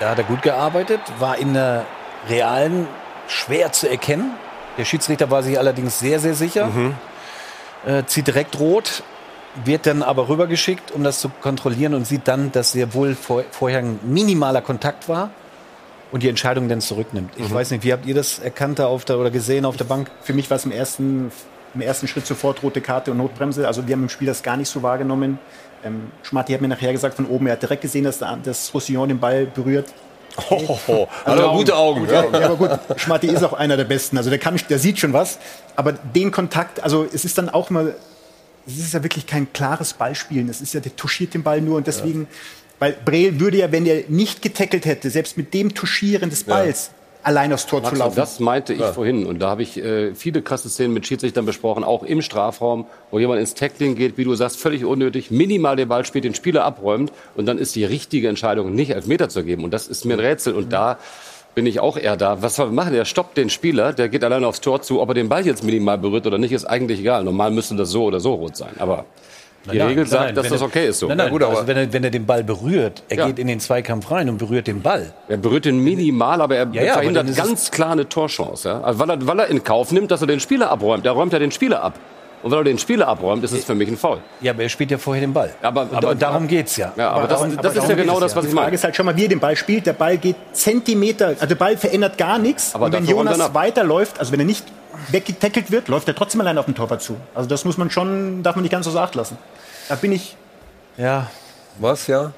Speaker 5: Da hat er gut gearbeitet, war in der realen schwer zu erkennen. Der Schiedsrichter war sich allerdings sehr, sehr sicher.
Speaker 1: Mhm.
Speaker 5: Äh, zieht direkt rot, wird dann aber rübergeschickt, um das zu kontrollieren und sieht dann, dass sehr wohl vor, vorher ein minimaler Kontakt war und die Entscheidung dann zurücknimmt. Ich
Speaker 2: Mhm.
Speaker 5: weiß nicht, wie habt ihr das erkannt da auf der, oder gesehen auf der Bank?
Speaker 2: Für mich war es im ersten, im ersten Schritt sofort rote Karte und Notbremse. Also wir haben im Spiel das gar nicht so wahrgenommen. Ähm, Schmatti hat mir nachher gesagt, von oben, er hat direkt gesehen, dass, der, dass Roussillon den Ball berührt.
Speaker 1: Oh, oh, hat aber gute Augen.
Speaker 2: Ja, ja, aber gut, Schmatti ist auch einer der Besten. Also der, kann, der sieht schon was. Aber den Kontakt, also es ist dann auch mal, es ist ja wirklich kein klares Ballspielen. Es ist ja, der touchiert den Ball nur und deswegen, weil Breel würde ja, wenn er nicht getackelt hätte, selbst mit dem Touchieren des Balls, allein aufs Tor
Speaker 4: Max,
Speaker 2: zu laufen.
Speaker 4: das meinte ich vorhin. Und da habe ich äh, viele krasse Szenen mit Schiedsrichtern besprochen, auch im Strafraum, wo jemand ins Tackling geht, wie du sagst, völlig unnötig, minimal den Ball spielt, den Spieler abräumt und dann ist die richtige Entscheidung, nicht Elfmeter zu geben. Und das ist mir ein Rätsel. Und da bin ich auch eher da. Was soll man machen? Der stoppt den Spieler, der geht alleine aufs Tor zu. Ob er den Ball jetzt minimal berührt oder nicht, ist eigentlich egal. Normal müsste das so oder so rot sein. Aber die
Speaker 5: Nein,
Speaker 4: Regel sagt,
Speaker 5: nein,
Speaker 4: dass
Speaker 5: wenn
Speaker 4: das
Speaker 5: er-
Speaker 4: okay ist so.
Speaker 5: Nein, nein, also wenn, er, wenn er den Ball berührt, er
Speaker 4: Ja.
Speaker 5: geht in den Zweikampf rein und berührt den Ball.
Speaker 4: Er berührt den minimal, aber er
Speaker 5: Ja, ja, aber
Speaker 4: verhindert
Speaker 5: ist es-
Speaker 4: ganz klar eine Torchance. Ja? Also weil, er, weil er in Kauf nimmt, dass er den Spieler abräumt. Er räumt ja den Spieler ab. Und weil er den Spieler abräumt, ist es für mich ein Foul.
Speaker 5: Ja, aber er spielt ja vorher den Ball.
Speaker 4: Aber,
Speaker 5: Und,
Speaker 4: aber
Speaker 5: und darum geht's ja.
Speaker 4: Ja, aber, das,
Speaker 2: darum-
Speaker 4: das ist
Speaker 2: darum
Speaker 4: ja
Speaker 2: geht
Speaker 4: genau
Speaker 2: es
Speaker 4: das, was ich
Speaker 2: Die Frage
Speaker 4: meine.
Speaker 2: ist halt schon mal, wie er den Ball spielt. Der Ball geht Zentimeter, also der Ball verändert gar nichts.
Speaker 4: Aber
Speaker 2: und wenn
Speaker 4: er
Speaker 2: Jonas weiterläuft, also wenn er nicht weggetackelt wird, läuft er trotzdem allein auf den Torwart zu. Also das muss man schon, darf man nicht ganz außer Acht lassen. Da bin ich.
Speaker 5: Ja.
Speaker 1: Was, ja?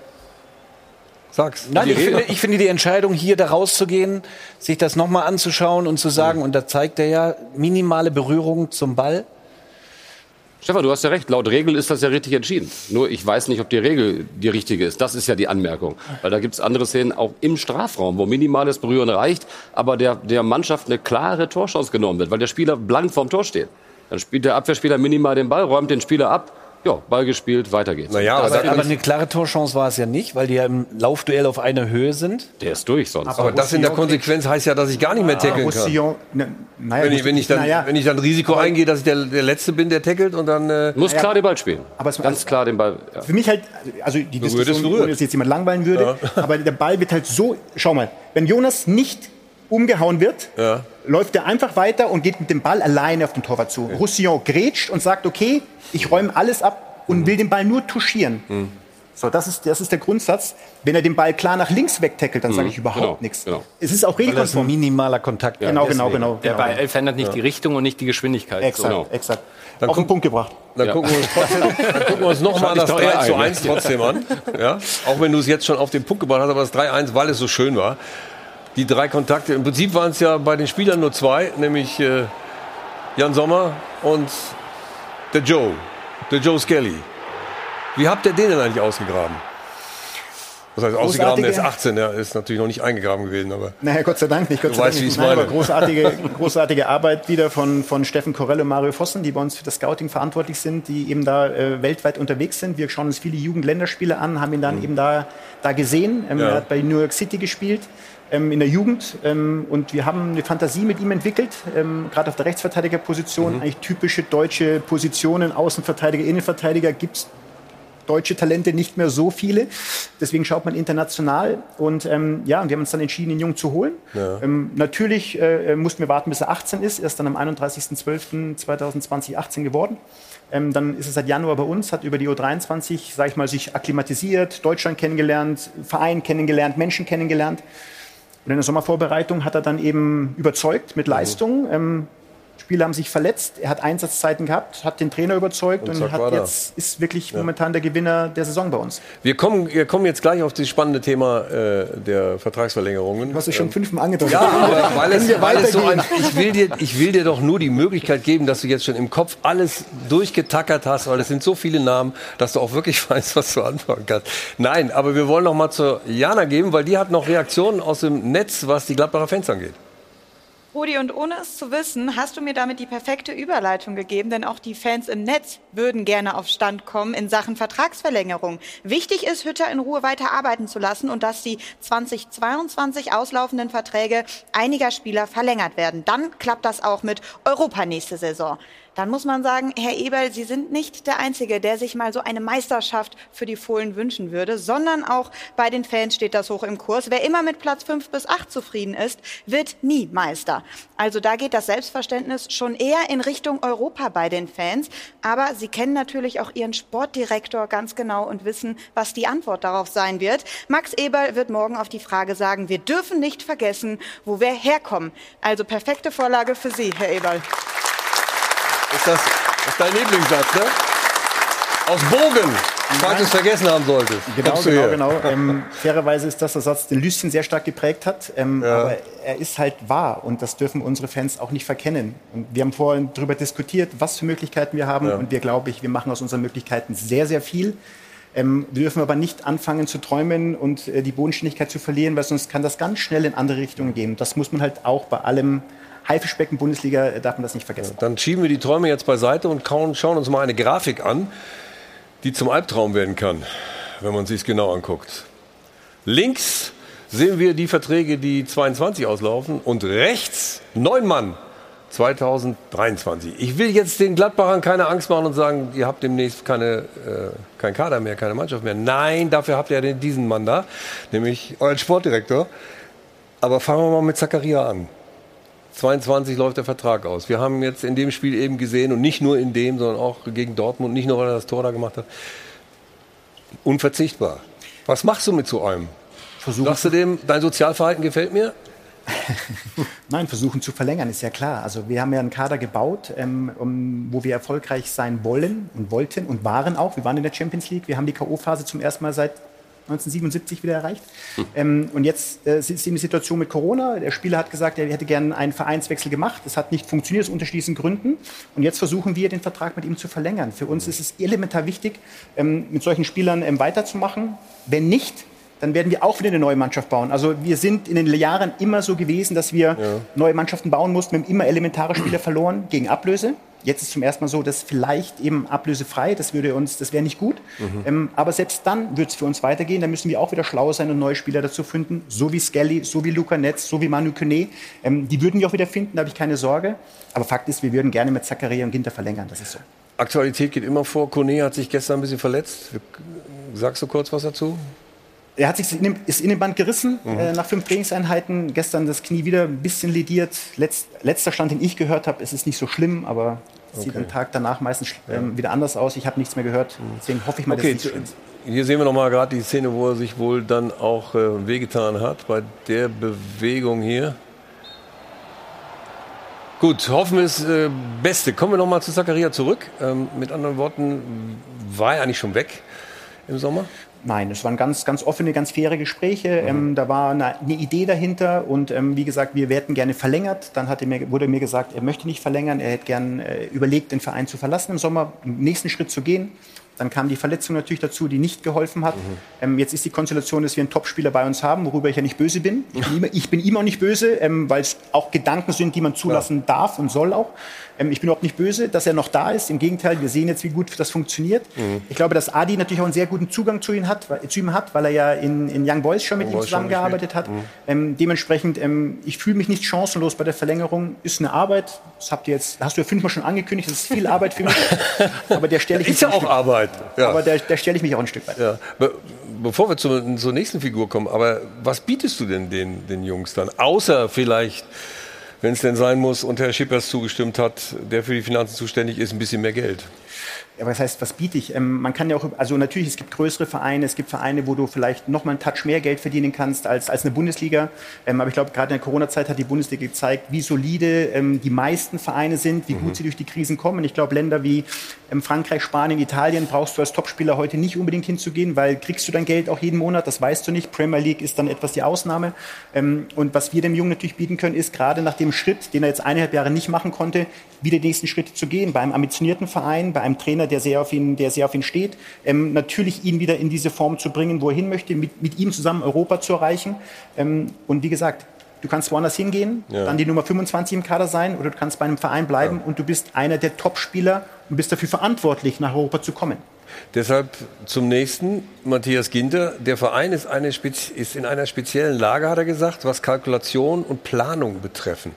Speaker 1: Sag's.
Speaker 5: Nein, ich finde, ich finde die Entscheidung, hier da rauszugehen, sich das nochmal anzuschauen und zu sagen, und da zeigt er ja minimale Berührung zum Ball.
Speaker 4: Stefan, du hast ja recht. Laut Regel ist das ja richtig entschieden. Nur ich weiß nicht, ob die Regel die richtige ist. Das ist ja die Anmerkung. Weil da gibt es andere Szenen auch im Strafraum, wo minimales Berühren reicht, aber der, der Mannschaft eine klare Torchance genommen wird, weil der Spieler blank vorm Tor steht. Dann spielt der Abwehrspieler minimal den Ball, räumt den Spieler ab. Ja, Ball gespielt, weiter geht's.
Speaker 1: Naja,
Speaker 5: aber,
Speaker 1: aber,
Speaker 5: aber eine klare Torchance war es ja nicht, weil die ja im Laufduell auf einer Höhe sind.
Speaker 4: Der ist durch sonst.
Speaker 1: aber das in der Konsequenz heißt ja, dass ich gar nicht mehr tackeln kann.
Speaker 2: Roussillon, ne, naja,
Speaker 1: Wenn ich, wenn, ich dann,
Speaker 2: naja,
Speaker 1: wenn ich dann Risiko
Speaker 2: aber-
Speaker 1: eingehe, dass ich der, der Letzte bin, der tackelt und dann... Äh,
Speaker 4: Muss klar den Ball spielen.
Speaker 2: Aber es-
Speaker 4: Ganz klar den Ball. Ja.
Speaker 2: Für mich halt, also die Diskussion, ohne dass jetzt jemand langweilen würde, (laughs) aber der Ball wird halt so, schau mal, wenn Jonas nicht umgehauen wird,
Speaker 1: Ja.
Speaker 2: Läuft er einfach weiter und geht mit dem Ball alleine auf den Torwart zu. Roussillon grätscht und sagt, okay, ich räume alles ab und will den Ball nur touchieren.
Speaker 1: Mhm.
Speaker 2: So, das ist, das ist der Grundsatz. Wenn er den Ball klar nach links wegtackelt, dann sage ich überhaupt
Speaker 4: genau,
Speaker 2: nichts.
Speaker 4: genau.
Speaker 2: Es ist auch
Speaker 5: Weil das ein
Speaker 2: regelkonform.
Speaker 5: minimaler Kontakt war.
Speaker 2: Genau, genau,
Speaker 5: Deswegen.
Speaker 2: genau.
Speaker 8: Der
Speaker 2: genau.
Speaker 8: bei 11 ändert nicht die Richtung und nicht die Geschwindigkeit.
Speaker 2: Exakt,
Speaker 4: Genau.
Speaker 2: exakt.
Speaker 1: Dann
Speaker 2: Auf den Punkt gebracht.
Speaker 1: Dann,
Speaker 4: Ja.
Speaker 1: gucken wir uns (laughs) trotzdem, dann gucken wir uns nochmal das
Speaker 4: Schalt dich doch
Speaker 1: 3 zu
Speaker 4: eher ein.
Speaker 1: 1 trotzdem an. Ja? Auch wenn du es jetzt schon auf den Punkt gebracht hast, aber das 3-1, weil es so schön war. Die drei Kontakte, im Prinzip waren es ja bei den Spielern nur zwei, nämlich äh, Jan Sommer und der Joe, der Joe Skelly. Wie habt ihr den denn eigentlich ausgegraben? Das heißt, ausgegraben, der ist 18, der ist natürlich noch nicht eingegraben gewesen, aber
Speaker 2: Naja, Gott sei Dank nicht. Gott
Speaker 1: Du
Speaker 2: sei
Speaker 1: weißt,
Speaker 2: Dank
Speaker 1: wie
Speaker 2: Nein,
Speaker 1: meine.
Speaker 2: aber großartige, großartige Arbeit wieder von, von Steffen Korell und Mario Vossen, die bei uns für das Scouting verantwortlich sind, die eben da äh, weltweit unterwegs sind. Wir schauen uns viele Jugendländerspiele an, haben ihn dann eben da, da gesehen. Ähm,
Speaker 1: Mhm. Ja.
Speaker 2: Er hat bei New York City gespielt. Ähm, in der Jugend ähm, und wir haben eine Fantasie mit ihm entwickelt, ähm, gerade auf der Rechtsverteidigerposition,
Speaker 1: Mhm.
Speaker 2: eigentlich typische deutsche Positionen, Außenverteidiger, Innenverteidiger gibt's deutsche Talente nicht mehr so viele. Deswegen schaut man international. Und ähm, ja, und wir haben uns dann entschieden, den Jungen zu holen. Ähm, natürlich äh, mussten wir warten, bis er 18 ist. Er ist dann am 31.12.2020 18 geworden. Ähm, dann ist er seit Januar bei uns, hat über die U23, sage ich mal, sich akklimatisiert, Deutschland kennengelernt, Verein kennengelernt, Menschen kennengelernt. Und in der Sommervorbereitung hat er dann eben überzeugt mit Leistung. Ähm, Spieler haben sich verletzt, er hat Einsatzzeiten gehabt, hat den Trainer überzeugt
Speaker 1: Und
Speaker 2: und, hat jetzt, ist wirklich momentan der Gewinner der Saison bei uns.
Speaker 1: Wir kommen, wir kommen jetzt gleich auf das spannende Thema äh, der Vertragsverlängerungen.
Speaker 2: Du hast es schon
Speaker 1: Ähm,
Speaker 2: fünfmal angedeutet.
Speaker 1: Ja, (laughs) weil es, weil es so ein, ich, will dir, ich will dir doch nur die Möglichkeit geben, dass du jetzt schon im Kopf alles durchgetackert hast, weil es sind so viele Namen, dass du auch wirklich (laughs) weißt, was du anfangen kannst. Nein, aber wir wollen noch mal zur Jana geben, weil die hat noch Reaktionen aus dem Netz, was die Gladbacher Fans angeht.
Speaker 3: Rudi, und ohne es zu wissen, hast du mir damit die perfekte Überleitung gegeben, denn auch die Fans im Netz würden gerne auf Stand kommen in Sachen Vertragsverlängerung. Wichtig ist, Hütter in Ruhe weiter arbeiten zu lassen und dass die 2022 auslaufenden Verträge einiger Spieler verlängert werden. Dann klappt das auch mit Europa nächste Saison. Dann muss man sagen, Herr Eberl, Sie sind nicht der Einzige, der sich mal so eine Meisterschaft für die Fohlen wünschen würde, sondern auch bei den Fans steht das hoch im Kurs. Wer immer mit Platz 5 bis 8 zufrieden ist, wird nie Meister. Also da geht das Selbstverständnis schon eher in Richtung Europa bei den Fans. Aber Sie kennen natürlich auch Ihren Sportdirektor ganz genau und wissen, was die Antwort darauf sein wird. Max Eberl wird morgen auf die Frage sagen, wir dürfen nicht vergessen, wo wir herkommen. Also perfekte Vorlage für Sie, Herr Eberl.
Speaker 1: Ist das, ist dein Lieblingssatz, ne? Aus Bogen, falls du es vergessen haben solltest.
Speaker 2: Genau, genau, genau. Ähm, fairerweise ist das der Satz, den Lüschen sehr stark geprägt hat. Ähm,
Speaker 1: Ja.
Speaker 2: Aber er ist halt wahr und das dürfen unsere Fans auch nicht verkennen. Und wir haben vorhin darüber diskutiert, was für Möglichkeiten wir haben.
Speaker 1: Ja.
Speaker 2: Und wir, glaube ich, wir machen aus unseren Möglichkeiten sehr, sehr viel. Ähm, wir dürfen aber nicht anfangen zu träumen und äh, die Bodenständigkeit zu verlieren, weil sonst kann das ganz schnell in andere Richtungen gehen. Das muss man halt auch bei allem Haifischbecken Bundesliga, äh, darf man das nicht vergessen.
Speaker 1: Dann schieben wir die Träume jetzt beiseite und schauen uns mal eine Grafik an, die zum Albtraum werden kann, wenn man sich genau anguckt. Links sehen wir die Verträge, die 22 auslaufen und rechts neun Mann 2023. Ich will jetzt den Gladbachern keine Angst machen und sagen, ihr habt demnächst keine, äh, kein Kader mehr, keine Mannschaft mehr. Nein, dafür habt ihr diesen Mann da, nämlich euren Sportdirektor. Aber fangen wir mal mit Zakaria an. 22 läuft der Vertrag aus. Wir haben jetzt in dem Spiel eben gesehen und nicht nur in dem, sondern auch gegen Dortmund, nicht nur weil er das Tor da gemacht hat, unverzichtbar. Was machst du mit so einem? Sagst du dem, dein Sozialverhalten gefällt mir? (laughs)
Speaker 2: Nein, versuchen zu verlängern, ist ja klar. Also wir haben ja einen Kader gebaut, ähm, wo wir erfolgreich sein wollen und wollten und waren auch. Wir waren in der Champions League. Wir haben die K.O.-Phase zum ersten Mal seit 1977 wieder erreicht. Ähm, und jetzt äh, ist eben die Situation mit Corona. Der Spieler hat gesagt, er hätte gerne einen Vereinswechsel gemacht. Das hat nicht funktioniert aus unterschiedlichen Gründen. Und jetzt versuchen wir, den Vertrag mit ihm zu verlängern. Für uns ist es elementar wichtig, ähm, mit solchen Spielern ähm, weiterzumachen. Wenn nicht, dann werden wir auch wieder eine neue Mannschaft bauen. Also wir sind in den Jahren immer so gewesen, dass wir neue Mannschaften bauen mussten. Wir haben immer elementare Spieler verloren gegen Ablöse. Jetzt ist zum ersten Mal so, dass vielleicht eben ablösefrei, das würde uns, das wäre nicht gut.
Speaker 1: Mhm.
Speaker 2: Ähm, aber selbst dann wird es für uns weitergehen. Da müssen wir auch wieder schlau sein und neue Spieler dazu finden. So wie Skelly, so wie Luca Netz, so wie Manu Kone. Ähm, die würden wir auch wieder finden, da habe ich keine Sorge. Aber Fakt ist, wir würden gerne mit Zakaria und Ginter verlängern. Das ist so.
Speaker 1: Aktualität geht immer vor. Kone hat sich gestern ein bisschen verletzt. Sagst du kurz was dazu?
Speaker 2: Er hat sich das Innenband gerissen äh, nach fünf Trainingseinheiten. Gestern das Knie wieder ein bisschen lediert. Letz, letzter Stand, den ich gehört habe, es ist nicht so schlimm, aber es sieht
Speaker 1: Okay.
Speaker 2: am Tag danach meistens ähm, wieder anders aus. Ich habe nichts mehr gehört. Deswegen hoffe ich mal,
Speaker 1: Okay,
Speaker 2: dass es nicht schlimm ist.
Speaker 1: hier sehen wir noch mal gerade die Szene, wo er sich wohl dann auch äh, wehgetan hat bei der Bewegung hier. Gut, hoffen wir das äh, Beste. Kommen wir noch mal zu Zakaria zurück. Ähm, mit anderen Worten, war er eigentlich schon weg im Sommer?
Speaker 2: Nein, es waren ganz, ganz offene, ganz faire Gespräche. Ähm, da war eine, eine Idee dahinter und ähm, wie gesagt, wir hätten gerne verlängert. Dann mir, wurde mir gesagt, er möchte nicht verlängern. Er hätte gern äh, überlegt, den Verein zu verlassen im Sommer, einen nächsten Schritt zu gehen. Dann kam die Verletzung natürlich dazu, die nicht geholfen hat. Ähm, jetzt ist die Konstellation, dass wir einen Topspieler bei uns haben, worüber ich ja nicht böse bin. Ich bin, immer, ich bin ihm auch nicht böse, ähm, weil es auch Gedanken sind, die man zulassen darf und soll auch. Ähm, ich bin überhaupt nicht böse, dass er noch da ist. Im Gegenteil, wir sehen jetzt, wie gut das funktioniert. Ich glaube, dass Adi natürlich auch einen sehr guten Zugang zu ihm hat, weil- zu ihm hat weil er ja in, in Young Boys schon mit
Speaker 1: Young
Speaker 2: ihm zusammengearbeitet hat.
Speaker 1: gespielt.
Speaker 2: Ähm, dementsprechend, ähm, ich fühle mich nicht chancenlos bei der Verlängerung. Ist eine Arbeit. Das habt ihr jetzt, hast du ja fünfmal schon angekündigt. Das ist viel Arbeit für mich. (laughs) Aber der stelle ich
Speaker 1: Ist
Speaker 2: mich
Speaker 1: ja
Speaker 2: ein
Speaker 1: auch
Speaker 2: Stück-
Speaker 1: Arbeit. Ja.
Speaker 2: Aber der, der stelle ich mich auch ein Stück weit.
Speaker 1: Ja. Be bevor wir zur, zur nächsten Figur kommen, aber was bietest du denn den, den Jungs dann? Außer vielleicht wenn es denn sein muss und Herr Schippers zugestimmt hat, der für die Finanzen zuständig ist, ein bisschen mehr Geld.
Speaker 2: Ja, was heißt, was biete ich? Ähm, man kann ja auch, also natürlich, es gibt größere Vereine, es gibt Vereine, wo du vielleicht noch mal einen Touch mehr Geld verdienen kannst als, als eine Bundesliga. Ähm, aber ich glaube, gerade in der Corona-Zeit hat die Bundesliga gezeigt, wie solide ähm, die meisten Vereine sind, wie gut sie durch die Krisen kommen. Ich glaube, Länder wie Frankreich, Spanien, Italien brauchst du als Topspieler heute nicht unbedingt hinzugehen, weil kriegst du dein Geld auch jeden Monat, das weißt du nicht. Premier League ist dann etwas die Ausnahme. Ähm, und was wir dem Jungen natürlich bieten können, ist gerade nach dem Schritt, den er jetzt eineinhalb Jahre nicht machen konnte, wieder die nächsten Schritte zu gehen. Bei einem ambitionierten Verein, bei einem Trainer, der sehr auf ihn, der sehr auf ihn steht, ähm, natürlich ihn wieder in diese Form zu bringen, wo er hin möchte, mit, mit ihm zusammen Europa zu erreichen. Ähm, und wie gesagt, du kannst woanders hingehen,
Speaker 1: Ja.
Speaker 2: dann die Nummer 25 im Kader sein, oder du kannst bei einem Verein bleiben und du bist einer der Top-Spieler und bist dafür verantwortlich, nach Europa zu kommen.
Speaker 1: Deshalb zum nächsten, Matthias Ginter. Der Verein ist, eine ist in einer speziellen Lage, hat er gesagt, was Kalkulation und Planung betreffen.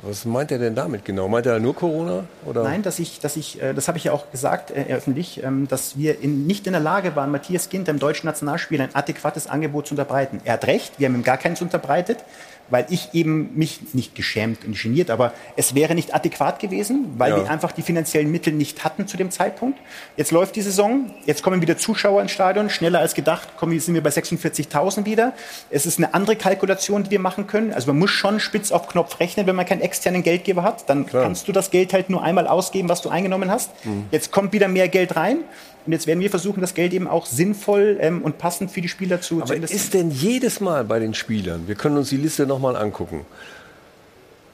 Speaker 1: Was meint er denn damit genau? Meint er nur Corona? Oder?
Speaker 2: Nein, dass ich, dass ich, äh, das habe ich ja auch gesagt äh, öffentlich, ähm, dass wir in, nicht in der Lage waren, Matthias Ginter im deutschen Nationalspiel ein adäquates Angebot zu unterbreiten. Er hat recht, wir haben ihm gar keins unterbreitet, weil ich eben mich nicht geschämt und geniert, aber es wäre nicht adäquat gewesen, weil
Speaker 1: Ja.
Speaker 2: wir einfach die finanziellen Mittel nicht hatten zu dem Zeitpunkt. Jetzt läuft die Saison, jetzt kommen wieder Zuschauer ins Stadion, schneller als gedacht, kommen, sind wir bei 46.000 wieder. Es ist eine andere Kalkulation, die wir machen können. Also man muss schon spitz auf Knopf rechnen, wenn man keinen externen Geldgeber hat, dann kannst du das Geld halt nur einmal ausgeben, was du eingenommen hast.
Speaker 1: Mhm.
Speaker 2: Jetzt kommt wieder mehr Geld rein. Und jetzt werden wir versuchen, das Geld eben auch sinnvoll ähm, und passend für die Spieler zu, zu
Speaker 1: Aber
Speaker 2: investieren.
Speaker 1: ist denn jedes Mal bei den Spielern, wir können uns die Liste nochmal angucken,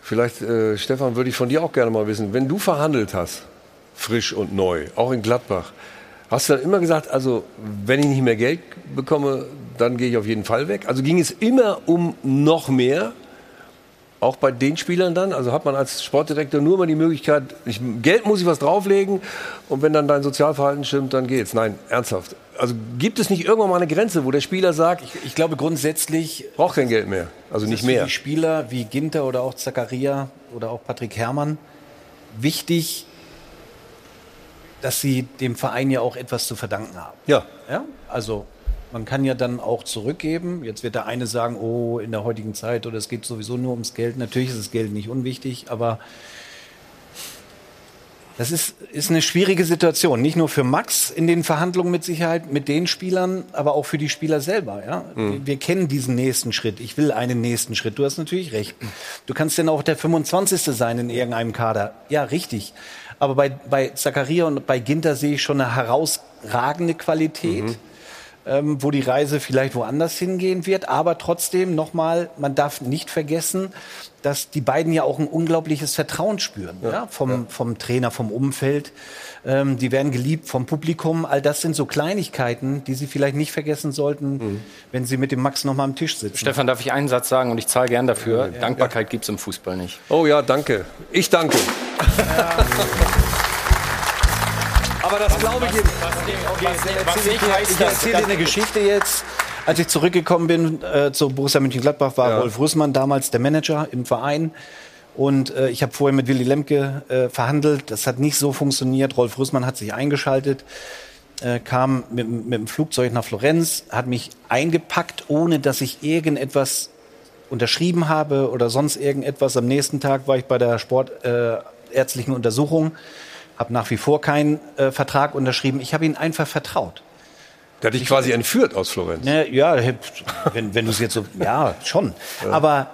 Speaker 1: vielleicht, äh, Stefan, würde ich von dir auch gerne mal wissen, wenn du verhandelt hast, frisch und neu, auch in Gladbach, hast du dann immer gesagt, also wenn ich nicht mehr Geld bekomme, dann gehe ich auf jeden Fall weg? Also ging es immer um noch mehr? Auch bei den Spielern dann? Also hat man als Sportdirektor nur mal die Möglichkeit, ich, Geld muss ich was drauflegen und wenn dann dein Sozialverhalten stimmt, dann geht's. Nein, ernsthaft. Also gibt es nicht irgendwann mal eine Grenze, wo der Spieler sagt, ich,
Speaker 5: Ich glaube grundsätzlich
Speaker 1: brauche kein Geld mehr. Also
Speaker 5: ist
Speaker 1: nicht
Speaker 5: es für
Speaker 1: mehr.
Speaker 5: die Spieler wie Ginter oder auch Zakaria oder auch Patrick Herrmann wichtig, dass sie dem Verein ja auch etwas zu verdanken haben.
Speaker 1: Ja.
Speaker 5: Ja, also man kann ja dann auch zurückgeben. Jetzt wird der eine sagen, oh, in der heutigen Zeit oder es geht sowieso nur ums Geld. Natürlich ist das Geld nicht unwichtig, aber das ist, ist eine schwierige Situation. Nicht nur für Max in den Verhandlungen mit Sicherheit, mit den Spielern, aber auch für die Spieler selber. Ja?
Speaker 1: Mhm.
Speaker 5: Wir, wir kennen diesen nächsten Schritt. Ich will einen nächsten Schritt. Du hast natürlich recht. Du kannst denn auch der 25. sein in irgendeinem Kader. Ja, richtig. Aber bei, bei Zakaria und bei Ginter sehe ich schon eine herausragende Qualität.
Speaker 1: Mhm.
Speaker 5: Ähm, wo die Reise vielleicht woanders hingehen wird. Aber trotzdem nochmal, man darf nicht vergessen, dass die beiden ja auch ein unglaubliches Vertrauen spüren. Ja. vom, vom Trainer, vom Umfeld. Ähm, die werden geliebt vom Publikum. All das sind so Kleinigkeiten, die sie vielleicht nicht vergessen sollten, wenn sie mit dem Max nochmal am Tisch sitzen.
Speaker 8: Stefan, darf ich einen Satz sagen und ich zahle gern dafür? Dankbarkeit gibt es im Fußball nicht.
Speaker 1: Oh ja, danke. Ich danke. (laughs)
Speaker 5: Aber das glaube ich
Speaker 8: was heißt,
Speaker 5: Ich
Speaker 8: dass-
Speaker 5: erzähle dir eine Geschichte jetzt. Als ich zurückgekommen bin äh, zu Borussia Mönchengladbach, war
Speaker 1: Ja.
Speaker 5: Rolf Rüssmann damals der Manager im Verein. Und äh, ich habe vorher mit Willy Lemke äh, verhandelt. Das hat nicht so funktioniert. Rolf Rüssmann hat sich eingeschaltet, äh, kam mit, mit dem Flugzeug nach Florenz, hat mich eingepackt, ohne dass ich irgendetwas unterschrieben habe oder sonst irgendetwas. Am nächsten Tag war ich bei der sportärztlichen äh, Untersuchung, habe nach wie vor keinen äh, Vertrag unterschrieben. Ich habe ihn einfach vertraut.
Speaker 1: Der hat dich quasi entführt aus Florenz.
Speaker 5: Ne, ja, wenn, wenn du es jetzt so, (laughs) ja, schon. Aber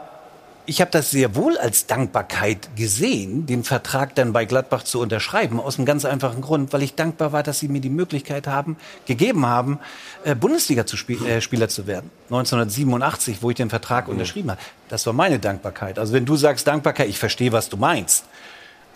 Speaker 5: ich habe das sehr wohl als Dankbarkeit gesehen, den Vertrag dann bei Gladbach zu unterschreiben, aus einem ganz einfachen Grund, weil ich dankbar war, dass sie mir die Möglichkeit haben, gegeben haben, äh, Bundesliga-Spieler äh, Spieler zu werden. 1987, wo ich den Vertrag unterschrieben habe. Das war meine Dankbarkeit. Also wenn du sagst Dankbarkeit, ich verstehe, was du meinst.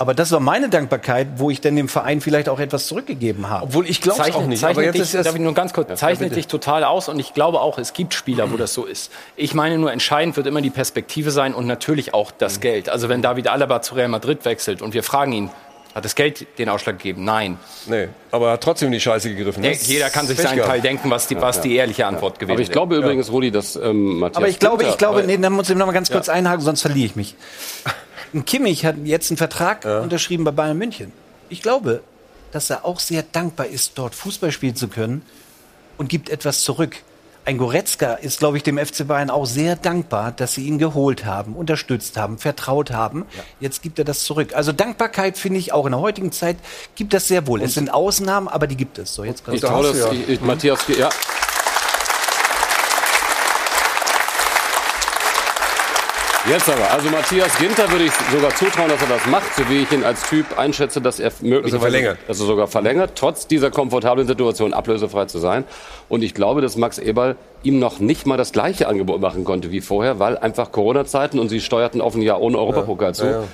Speaker 5: Aber das war meine Dankbarkeit, wo ich dann dem Verein vielleicht auch etwas zurückgegeben habe.
Speaker 1: Obwohl ich glaube es auch nicht. Aber
Speaker 8: Zeichnet
Speaker 1: jetzt
Speaker 8: dich,
Speaker 1: ist
Speaker 8: darf ich nur ganz kurz, zeichnet
Speaker 1: bitte.
Speaker 8: dich total aus und ich glaube auch, es gibt Spieler, wo das so ist. Ich meine nur, entscheidend wird immer die Perspektive sein und natürlich auch das
Speaker 1: Mhm.
Speaker 8: Geld. Also wenn David Alaba zu Real Madrid wechselt und wir fragen ihn, hat das Geld den Ausschlag gegeben? Nein.
Speaker 1: Nee, aber er hat trotzdem in die Scheiße gegriffen.
Speaker 8: Nee,
Speaker 1: Das
Speaker 8: jeder kann sich seinen. Teil denken, was die, was die ehrliche Antwort gewesen
Speaker 4: Aber ich glaube
Speaker 8: wäre.
Speaker 4: übrigens, Rudi, dass ähm, Matthias
Speaker 5: Aber ich glaube, ich glaube, nee, da muss ich noch mal ganz kurz einhaken, sonst verliere ich mich. (laughs) Ein Kimmich hat jetzt einen Vertrag unterschrieben bei Bayern München. Ich glaube, dass er auch sehr dankbar ist, dort Fußball spielen zu können und gibt etwas zurück. ein Goretzka ist, glaube ich, dem FC Bayern auch sehr dankbar, dass sie ihn geholt haben, unterstützt haben, vertraut haben. Jetzt gibt er das zurück. Also Dankbarkeit finde ich auch in der heutigen Zeit gibt das sehr wohl. es sind Ausnahmen, aber die gibt es. So, jetzt
Speaker 4: Ich traue das, ich, ich, Matthias, ja. Jetzt aber, also Matthias Ginter würde ich sogar zutrauen, dass er das macht, so wie ich ihn als Typ einschätze, dass er möglicherweise,
Speaker 1: verlängert.
Speaker 4: dass er sogar verlängert, trotz dieser komfortablen Situation ablösefrei zu sein. Und ich glaube, dass Max Eberl ihm noch nicht mal das gleiche Angebot machen konnte wie vorher, weil einfach Corona-Zeiten und sie steuerten auf ein Jahr ohne Europapokal zu.
Speaker 1: Ja, ja.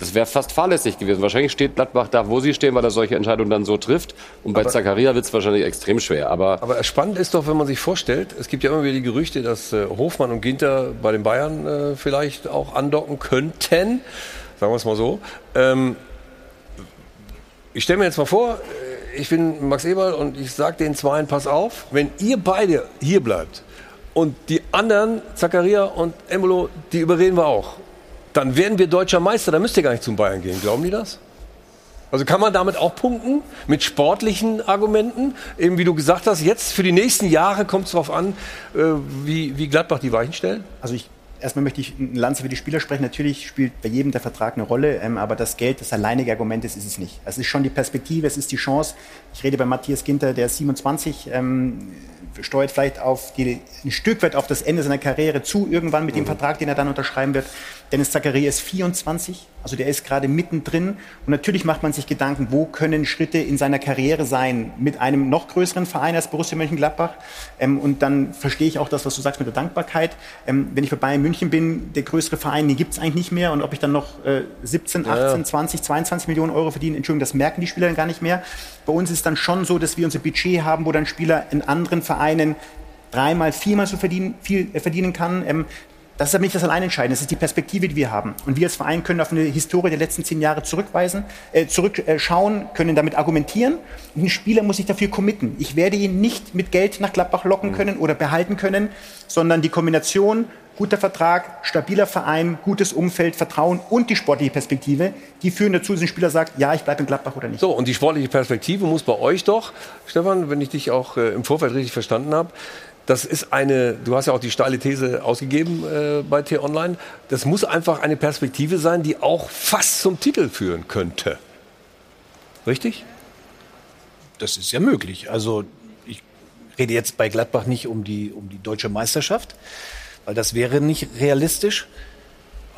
Speaker 4: Das wäre fast fahrlässig gewesen. Wahrscheinlich steht Gladbach da, wo sie stehen, weil er solche Entscheidungen dann so trifft. Und bei
Speaker 1: Aber-
Speaker 4: Zakaria wird es wahrscheinlich extrem schwer. Aber
Speaker 1: Aber spannend ist doch, wenn man sich vorstellt, es gibt ja immer wieder die Gerüchte, dass äh, Hofmann und Ginter bei den Bayern äh, vielleicht auch andocken könnten. Sagen wir es mal so. Ähm, ich stelle mir jetzt mal vor, äh, ich bin Max Eberl und ich sage den Zweien, pass auf, wenn ihr beide hier bleibt und die anderen, Zakaria und Embolo, die überreden wir auch, dann werden wir deutscher Meister, dann müsst ihr gar nicht zum Bayern gehen. Glauben die das? Also kann man damit auch punkten mit sportlichen Argumenten? Eben wie du gesagt hast, jetzt für die nächsten Jahre kommt es darauf an, äh, wie, wie Gladbach die Weichen stellen?
Speaker 2: Also ich, erstmal möchte ich ein Lanze für die Spieler sprechen. Natürlich spielt bei jedem der Vertrag eine Rolle, ähm, aber das Geld, das alleinige Argument ist, ist es nicht. Es ist schon die Perspektive, es ist die Chance. Ich rede bei Matthias Ginter, der ist 27, ähm, steuert vielleicht auf die, ein Stück weit auf das Ende seiner Karriere zu, irgendwann mit dem Vertrag, den er dann unterschreiben wird. Dennis Zakaria ist 24, also der ist gerade mittendrin. Und natürlich macht man sich Gedanken, wo können Schritte in seiner Karriere sein mit einem noch größeren Verein als Borussia Mönchengladbach. Ähm, und dann verstehe ich auch das, was du sagst mit der Dankbarkeit. Ähm, wenn ich bei Bayern München bin, der größere Verein, den gibt es eigentlich nicht mehr. Und ob ich dann noch äh, 17,
Speaker 1: Ja, ja.
Speaker 2: 18, 20, 22 Millionen Euro verdiene, Entschuldigung, das merken die Spieler dann gar nicht mehr. Bei uns ist es dann schon so, dass wir unser Budget haben, wo dann Spieler in anderen Vereinen dreimal, viermal so verdienen, viel äh, verdienen kann. Ähm, das ist aber nicht das Alleinentscheidende, das ist die Perspektive, die wir haben. Und wir als Verein können auf eine Historie der letzten zehn Jahre zurückweisen, äh, zurückschauen, können damit argumentieren. Und ein Spieler muss sich dafür committen. Ich werde ihn nicht mit Geld nach Gladbach locken können oder behalten können, sondern die Kombination guter Vertrag, stabiler Verein, gutes Umfeld, Vertrauen und die sportliche Perspektive, die führen dazu, dass ein Spieler sagt, ja, ich bleibe in Gladbach oder nicht.
Speaker 1: So, und die sportliche Perspektive muss bei euch doch, Stefan, wenn ich dich auch äh, im Vorfeld richtig verstanden habe, das ist eine, du hast ja auch die steile These ausgegeben äh, bei T-Online, das muss einfach eine Perspektive sein, die auch fast zum Titel führen könnte. Richtig?
Speaker 5: Das ist ja möglich. Also ich rede jetzt bei Gladbach nicht um die, um die deutsche Meisterschaft, weil das wäre nicht realistisch.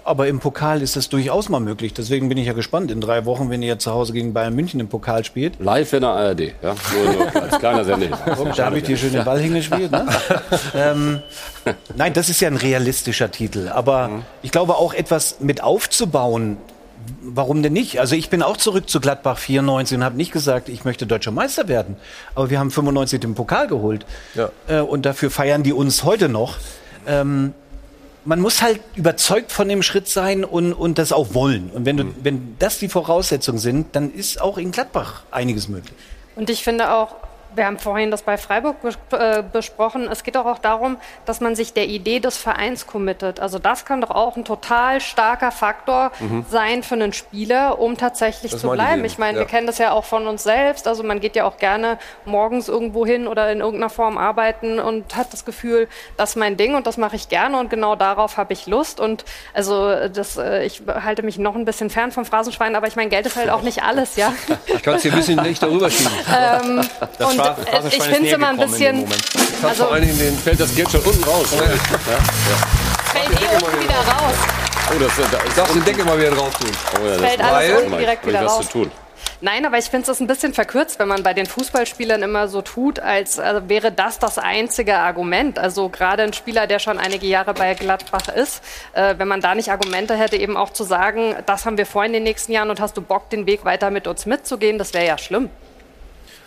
Speaker 5: Aber im Pokal ist das durchaus mal möglich. Deswegen bin ich ja gespannt. In drei Wochen, wenn ihr zu Hause gegen Bayern München im Pokal spielt.
Speaker 4: live in der ARD, ja? Nur, nur als kleiner Sender. (laughs)
Speaker 5: Da habe ich dir schön den Ball hingespielt. Ne? (laughs) ähm, nein, das ist ja ein realistischer Titel. Aber ich glaube auch etwas mit aufzubauen. Warum denn nicht? Also ich bin auch zurück zu Gladbach 94 und habe nicht gesagt, ich möchte deutscher Meister werden. Aber wir haben 95 den Pokal geholt. Äh, und dafür feiern die uns heute noch. Ähm, man muss halt überzeugt von dem Schritt sein und, und das auch wollen. Und wenn, du, wenn das die Voraussetzungen sind, dann ist auch in Gladbach einiges möglich.
Speaker 9: Und ich finde auch, wir haben vorhin das bei Freiburg äh, besprochen, es geht doch auch darum, dass man sich der Idee des Vereins committet. Also das kann doch auch ein total starker Faktor
Speaker 17: Mhm.
Speaker 9: sein für einen Spieler, um tatsächlich
Speaker 17: Das
Speaker 9: zu bleiben. Ich meine,
Speaker 17: ja.
Speaker 9: wir kennen das ja auch von uns selbst. Also man geht ja auch gerne morgens irgendwo hin oder in irgendeiner Form arbeiten und hat das Gefühl, das ist mein Ding und das mache ich gerne und genau darauf habe ich Lust. Und also das, äh, ich halte mich noch ein bisschen fern vom Phrasenschwein, aber ich meine, Geld ist halt auch nicht alles, ja.
Speaker 1: Ich kann es hier ein bisschen nicht darüber schieben. (laughs)
Speaker 9: Ähm, und äh, ich finde es immer ein bisschen. Also
Speaker 1: vor allen Dingen den
Speaker 4: fällt das Geld schon unten raus. Ja.
Speaker 9: fällt eh unten wieder raus.
Speaker 4: Oh, das, das,
Speaker 1: ich darf die Decke mal wieder drauf tun.
Speaker 4: Oh, ja, das
Speaker 9: Fällt alles unten direkt wieder raus.
Speaker 4: zu tun.
Speaker 9: Nein, aber ich finde es ein bisschen verkürzt, wenn man bei den Fußballspielern immer so tut, als äh, wäre das das einzige Argument. Also gerade ein Spieler, der schon einige Jahre bei Gladbach ist, äh, wenn man da nicht Argumente hätte, eben auch zu sagen, das haben wir vor in den nächsten Jahren und hast du Bock, den Weg weiter mit uns mitzugehen, das wäre ja schlimm.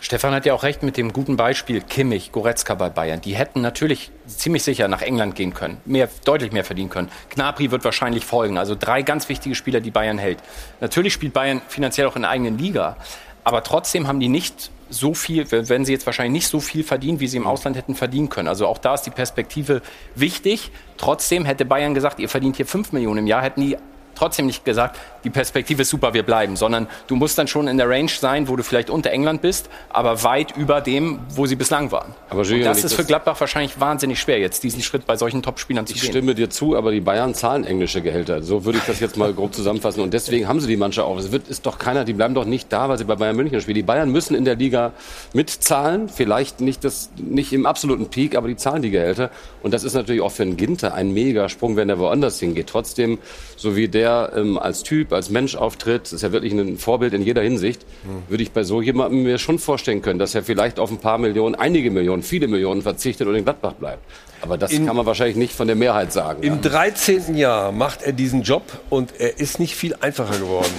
Speaker 8: Stefan hat ja auch recht mit dem guten Beispiel Kimmich, Goretzka bei Bayern. Die hätten natürlich ziemlich sicher nach England gehen können, mehr, deutlich mehr verdienen können. Gnabry wird wahrscheinlich folgen. Also drei ganz wichtige Spieler, die Bayern hält. Natürlich spielt Bayern finanziell auch in der eigenen Liga, aber trotzdem haben die nicht so viel, wenn sie jetzt wahrscheinlich nicht so viel verdienen, wie sie im Ausland hätten verdienen können. Also auch da ist die Perspektive wichtig. Trotzdem hätte Bayern gesagt, ihr verdient hier 5 Millionen im Jahr, hätten die trotzdem nicht gesagt, die Perspektive ist super, wir bleiben, sondern du musst dann schon in der Range sein, wo du vielleicht unter England bist, aber weit über dem, wo sie bislang waren.
Speaker 4: Aber Julian,
Speaker 8: das
Speaker 4: ich-
Speaker 8: ist für Gladbach wahrscheinlich wahnsinnig schwer, jetzt diesen Schritt bei solchen Top-Spielern zu
Speaker 4: Ich
Speaker 8: gehen.
Speaker 4: stimme dir zu, aber die Bayern zahlen englische Gehälter. So würde ich das jetzt mal grob zusammenfassen. Und deswegen haben sie die Mannschaft auch. Es wird, ist doch keiner, die bleiben doch nicht da, weil sie bei Bayern München spielen. Die Bayern müssen in der Liga mitzahlen. Vielleicht nicht, das, nicht im absoluten Peak, aber die zahlen die Gehälter. Und das ist natürlich auch für einen Ginter ein Mega-Sprung, wenn er woanders hingeht. Trotzdem, so wie der ähm, als Typ, als Mensch auftritt, ist ja wirklich ein Vorbild in jeder Hinsicht, würde ich bei so jemandem mir schon vorstellen können, dass er vielleicht auf ein paar Millionen, einige Millionen, viele Millionen verzichtet und in Gladbach bleibt. Aber das kann man wahrscheinlich nicht von der Mehrheit sagen.
Speaker 1: Im 13. Jahr macht er diesen Job und er ist nicht viel einfacher geworden.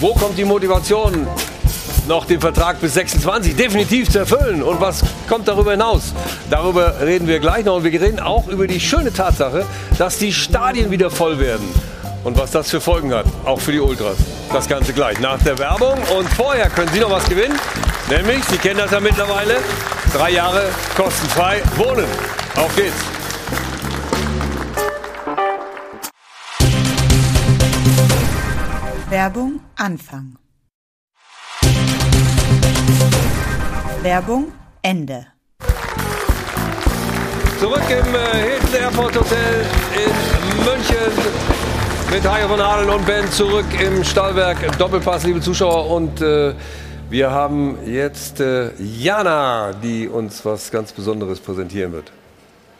Speaker 1: Wo kommt die Motivation, noch den Vertrag bis 26 definitiv zu erfüllen? Und was kommt darüber hinaus? Darüber reden wir gleich noch. Und wir reden auch über die schöne Tatsache, dass die Stadien wieder voll werden. Und was das für Folgen hat, auch für die Ultras. Das Ganze gleich nach der Werbung. Und vorher können Sie noch was gewinnen. Nämlich, Sie kennen das ja mittlerweile, drei Jahre kostenfrei wohnen. Auf geht's.
Speaker 16: Werbung Anfang. Werbung Ende.
Speaker 10: Zurück im äh, Hilton Airport Hotel in München mit Hajo von Adel und Ben zurück im Stahlwerk Doppelpass, liebe Zuschauer. Und äh,
Speaker 1: Wir haben jetzt äh, Jana, die uns was ganz Besonderes präsentieren wird.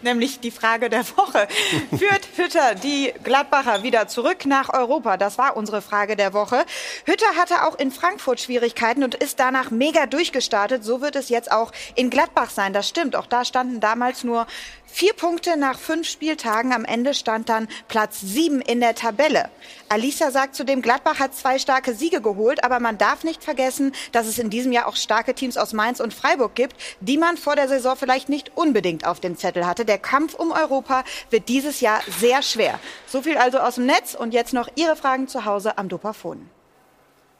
Speaker 3: Nämlich die Frage der Woche. (laughs) Führt Hütter die Gladbacher wieder zurück nach Europa? Das war unsere Frage der Woche. Hütter hatte auch in Frankfurt Schwierigkeiten und ist danach mega durchgestartet. So wird es jetzt auch in Gladbach sein. Das stimmt. Auch da standen damals nur vier Punkte nach fünf Spieltagen. Am Ende stand dann Platz sieben in der Tabelle. Alisa sagt zudem, Gladbach hat zwei starke Siege geholt, aber man darf nicht vergessen, dass es in diesem Jahr auch starke Teams aus Mainz und Freiburg gibt, die man vor der Saison vielleicht nicht unbedingt auf dem Zettel hatte. Der Kampf um Europa wird dieses Jahr sehr schwer. So viel also aus dem Netz und jetzt noch Ihre Fragen zu Hause am Dopafon.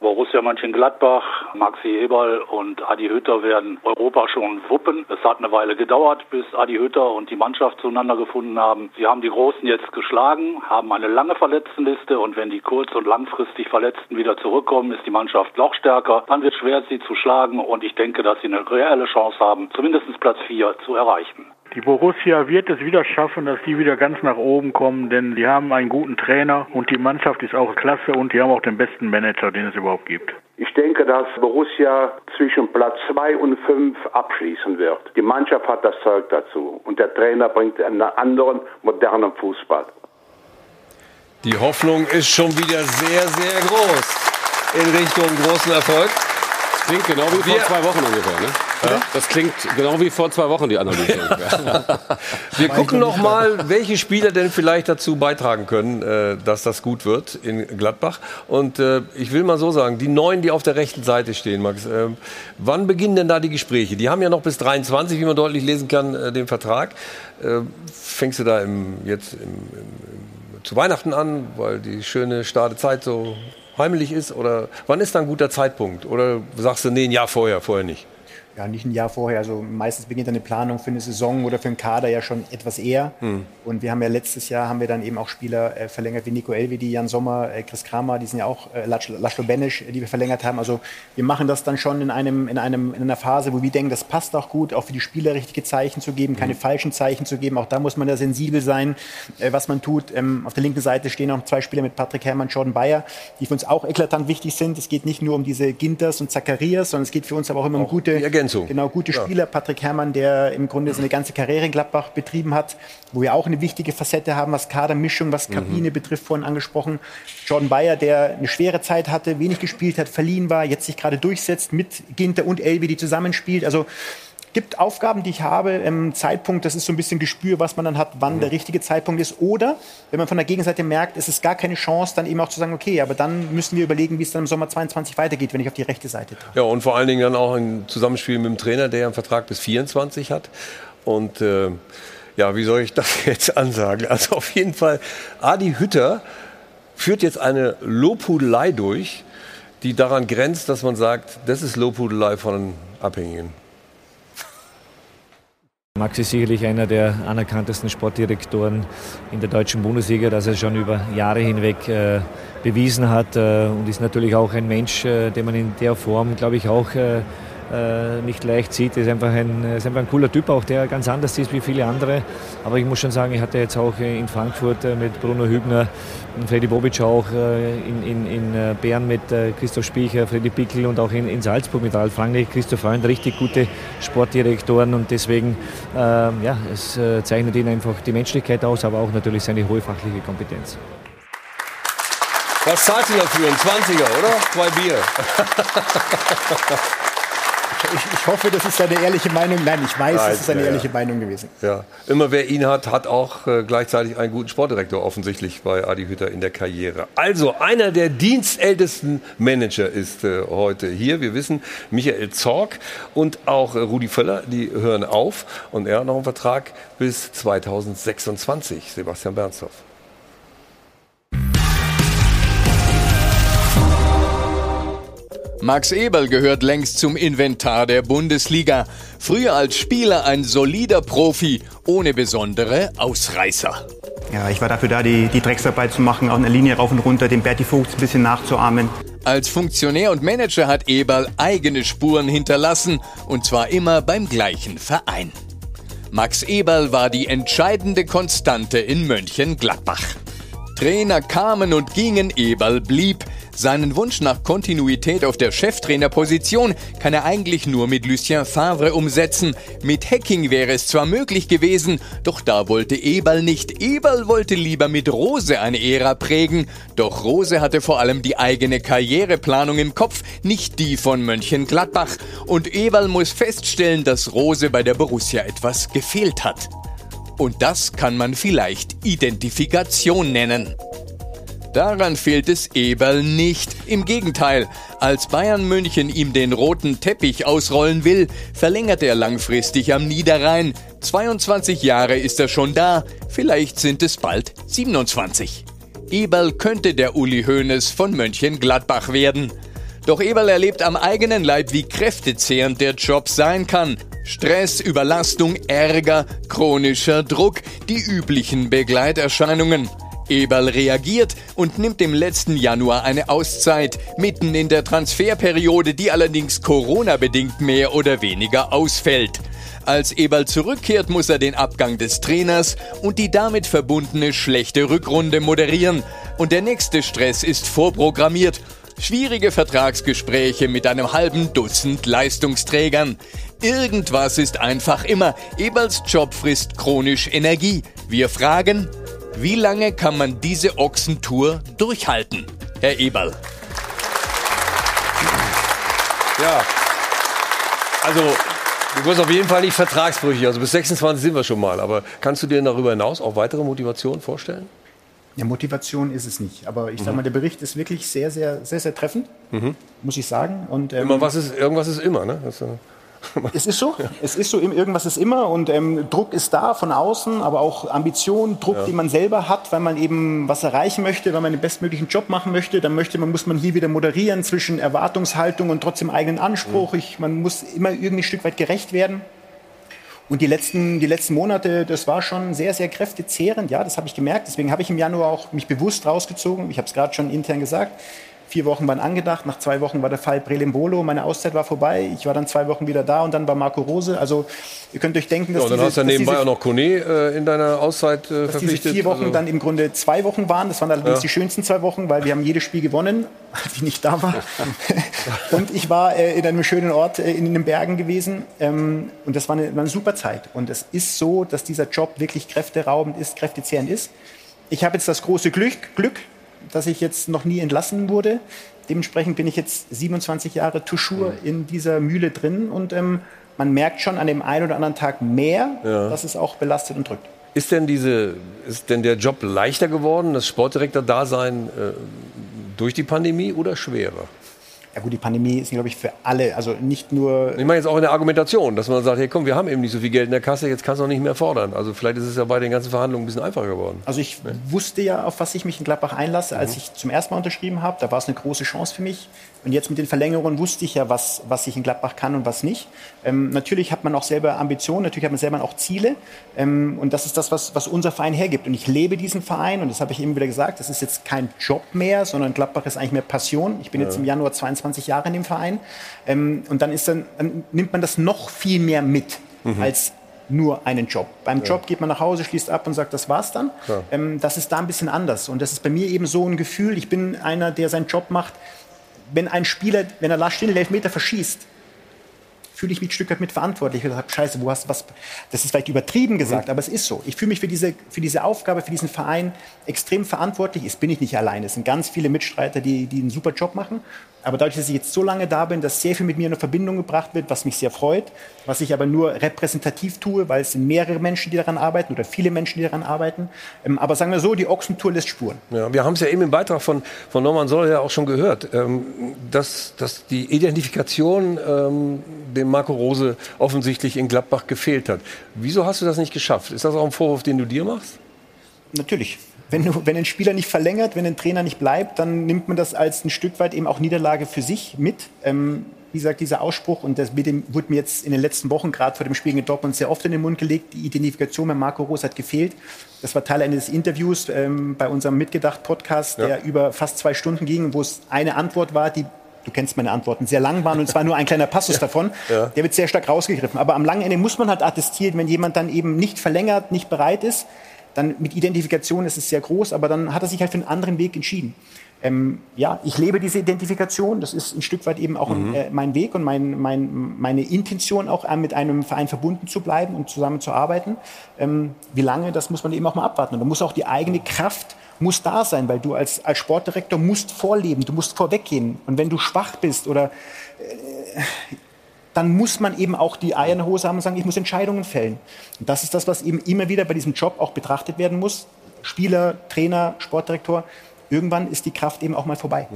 Speaker 17: Borussia Mönchengladbach, Maxi Eberl und Adi Hütter werden Europa schon wuppen. Es hat eine Weile gedauert, bis Adi Hütter und die Mannschaft zueinander gefunden haben. Sie haben die Großen jetzt geschlagen, haben eine lange Verletztenliste und wenn die kurz- und langfristig Verletzten wieder zurückkommen, ist die Mannschaft noch stärker. Dann wird es schwer, sie zu schlagen und ich denke, dass sie eine reelle Chance haben, zumindest Platz 4 zu erreichen.
Speaker 18: Die Borussia wird es wieder schaffen, dass die wieder ganz nach oben kommen, denn die haben einen guten Trainer und die Mannschaft ist auch klasse und die haben auch den besten Manager, den es überhaupt gibt.
Speaker 19: Ich denke, dass Borussia zwischen Platz 2 und 5 abschließen wird. Die Mannschaft hat das Zeug dazu und der Trainer bringt einen anderen, modernen Fußball.
Speaker 1: Die Hoffnung ist schon wieder sehr, sehr groß in Richtung großen Erfolg.
Speaker 4: Klingt genau wie vor zwei Wochen ungefähr, ne? Das klingt genau wie vor zwei Wochen, die Analyse. (laughs)
Speaker 1: Wir gucken noch mal, welche Spieler denn vielleicht dazu beitragen können, äh, dass das gut wird in Gladbach. Und äh, ich will mal so sagen, die Neuen, die auf der rechten Seite stehen, Max, äh, wann beginnen denn da die Gespräche? Die haben ja noch bis 23, wie man deutlich lesen kann, den Vertrag. Fängst du da im, jetzt im, im, im, zu Weihnachten an, weil die schöne Startezeit so heimlich ist? Oder wann ist da ein guter Zeitpunkt? Oder sagst du, nee, ein Jahr vorher, vorher nicht?
Speaker 2: Ja, nicht ein Jahr vorher. Also meistens beginnt eine Planung für eine Saison oder für einen Kader ja schon etwas eher.
Speaker 1: Hm.
Speaker 2: Und wir haben ja letztes Jahr haben wir dann eben auch Spieler äh, verlängert wie Nico Elvedi, Jan Sommer, äh, Chris Kramer, die sind ja auch äh, Laszlo Laszlo Benesch, äh, die wir verlängert haben. Also wir machen das dann schon in einem in einem in einer Phase, wo wir denken, das passt auch gut, auch für die Spieler richtige Zeichen zu geben, keine falschen Zeichen zu geben. Auch da muss man ja sensibel sein, äh, was man tut. Ähm, auf der linken Seite stehen noch zwei Spieler mit Patrick Herrmann, Jordan Bayer, die für uns auch eklatant wichtig sind. Es geht nicht nur um diese Ginters und Zacharias, sondern es geht für uns aber auch immer um gute
Speaker 1: Ergänzung.
Speaker 2: Genau, gute Spieler. Patrick Herrmann, der im Grunde seine ganze Karriere in Gladbach betrieben hat, wo wir auch eine wichtige Facette haben, was Kadermischung, was Kabine betrifft, vorhin angesprochen. Jordan Bayer, der eine schwere Zeit hatte, wenig gespielt hat, verliehen war, jetzt sich gerade durchsetzt mit Ginter und Elvi, die zusammenspielt. Also gibt Aufgaben, die ich habe, im Zeitpunkt, das ist so ein bisschen Gespür, was man dann hat, wann der richtige Zeitpunkt ist. Oder wenn man von der Gegenseite merkt, es ist gar keine Chance, dann eben auch zu sagen, okay, aber dann müssen wir überlegen, wie es dann im Sommer 22 weitergeht, wenn ich auf die rechte Seite trete.
Speaker 1: Ja, und vor allen Dingen dann auch ein Zusammenspiel mit dem Trainer, der ja einen Vertrag bis 24 hat. Und äh, ja, wie soll ich das (laughs) jetzt ansagen? Also auf jeden Fall, Adi Hütter führt jetzt eine Lobhudelei durch, die daran grenzt, dass man sagt, das ist Lobhudelei von Abhängigen.
Speaker 15: Max ist sicherlich einer der anerkanntesten Sportdirektoren in der deutschen Bundesliga, dass er schon über Jahre hinweg äh, bewiesen hat äh, und ist natürlich auch ein Mensch, äh, den man in der Form, glaube ich, auch äh, äh, nicht leicht sieht. Er ist einfach, ein, ist einfach ein cooler Typ, auch der ganz anders ist wie viele andere. Aber ich muss schon sagen, ich hatte jetzt auch in Frankfurt äh, mit Bruno Hübner und Freddy Bobic auch äh, in, in, in Bern mit Christoph Spiecher, Freddy Pickel und auch in, in Salzburg mit Ralf Rangnick, Christoph Freund, richtig gute Sportdirektoren und deswegen, ähm, ja, es zeichnet ihn einfach die Menschlichkeit aus, aber auch natürlich seine hohe fachliche Kompetenz.
Speaker 1: Was zahlt sie dafür? Ein 20er, oder? Zwei Bier. (laughs)
Speaker 2: Ich, ich, hoffe, das ist seine ehrliche Meinung. Nein, ich weiß,
Speaker 1: Nein,
Speaker 2: es ist eine
Speaker 1: ja,
Speaker 2: ehrliche
Speaker 1: ja.
Speaker 2: Meinung gewesen.
Speaker 1: Ja, immer wer ihn hat, hat auch äh, gleichzeitig einen guten Sportdirektor offensichtlich bei Adi Hütter in der Karriere. Also einer der dienstältesten Manager ist äh, heute hier. Wir wissen, Michael Zorg und auch äh, Rudi Völler, die hören auf und er hat noch einen Vertrag bis 2026. Sebastian Bernstorff.
Speaker 20: Max Eberl gehört längst zum Inventar der Bundesliga. Früher als Spieler ein solider Profi, ohne besondere Ausreißer.
Speaker 2: Ja, ich war dafür da, die, die Drecksarbeit zu machen, auch eine Linie rauf und runter, dem Berti Vogt ein bisschen nachzuahmen.
Speaker 20: Als Funktionär und Manager hat Eberl eigene Spuren hinterlassen, und zwar immer beim gleichen Verein. Max Eberl war die entscheidende Konstante in Mönchengladbach. Trainer kamen und gingen, Eberl blieb. Seinen Wunsch nach Kontinuität auf der Cheftrainerposition kann er eigentlich nur mit Lucien Favre umsetzen. Mit Hacking wäre es zwar möglich gewesen, doch da wollte Eberl nicht. Eberl wollte lieber mit Rose eine Ära prägen. Doch Rose hatte vor allem die eigene Karriereplanung im Kopf, nicht die von Mönchengladbach. Und Eberl muss feststellen, dass Rose bei der Borussia etwas gefehlt hat. Und das kann man vielleicht Identifikation nennen. Daran fehlt es Eberl nicht. Im Gegenteil, als Bayern München ihm den roten Teppich ausrollen will, verlängert er langfristig am Niederrhein. 22 Jahre ist er schon da, vielleicht sind es bald 27. Eberl könnte der Uli Hoeneß von Mönchengladbach werden. Doch Eberl erlebt am eigenen Leib, wie kräftezehrend der Job sein kann. Stress, Überlastung, Ärger, chronischer Druck, die üblichen Begleiterscheinungen. Eberl reagiert und nimmt im letzten Januar eine Auszeit, mitten in der Transferperiode, die allerdings Corona-bedingt mehr oder weniger ausfällt. Als Eberl zurückkehrt, muss er den Abgang des Trainers und die damit verbundene schlechte Rückrunde moderieren. Und der nächste Stress ist vorprogrammiert. Schwierige Vertragsgespräche mit einem halben Dutzend Leistungsträgern. Irgendwas ist einfach immer. Eberls Job frisst chronisch Energie. Wir fragen, wie lange kann man diese Ochsentour durchhalten? Herr Eberl.
Speaker 1: Ja, also du wirst auf jeden Fall nicht vertragsbrüchig. Also bis 26 sind wir schon mal. Aber kannst du dir darüber hinaus auch weitere Motivationen vorstellen?
Speaker 2: Ja, Motivation ist es nicht. Aber ich sage
Speaker 1: Mhm.
Speaker 2: mal, der Bericht ist wirklich sehr, sehr, sehr, sehr treffend,
Speaker 1: Mhm.
Speaker 2: muss ich sagen. Und, ähm,
Speaker 1: Immer was ist, irgendwas ist immer, ne? Das, (laughs) äh,
Speaker 2: Es ist so, es ist so, irgendwas ist immer und ähm, Druck ist da von außen, aber auch Ambition, Druck,
Speaker 1: Ja.
Speaker 2: den man selber hat, weil man eben was erreichen möchte, weil man den bestmöglichen Job machen möchte, dann möchte man, muss man hier wieder moderieren zwischen Erwartungshaltung und trotzdem eigenen Anspruch. Ich, man muss immer irgendwie ein Stück weit gerecht werden. Und die letzten, die letzten Monate, das war schon sehr, sehr kräftezehrend, ja, das habe ich gemerkt. Deswegen habe ich im Januar auch mich bewusst rausgezogen. Ich habe es gerade schon intern gesagt. Vier Wochen waren angedacht, nach zwei Wochen war der Fall Brelimbolo, meine Auszeit war vorbei, ich war dann zwei Wochen wieder da und dann war Marco Rose. Also ihr könnt euch denken, dass
Speaker 1: ja, und dann
Speaker 2: diese,
Speaker 1: hast du ja nebenbei
Speaker 2: diese,
Speaker 1: auch noch Kone äh, in deiner Auszeit äh,
Speaker 2: dass diese
Speaker 1: verpflichtet.
Speaker 2: vier Wochen
Speaker 1: Also-
Speaker 2: dann im Grunde zwei Wochen waren. Das waren allerdings
Speaker 1: Ja.
Speaker 2: die schönsten zwei Wochen, weil wir haben jedes Spiel gewonnen, (laughs) als ich nicht da war. (laughs) und ich war äh, in einem schönen Ort äh, in den Bergen gewesen. Ähm, und das war eine, war eine super Zeit. Und es ist so, dass dieser Job wirklich kräfteraubend ist, kräftezehrend ist. Ich habe jetzt das große Glück, Glück, dass ich jetzt noch nie entlassen wurde. Dementsprechend bin ich jetzt 27 Jahre toujours in dieser Mühle drin und ähm, man merkt schon an dem einen oder anderen Tag mehr,
Speaker 1: Ja.
Speaker 2: dass es auch belastet und drückt.
Speaker 1: Ist denn, diese, ist denn der Job leichter geworden, das Sportdirektor-Dasein, äh, durch die Pandemie oder schwerer?
Speaker 2: Ja gut, die Pandemie ist, glaube ich, für alle, also nicht nur...
Speaker 1: Ich meine jetzt auch in der Argumentation, dass man sagt, hey komm, wir haben eben nicht so viel Geld in der Kasse, jetzt kannst du auch nicht mehr fordern. Also vielleicht ist es ja bei den ganzen Verhandlungen ein bisschen einfacher geworden.
Speaker 2: Also ich wusste ja, auf was ich mich in Gladbach einlasse, als
Speaker 1: Mhm.
Speaker 2: ich zum ersten Mal unterschrieben habe. Da war es eine große Chance für mich. Und jetzt mit den Verlängerungen wusste ich ja, was, was ich in Gladbach kann und was nicht. Ähm, natürlich hat man auch selber Ambitionen, natürlich hat man selber auch Ziele. Ähm, und das ist das, was, was unser Verein hergibt. Und ich lebe diesen Verein und das habe ich eben wieder gesagt, das ist jetzt kein Job mehr, sondern Gladbach ist eigentlich mehr Passion. Ich bin
Speaker 1: Ja.
Speaker 2: jetzt im Januar 22 Jahre in dem Verein. Ähm, und dann, ist dann, dann nimmt man das noch viel mehr mit
Speaker 1: Mhm.
Speaker 2: als nur einen Job. Beim
Speaker 1: Ja.
Speaker 2: Job geht man nach Hause, schließt ab und sagt, das war's dann.
Speaker 1: Klar.
Speaker 2: Ähm, das ist da ein bisschen anders. Und das ist bei mir eben so ein Gefühl, ich bin einer, der seinen Job macht. Wenn ein Spieler, wenn er Lars Stindl Elfmeter verschießt, fühle ich mich ein Stück weit mit verantwortlich. Ich sage, scheiße, wo hast was? Das ist vielleicht übertrieben gesagt, aber es ist so. Ich fühle mich für diese, für diese Aufgabe, für diesen Verein extrem verantwortlich. Jetzt bin ich nicht alleine. Es sind ganz viele Mitstreiter, die, die einen super Job machen. Aber dadurch, dass ich jetzt so lange da bin, dass sehr viel mit mir in Verbindung gebracht wird, was mich sehr freut, was ich aber nur repräsentativ tue, weil es sind mehrere Menschen, die daran arbeiten oder viele Menschen, die daran arbeiten. Ähm, aber sagen wir so, die Ochsentour lässt Spuren.
Speaker 1: Ja, wir haben es ja eben im Beitrag von, von Norman Soll ja auch schon gehört, ähm, dass, dass die Identifikation ähm, dem Marco Rose offensichtlich in Gladbach gefehlt hat. Wieso hast du das nicht geschafft? Ist das auch ein Vorwurf, den du dir machst?
Speaker 2: Natürlich. Wenn, du, wenn ein Spieler nicht verlängert, wenn ein Trainer nicht bleibt, dann nimmt man das als ein Stück weit eben auch Niederlage für sich mit. Ähm, wie gesagt, dieser Ausspruch, und das mit dem, wurde mir jetzt in den letzten Wochen, gerade vor dem Spiel in Dortmund, sehr oft in den Mund gelegt, die Identifikation mit Marco Rose hat gefehlt. Das war Teil eines Interviews ähm, bei unserem Mitgedacht-Podcast,
Speaker 1: Ja.
Speaker 2: der über fast zwei Stunden ging, wo es eine Antwort war, die Du kennst meine Antworten, sehr lang waren und zwar nur ein kleiner Passus (laughs) davon.
Speaker 1: Ja.
Speaker 2: Der wird sehr stark rausgegriffen. Aber am langen Ende muss man halt attestieren, wenn jemand dann eben nicht verlängert, nicht bereit ist, dann mit Identifikation ist es sehr groß, aber dann hat er sich halt für einen anderen Weg entschieden. Ähm, ja, ich lebe diese Identifikation. Das ist ein Stück weit eben auch
Speaker 1: Mhm.
Speaker 2: äh, mein Weg und mein, mein, meine Intention, auch äh, mit einem Verein verbunden zu bleiben und zusammen zu arbeiten. Ähm, wie lange, das muss man eben auch mal abwarten. Und da muss auch die eigene Kraft muss da sein, weil du als, als Sportdirektor musst vorleben, du musst vorweggehen. Und wenn du schwach bist oder äh, dann muss man eben auch die Eier in der Hose haben und sagen, ich muss Entscheidungen fällen. Und das ist das, was eben immer wieder bei diesem Job auch betrachtet werden muss. Spieler, Trainer, Sportdirektor. Irgendwann ist die Kraft eben auch mal vorbei.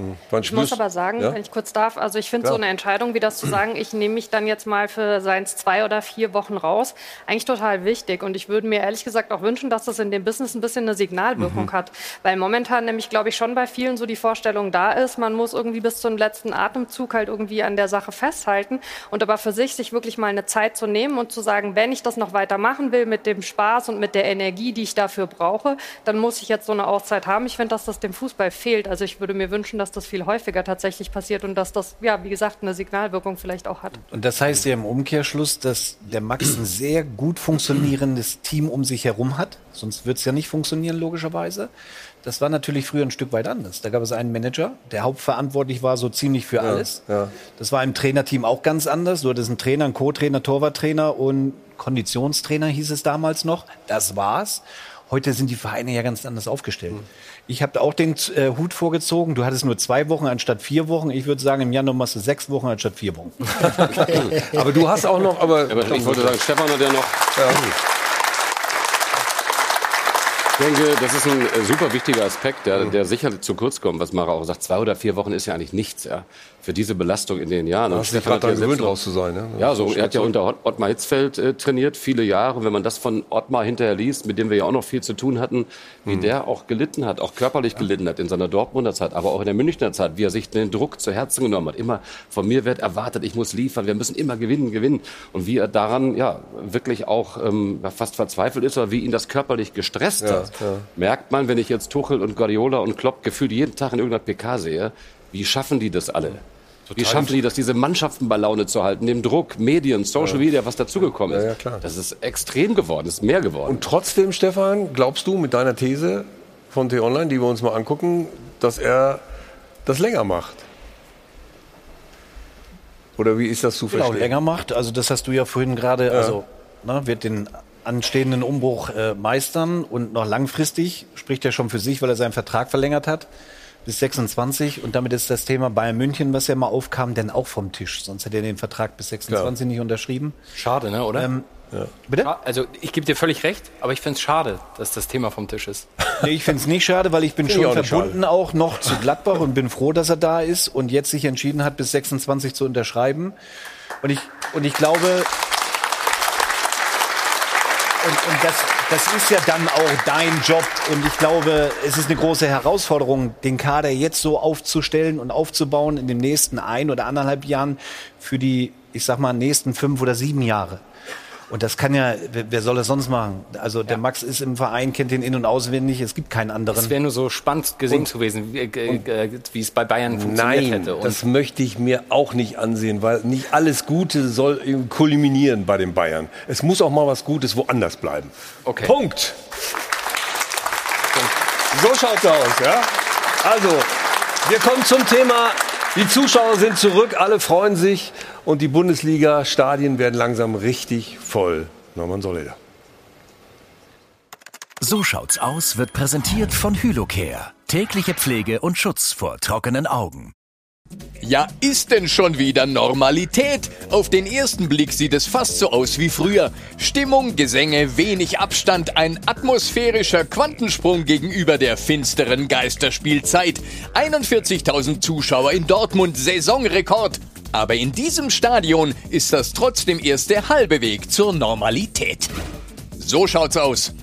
Speaker 9: Ich muss aber sagen, wenn ich kurz darf, also ich finde so eine Entscheidung wie das zu sagen, ich nehme mich dann jetzt mal für seins zwei oder vier Wochen raus, eigentlich total wichtig. Und ich würde mir ehrlich gesagt auch wünschen, dass das in dem Business ein bisschen eine Signalwirkung
Speaker 21: Mhm.
Speaker 9: hat. Weil momentan nämlich, glaube ich, schon bei vielen so die Vorstellung da ist, man muss irgendwie bis zum letzten Atemzug halt irgendwie an der Sache festhalten. Und aber für sich sich wirklich mal eine Zeit zu nehmen und zu sagen, wenn ich das noch weiter machen will mit dem Spaß und mit der Energie, die ich dafür brauche, dann muss ich jetzt so eine Auszeit haben. Ich finde, dass das dem Fußball fehlt. Also ich würde mir wünschen, dass das viel häufiger tatsächlich passiert und dass das, ja, wie gesagt, eine Signalwirkung vielleicht auch hat.
Speaker 5: Und das heißt ja im Umkehrschluss, dass der Max ein sehr gut funktionierendes Team um sich herum hat. Sonst wird es ja nicht funktionieren, logischerweise. Das war natürlich früher ein Stück weit anders. Da gab es einen Manager, der hauptverantwortlich war so ziemlich für alles.
Speaker 1: Ja.
Speaker 5: Das war im Trainerteam auch ganz anders. Du hattest einen Trainer, einen Co-Trainer, Torwarttrainer und Konditionstrainer hieß es damals noch. Das war's. Heute sind die Vereine ja ganz anders aufgestellt. Ich habe auch den äh, Hut vorgezogen. Du hattest nur zwei Wochen anstatt vier Wochen. Ich würde sagen, im Januar machst du sechs Wochen anstatt vier Wochen. (laughs)
Speaker 1: Aber du hast auch noch, aber,
Speaker 4: aber ich wollte sagen, Stefan hat ja noch. Ich denke, das ist ein äh, super wichtiger Aspekt, der, der sicher zu kurz kommt, was Mara auch sagt. Zwei oder vier Wochen ist ja eigentlich nichts, ja. Für diese Belastung in den Jahren.
Speaker 1: Du
Speaker 4: Und
Speaker 1: hast dich
Speaker 4: Stefan
Speaker 1: gerade
Speaker 4: hat
Speaker 1: daran
Speaker 4: ja
Speaker 1: gewöhnt, raus zu sein, ne?
Speaker 4: Ja, so, er hat ja unter Ott- Ottmar Hitzfeld äh, trainiert, viele Jahre. Und wenn man das von Ottmar hinterher liest, mit dem wir ja auch noch viel zu tun hatten, wie der auch gelitten hat, auch körperlich gelitten hat in seiner Dortmunder Zeit, aber auch in der Münchner Zeit, wie er sich den Druck zu Herzen genommen hat. Immer von mir wird erwartet, ich muss liefern, wir müssen immer gewinnen, gewinnen. Und wie er daran ja wirklich auch ähm, fast verzweifelt ist, oder wie ihn das körperlich gestresst
Speaker 1: Ja,
Speaker 4: hat,
Speaker 1: ja.
Speaker 4: merkt man, wenn ich jetzt Tuchel und Guardiola und Klopp gefühlt jeden Tag in irgendeiner PK sehe, wie schaffen die das alle? Wie schaffen die das, diese Mannschaften bei Laune zu halten, dem Druck, Medien, Social
Speaker 1: Ja.
Speaker 4: Media, was dazugekommen ist?
Speaker 1: Ja, ja, klar.
Speaker 4: Das ist extrem geworden, ist mehr geworden.
Speaker 1: Und trotzdem, Stefan, glaubst du mit deiner These von T-Online, die wir uns mal angucken, dass er das länger macht? Oder wie ist das zu
Speaker 5: Genau,
Speaker 1: verstehen?
Speaker 5: länger macht. Also das hast du ja vorhin gerade,
Speaker 1: Ja.
Speaker 5: also ne, wird den anstehenden Umbruch äh, meistern und noch langfristig spricht er schon für sich, weil er seinen Vertrag verlängert hat bis 26 und damit ist das Thema Bayern München, was ja mal aufkam, denn auch vom Tisch. Sonst hätte er den Vertrag bis 26 nicht unterschrieben.
Speaker 8: Schade, ne, oder?
Speaker 5: Ähm,
Speaker 8: Bitte? Also ich gebe dir völlig recht, aber ich finde es schade, dass das Thema vom Tisch ist. (laughs)
Speaker 5: Nee, ich finde es nicht schade, weil ich bin
Speaker 8: Finde ich
Speaker 5: schon
Speaker 8: auch
Speaker 5: verbunden auch noch zu Gladbach und bin froh, dass er da ist und jetzt sich entschieden hat, bis 26 zu unterschreiben. Und ich, und ich glaube, und, und das, das ist ja dann auch dein Job. Und ich glaube, es ist eine große Herausforderung, den Kader jetzt so aufzustellen und aufzubauen in den nächsten ein oder anderthalb Jahren für die, ich sag mal, nächsten fünf oder sieben Jahre. Und das kann ja, wer wer soll das sonst machen? Also der Max ist im Verein, kennt den in- und auswendig, es gibt keinen anderen.
Speaker 8: Es wäre nur so spannend gesehen
Speaker 1: Und-
Speaker 8: zu gewesen, wie, äh, äh, wie es bei Bayern funktioniert
Speaker 1: Nein,
Speaker 8: hätte. Und
Speaker 1: das möchte ich mir auch nicht ansehen, weil nicht alles Gute soll eben kulminieren bei den Bayern. Es muss auch mal was Gutes woanders bleiben.
Speaker 8: Okay.
Speaker 1: Punkt. So schaut's aus, ja? Also, wir kommen zum Thema. Die Zuschauer sind zurück, alle freuen sich und die Bundesliga-Stadien werden langsam richtig voll. Norman Soleda.
Speaker 12: So schaut's aus wird präsentiert von Hylocare. Tägliche Pflege und Schutz vor trockenen Augen.
Speaker 20: Ja, ist denn schon wieder Normalität? Auf den ersten Blick sieht es fast so aus wie früher. Stimmung, Gesänge, wenig Abstand, ein atmosphärischer Quantensprung gegenüber der finsteren Geisterspielzeit. 41.000 Zuschauer in Dortmund, Saisonrekord. Aber in diesem Stadion ist das trotzdem erst der halbe Weg zur Normalität. So schaut's aus.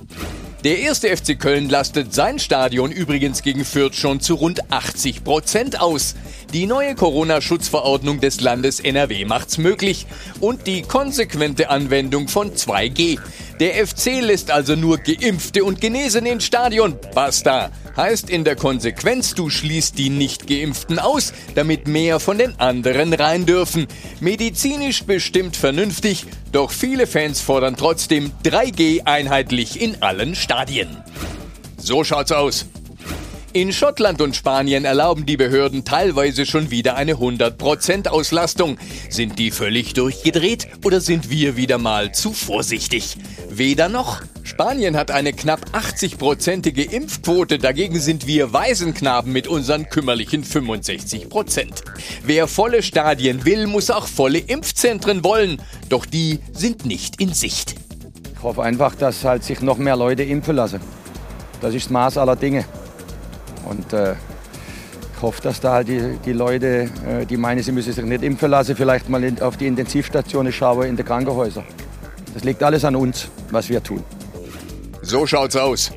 Speaker 20: Der erste FC Köln lastet sein Stadion übrigens gegen Fürth schon zu rund 80 Prozent aus. Die neue Corona-Schutzverordnung des Landes NRW macht's möglich und die konsequente Anwendung von 2G. Der FC lässt also nur Geimpfte und Genesene ins Stadion. Basta. Heißt in der Konsequenz, du schließt die Nicht-Geimpften aus, damit mehr von den anderen rein dürfen. Medizinisch bestimmt vernünftig, doch viele Fans fordern trotzdem 3G einheitlich in allen Stadien. So schaut's aus. In Schottland und Spanien erlauben die Behörden teilweise schon wieder eine 100% Auslastung. Sind die völlig durchgedreht oder sind wir wieder mal zu vorsichtig? Weder noch. Spanien hat eine knapp 80-prozentige Impfquote, dagegen sind wir Waisenknaben mit unseren kümmerlichen 65%. Wer volle Stadien will, muss auch volle Impfzentren wollen, doch die sind nicht in Sicht.
Speaker 14: Ich hoffe einfach, dass halt sich noch mehr Leute impfen lassen. Das ist das Maß aller Dinge. Und äh, ich hoffe, dass da die, die Leute, äh, die meinen, sie müssen sich nicht impfen lassen, vielleicht mal in, auf die Intensivstationen schauen in den Krankenhäusern. Das liegt alles an uns, was wir tun.
Speaker 20: So schaut's aus.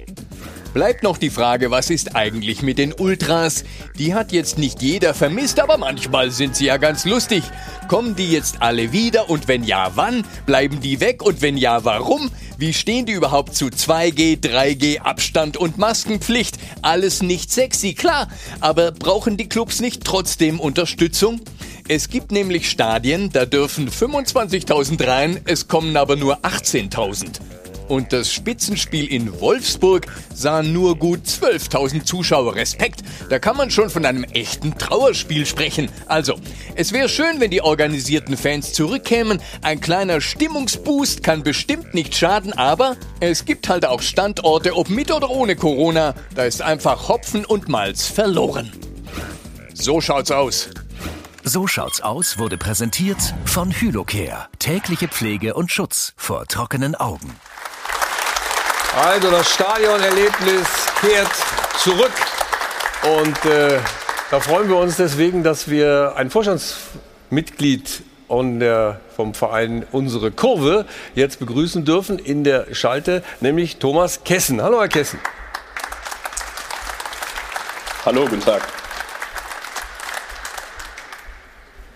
Speaker 20: Bleibt noch die Frage, was ist eigentlich mit den Ultras? Die hat jetzt nicht jeder vermisst, aber manchmal sind sie ja ganz lustig. Kommen die jetzt alle wieder und wenn ja, wann? Bleiben die weg und wenn ja, warum? Wie stehen die überhaupt zu 2G, 3G, Abstand und Maskenpflicht? Alles nicht sexy, klar, aber brauchen die Clubs nicht trotzdem Unterstützung? Es gibt nämlich Stadien, da dürfen 25.000 rein, es kommen aber nur 18.000. Und das Spitzenspiel in Wolfsburg sahen nur gut 12.000 Zuschauer. Respekt, da kann man schon von einem echten Trauerspiel sprechen. Also, es wäre schön, wenn die organisierten Fans zurückkämen. Ein kleiner Stimmungsboost kann bestimmt nicht schaden, aber es gibt halt auch Standorte, ob mit oder ohne Corona, da ist einfach Hopfen und Malz verloren. So schaut's aus.
Speaker 12: So schaut's aus wurde präsentiert von Hylocare. Tägliche Pflege und Schutz vor trockenen Augen.
Speaker 1: Also das Stadionerlebnis kehrt zurück und äh, da freuen wir uns deswegen, dass wir ein Vorstandsmitglied und der, vom Verein Unsere Kurve jetzt begrüßen dürfen in der Schalte, nämlich Thomas Kessen. Hallo Herr Kessen.
Speaker 21: Hallo, guten Tag.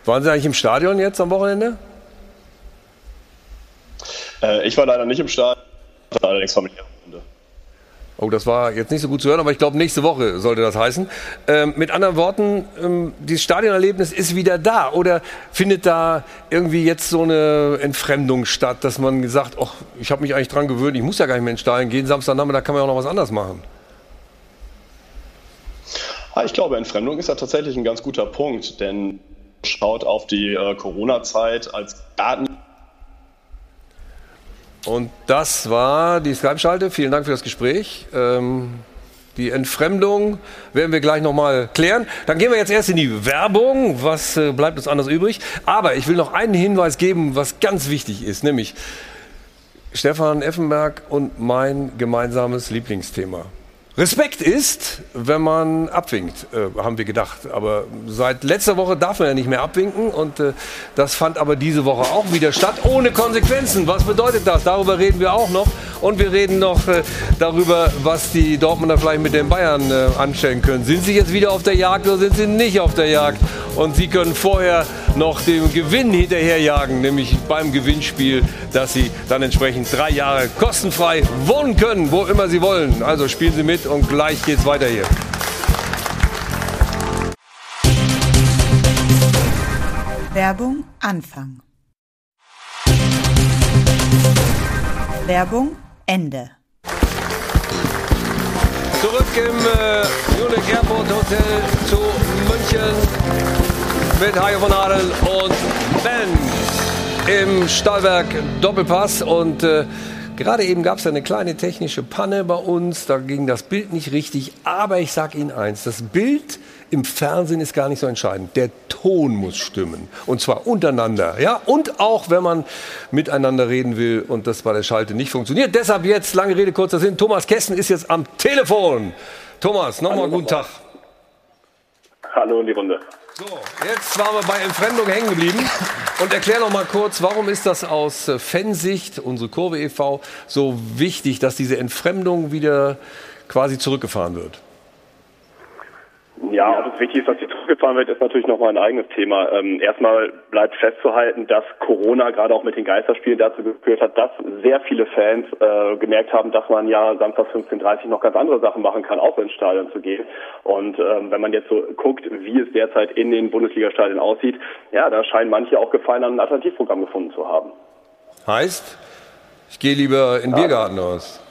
Speaker 1: Waren Sie eigentlich im Stadion jetzt am Wochenende?
Speaker 21: Äh, ich war leider nicht im Stadion, allerdings familiäre Gründe.
Speaker 1: Oh, das war jetzt nicht so gut zu hören, aber ich glaube, nächste Woche sollte das heißen. Ähm, mit anderen Worten, ähm, dieses Stadionerlebnis ist wieder da. Oder findet da irgendwie jetzt so eine Entfremdung statt, dass man sagt, ach, ich habe mich eigentlich dran gewöhnt, ich muss ja gar nicht mehr ins Stadion gehen, Samstagnachmittag kann man ja auch noch was anderes machen.
Speaker 21: Ah, ich glaube, Entfremdung ist ja tatsächlich ein ganz guter Punkt, denn schaut auf die äh, Corona-Zeit als Daten.
Speaker 1: Und das war die Skype-Schalte. Vielen Dank für das Gespräch. Ähm, die Entfremdung werden wir gleich nochmal klären. Dann gehen wir jetzt erst in die Werbung. Was äh, bleibt uns anders übrig? Aber ich will noch einen Hinweis geben, was ganz wichtig ist, nämlich Stefan Effenberg und mein gemeinsames Lieblingsthema. Respekt ist, wenn man abwinkt, äh, haben wir gedacht. Aber seit letzter Woche darf man ja nicht mehr abwinken. Und äh, das fand aber diese Woche auch wieder statt, ohne Konsequenzen. Was bedeutet das? Darüber reden wir auch noch. Und wir reden noch äh, darüber, was die Dortmunder vielleicht mit den Bayern äh, anstellen können. Sind sie jetzt wieder auf der Jagd oder sind sie nicht auf der Jagd? Und sie können vorher noch dem Gewinn hinterherjagen, nämlich beim Gewinnspiel, dass sie dann entsprechend drei Jahre kostenfrei wohnen können, wo immer sie wollen. Also spielen Sie mit und gleich geht's weiter hier.
Speaker 16: Werbung Anfang. Werbung Ende.
Speaker 1: Zurück im äh, Munich Airport Hotel zu München mit Hajo von Adel und Ben im Stahlwerk Doppelpass und äh, Gerade eben gab es eine kleine technische Panne bei uns, da ging das Bild nicht richtig. Aber ich sage Ihnen eins, das Bild im Fernsehen ist gar nicht so entscheidend. Der Ton muss stimmen. Und zwar untereinander. Ja? Und auch, wenn man miteinander reden will und das bei der Schalte nicht funktioniert. Deshalb jetzt, lange Rede, kurzer Sinn, Thomas Kessen ist jetzt am Telefon. Thomas, nochmal guten Tag.
Speaker 21: Hallo in die Runde.
Speaker 1: So, jetzt waren wir bei Entfremdung hängen geblieben. Und erklär noch mal kurz, warum ist das aus Fansicht, unsere Kurve e.V., so wichtig, dass diese Entfremdung wieder quasi zurückgefahren wird?
Speaker 21: Ja, ob es wichtig ist, dass sie zurückgefahren wird, ist natürlich nochmal ein eigenes Thema. Ähm, erstmal bleibt festzuhalten, dass Corona gerade auch mit den Geisterspielen dazu geführt hat, dass sehr viele Fans äh, gemerkt haben, dass man ja Samstag 15.30 Uhr noch ganz andere Sachen machen kann, außer ins Stadion zu gehen. Und ähm, wenn man jetzt so guckt, wie es derzeit in den Bundesliga-Stadien aussieht, ja, da scheinen manche auch Gefallen an ein Alternativprogramm gefunden zu haben.
Speaker 1: Heißt, ich gehe lieber in den Biergarten aus.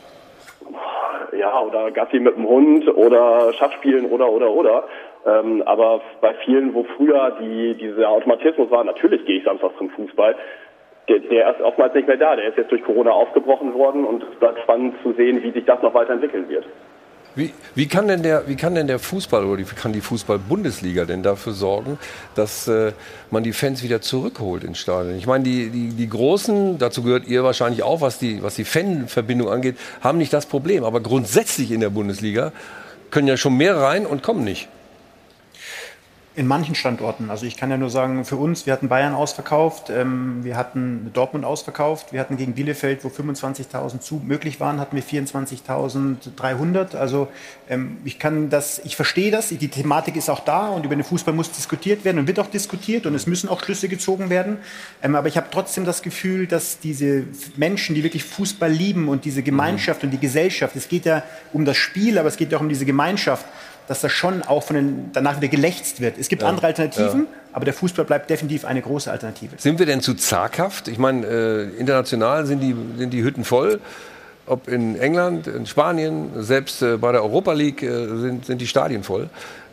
Speaker 21: Ja, oder Gassi mit dem Hund oder Schachspielen oder oder oder. Ähm, aber bei vielen, wo früher die, dieser Automatismus war, natürlich gehe ich samstags zum Fußball, der, der ist oftmals nicht mehr da. Der ist jetzt durch Corona aufgebrochen worden und es bleibt spannend zu sehen, wie sich das noch weiterentwickeln wird.
Speaker 1: Wie, wie, kann denn der, wie kann denn der Fußball oder wie kann die Fußball-Bundesliga denn dafür sorgen, dass äh, man die Fans wieder zurückholt ins Stadion? Ich meine, die, die, die Großen, dazu gehört ihr wahrscheinlich auch, was die, was die Fanverbindung angeht, haben nicht das Problem. Aber grundsätzlich in der Bundesliga können ja schon mehr rein und kommen nicht.
Speaker 2: In manchen Standorten. Also ich kann ja nur sagen, für uns, wir hatten Bayern ausverkauft, ähm, wir hatten Dortmund ausverkauft, wir hatten gegen Bielefeld, wo 25.000 zu möglich waren, hatten wir 24.300. Also ähm, ich kann das, ich verstehe das, die Thematik ist auch da und über den Fußball muss diskutiert werden und wird auch diskutiert und es müssen auch Schlüsse gezogen werden. Ähm, aber ich habe trotzdem das Gefühl, dass diese Menschen, die wirklich Fußball lieben und diese Gemeinschaft und die Gesellschaft, es geht ja um das Spiel, aber es geht ja auch um diese Gemeinschaft, dass das schon auch von den, danach wieder gelächzt wird. Es gibt
Speaker 1: Ja,
Speaker 2: andere Alternativen,
Speaker 1: ja.
Speaker 2: aber der Fußball bleibt definitiv eine große Alternative.
Speaker 1: Sind wir denn zu zaghaft? Ich meine, äh, international sind die, sind die Hütten voll. Ob in England, in Spanien, selbst äh, bei der Europa League äh, sind, sind die Stadien voll.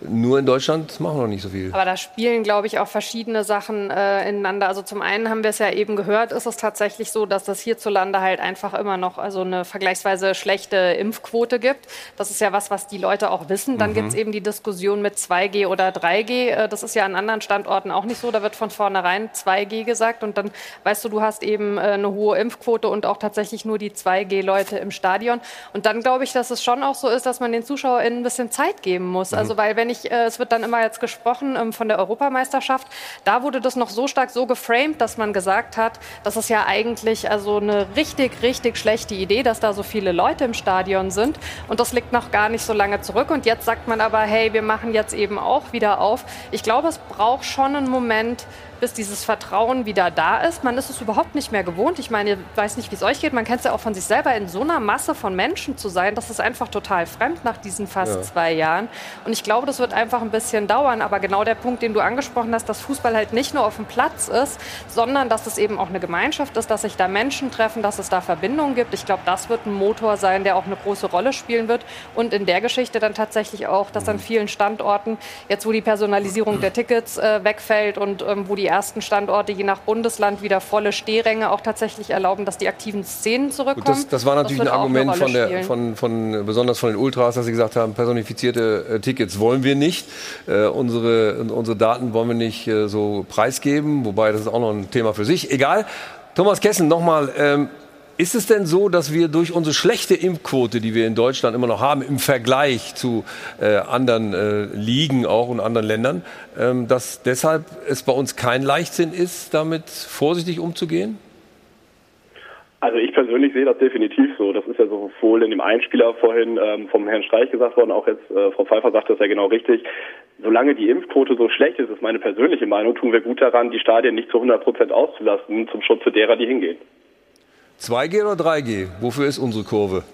Speaker 1: Nur in Deutschland machen wir noch nicht so viel.
Speaker 9: Aber da spielen, glaube ich, auch verschiedene Sachen äh, ineinander. Also zum einen haben wir es ja eben gehört, ist es tatsächlich so, dass es hierzulande halt einfach immer noch also eine vergleichsweise schlechte Impfquote gibt. Das ist ja was, was die Leute auch wissen. Dann
Speaker 22: Mhm.
Speaker 9: gibt es eben die Diskussion mit 2G oder 3G. Äh, Das ist ja an anderen Standorten auch nicht so. Da wird von vornherein 2G gesagt und dann weißt du, du hast eben äh, eine hohe Impfquote und auch tatsächlich nur die 2G-Leute im Stadion. Und dann glaube ich, dass es schon auch so ist, dass man den ZuschauerInnen ein bisschen Zeit geben muss.
Speaker 22: Mhm.
Speaker 9: Also weil wenn ich, äh, es wird dann immer jetzt gesprochen ähm, von der Europameisterschaft, da wurde das noch so stark so geframed, dass man gesagt hat, das ist ja eigentlich also eine richtig, richtig schlechte Idee, dass da so viele Leute im Stadion sind. Und das liegt noch gar nicht so lange zurück. Und jetzt sagt man aber, hey, wir machen jetzt eben auch wieder auf. Ich glaube, es braucht schon einen Moment, bis dieses Vertrauen wieder da ist. Man ist es überhaupt nicht mehr gewohnt. Ich meine, ich weiß nicht, wie es euch geht. Man kennt es ja auch von sich selber, in so einer Masse von Menschen zu sein. Das ist einfach total fremd nach diesen fast
Speaker 22: Ja.
Speaker 9: zwei Jahren. Und ich glaube, das wird einfach ein bisschen dauern. Aber genau der Punkt, den du angesprochen hast, dass Fußball halt nicht nur auf dem Platz ist, sondern dass es eben auch eine Gemeinschaft ist, dass sich da Menschen treffen, dass es da Verbindungen gibt. Ich glaube, das wird ein Motor sein, der auch eine große Rolle spielen wird. Und in der Geschichte dann tatsächlich auch, dass an vielen Standorten, jetzt wo die Personalisierung der Tickets äh, wegfällt und ähm, wo die ersten Standorte je nach Bundesland wieder volle Stehränge auch tatsächlich erlauben, dass die aktiven Szenen zurückkommen.
Speaker 1: Gut, das, das war natürlich
Speaker 9: wird
Speaker 1: ein Argument von der, von, von, besonders von den Ultras, dass sie gesagt haben, personifizierte äh, Tickets wollen wir nicht. Äh, unsere, unsere Daten wollen wir nicht äh, so preisgeben, wobei das ist auch noch ein Thema für sich. Egal. Thomas Kessen, nochmal, ähm, ist es denn so, dass wir durch unsere schlechte Impfquote, die wir in Deutschland immer noch haben, im Vergleich zu äh, anderen äh, Ligen auch und anderen Ländern, ähm, dass deshalb es bei uns kein Leichtsinn ist, damit vorsichtig umzugehen?
Speaker 21: Also ich persönlich sehe das definitiv so. Das ist ja sowohl in dem Einspieler vorhin ähm, vom Herrn Streich gesagt worden, auch jetzt äh, Frau Pfeiffer sagt das ja genau richtig. Solange die Impfquote so schlecht ist, ist meine persönliche Meinung, tun wir gut daran, die Stadien nicht zu 100 Prozent auszulasten zum Schutze derer, die hingehen.
Speaker 1: 2G oder 3G? Wofür ist unsere Kurve?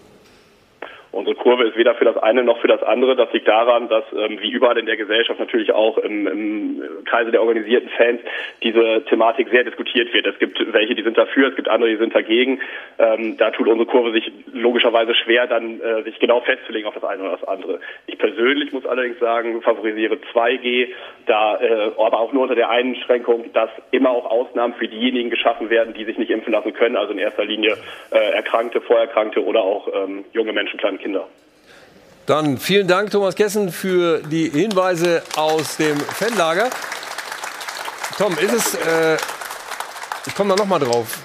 Speaker 21: Unsere Kurve ist weder für das eine noch für das andere. Das liegt daran, dass ähm, wie überall in der Gesellschaft natürlich auch im, im Kreise der organisierten Fans diese Thematik sehr diskutiert wird. Es gibt welche, die sind dafür, es gibt andere, die sind dagegen. Ähm, da tut unsere Kurve sich logischerweise schwer, dann äh, sich genau festzulegen auf das eine oder das andere. Ich persönlich muss allerdings sagen, favorisiere 2G, da äh, aber auch nur unter der Einschränkung, dass immer auch Ausnahmen für diejenigen geschaffen werden, die sich nicht impfen lassen können, also in erster Linie äh, Erkrankte, Vorerkrankte oder auch ähm, junge Menschen, kleine Kinder.
Speaker 1: Dann vielen Dank, Thomas Kessen, für die Hinweise aus dem Fanlager. Tom, ist es, äh, ich komme da nochmal drauf.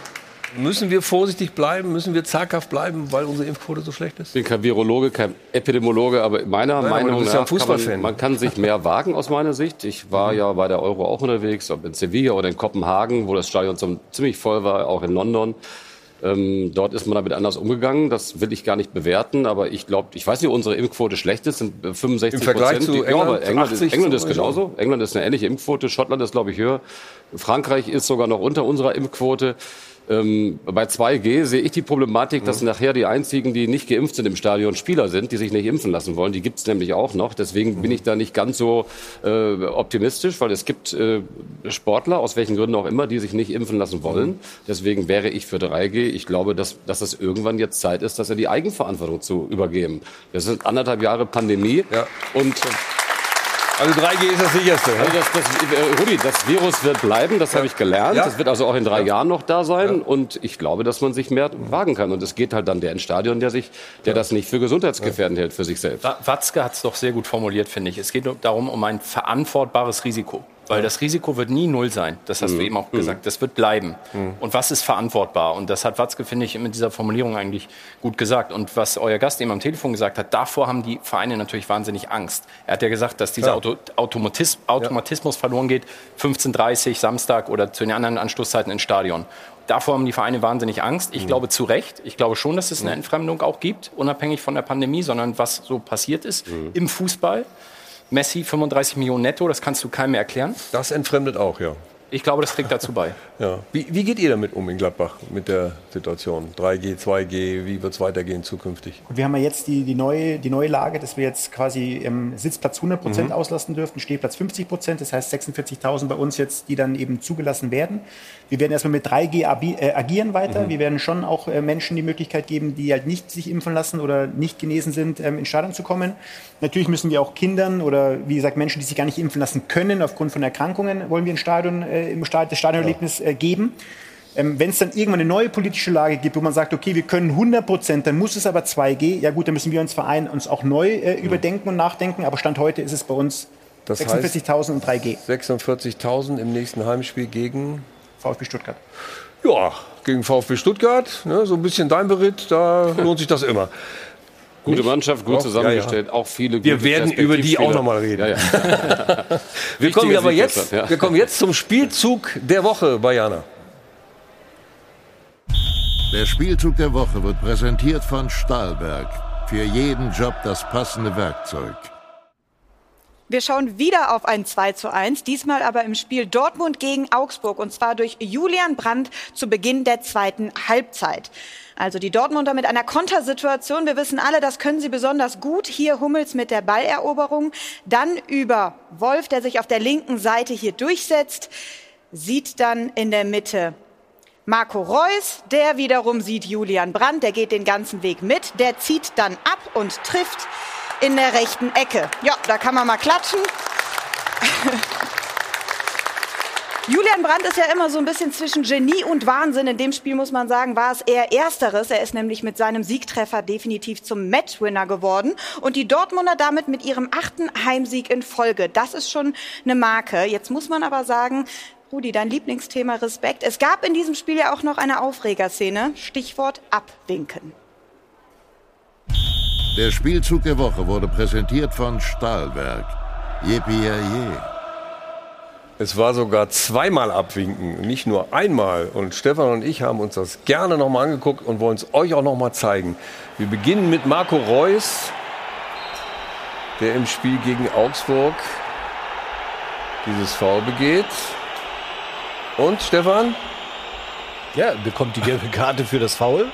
Speaker 1: Müssen wir vorsichtig bleiben? Müssen wir zaghaft bleiben, weil unsere Impfquote so schlecht ist?
Speaker 4: Ich bin kein Virologe, kein Epidemiologe, aber meiner
Speaker 1: Nein,
Speaker 4: Meinung
Speaker 1: aber du bist ja
Speaker 4: nach
Speaker 1: ein
Speaker 4: kann man,
Speaker 1: Fußballfan.
Speaker 4: man kann sich mehr wagen aus meiner Sicht. Ich war ja bei der Euro auch unterwegs, ob in Sevilla oder in Kopenhagen, wo das Stadion zum, ziemlich voll war, auch in London. Ähm, dort ist man damit anders umgegangen. Das will ich gar nicht bewerten, aber ich glaube, ich weiß nicht, ob unsere Impfquote schlecht ist, sind äh, 65
Speaker 1: Im Vergleich
Speaker 4: Prozent.
Speaker 1: zu
Speaker 4: ja, aber
Speaker 1: England,
Speaker 4: England, ist,
Speaker 1: 80
Speaker 4: England ist genauso. England ist eine ähnliche Impfquote. Schottland ist, glaube ich, höher. Frankreich ist sogar noch unter unserer Impfquote. Ähm, bei 2G sehe ich die Problematik, dass nachher die einzigen, die nicht geimpft sind im Stadion, Spieler sind, die sich nicht impfen lassen wollen. Die gibt es nämlich auch noch. Deswegen bin ich da nicht ganz so äh, optimistisch, weil es gibt äh, Sportler, aus welchen Gründen auch immer, die sich nicht impfen lassen wollen. Deswegen wäre ich für 3G. Ich glaube, dass, dass es irgendwann jetzt Zeit ist, dass er die Eigenverantwortung zu übergeben. Das sind anderthalb Jahre Pandemie und
Speaker 1: also 3G ist das sicherste.
Speaker 4: Also das, das, äh, Rudi, das Virus wird bleiben, das habe ich gelernt.
Speaker 1: Ja.
Speaker 4: Das wird also auch in drei Jahren noch da sein. Und ich glaube, dass man sich mehr wagen kann. Und es geht halt dann der ins Stadion, der sich, der das nicht für gesundheitsgefährdend hält für sich selbst.
Speaker 8: Wa- Watzke hat es doch sehr gut formuliert, finde ich. Es geht darum, um ein verantwortbares Risiko. Weil das Risiko wird nie null sein. Das hast du eben auch gesagt. Das wird bleiben. Und was ist verantwortbar? Und das hat Watzke, finde ich, mit dieser Formulierung eigentlich gut gesagt. Und was euer Gast eben am Telefon gesagt hat, davor haben die Vereine natürlich wahnsinnig Angst. Er hat ja gesagt, dass dieser. Auto Automatis Automatismus verloren geht. 15.30 Samstag oder zu den anderen Anstoßzeiten ins Stadion. Davor haben die Vereine wahnsinnig Angst. Ich glaube zu Recht. Ich glaube schon, dass es eine Entfremdung auch gibt, unabhängig von der Pandemie, sondern was so passiert ist im Fußball. Messi 35 Millionen netto, das kannst du keinem mehr erklären.
Speaker 1: Das entfremdet auch, ja.
Speaker 8: Ich glaube, das trägt dazu bei. (laughs)
Speaker 1: ja. Wie, wie geht ihr damit um in Gladbach, mit der Situation? 3G, 2G, wie wird es weitergehen zukünftig?
Speaker 2: Und wir haben ja jetzt die, die, neue, die neue Lage, dass wir jetzt quasi im Sitzplatz 100 Prozent
Speaker 1: Mhm.
Speaker 2: auslasten dürften, Stehplatz 50 Prozent, das heißt 46.000 bei uns jetzt, die dann eben zugelassen werden. Wir werden erstmal mit 3G abi- äh, agieren weiter.
Speaker 1: Mhm.
Speaker 2: Wir werden schon auch äh, Menschen die Möglichkeit geben, die halt nicht sich impfen lassen oder nicht genesen sind, ähm, ins Stadion zu kommen. Natürlich müssen wir auch Kindern oder wie gesagt Menschen, die sich gar nicht impfen lassen können aufgrund von Erkrankungen, wollen wir ein Stadion, äh, im Stadion, das Stadionerlebnis äh, geben. Ähm, Wenn es dann irgendwann eine neue politische Lage gibt, wo man sagt, okay, wir können 100 Prozent, dann muss es aber 2G, ja gut, dann müssen wir uns Verein uns auch neu äh, überdenken und nachdenken. Aber Stand heute ist es bei uns
Speaker 1: Das
Speaker 2: 46.000 und 3G.
Speaker 1: 46.000 im nächsten Heimspiel gegen
Speaker 2: VfB Stuttgart.
Speaker 1: Ja, gegen VfB Stuttgart. Ne, so ein bisschen dein Beritt, da (laughs) lohnt sich das immer.
Speaker 4: Gute
Speaker 1: Nicht?
Speaker 4: Mannschaft, gut
Speaker 1: Doch,
Speaker 4: zusammengestellt,
Speaker 1: ja,
Speaker 4: auch viele
Speaker 1: Wir
Speaker 4: gute
Speaker 1: werden über die auch
Speaker 4: Perspektivspieler.
Speaker 1: noch mal reden.
Speaker 4: Ja, ja. (laughs)
Speaker 1: Wir kommen aber jetzt,
Speaker 4: ja.
Speaker 1: wir kommen jetzt zum Spielzug der Woche, Bayana.
Speaker 22: Der Spielzug der Woche wird präsentiert von Stahlberg. Für jeden Job das passende Werkzeug.
Speaker 3: Wir schauen wieder auf ein 2 zu 1, diesmal aber im Spiel Dortmund gegen Augsburg und zwar durch Julian Brandt zu Beginn der zweiten Halbzeit. Also die Dortmunder mit einer Kontersituation. Wir wissen alle, das können sie besonders gut. Hier Hummels mit der Balleroberung. Dann über Wolf, der sich auf der linken Seite hier durchsetzt. Sieht dann in der Mitte Marco Reus, der wiederum sieht Julian Brandt, der geht den ganzen Weg mit, der zieht dann ab und trifft in der rechten Ecke. Ja, da kann man mal klatschen. (laughs) Julian Brandt ist ja immer so ein bisschen zwischen Genie und Wahnsinn. In dem Spiel muss man sagen, war es eher Ersteres. Er ist nämlich mit seinem Siegtreffer definitiv zum Matchwinner geworden. Und die Dortmunder damit mit ihrem achten Heimsieg in Folge. Das ist schon eine Marke. Jetzt muss man aber sagen, Rudi, dein Lieblingsthema Respekt. Es gab in diesem Spiel ja auch noch eine Aufregerszene. Stichwort Abwinken.
Speaker 22: Der Spielzug der Woche wurde präsentiert von Stahlberg. Yippie
Speaker 1: Es war sogar zweimal abwinken, nicht nur einmal. Und Stefan und ich haben uns das gerne nochmal angeguckt und wollen es euch auch nochmal zeigen. Wir beginnen mit Marco Reus, der im Spiel gegen Augsburg dieses Foul begeht. Und Stefan?
Speaker 5: Ja, bekommt die gelbe Karte für das Foul.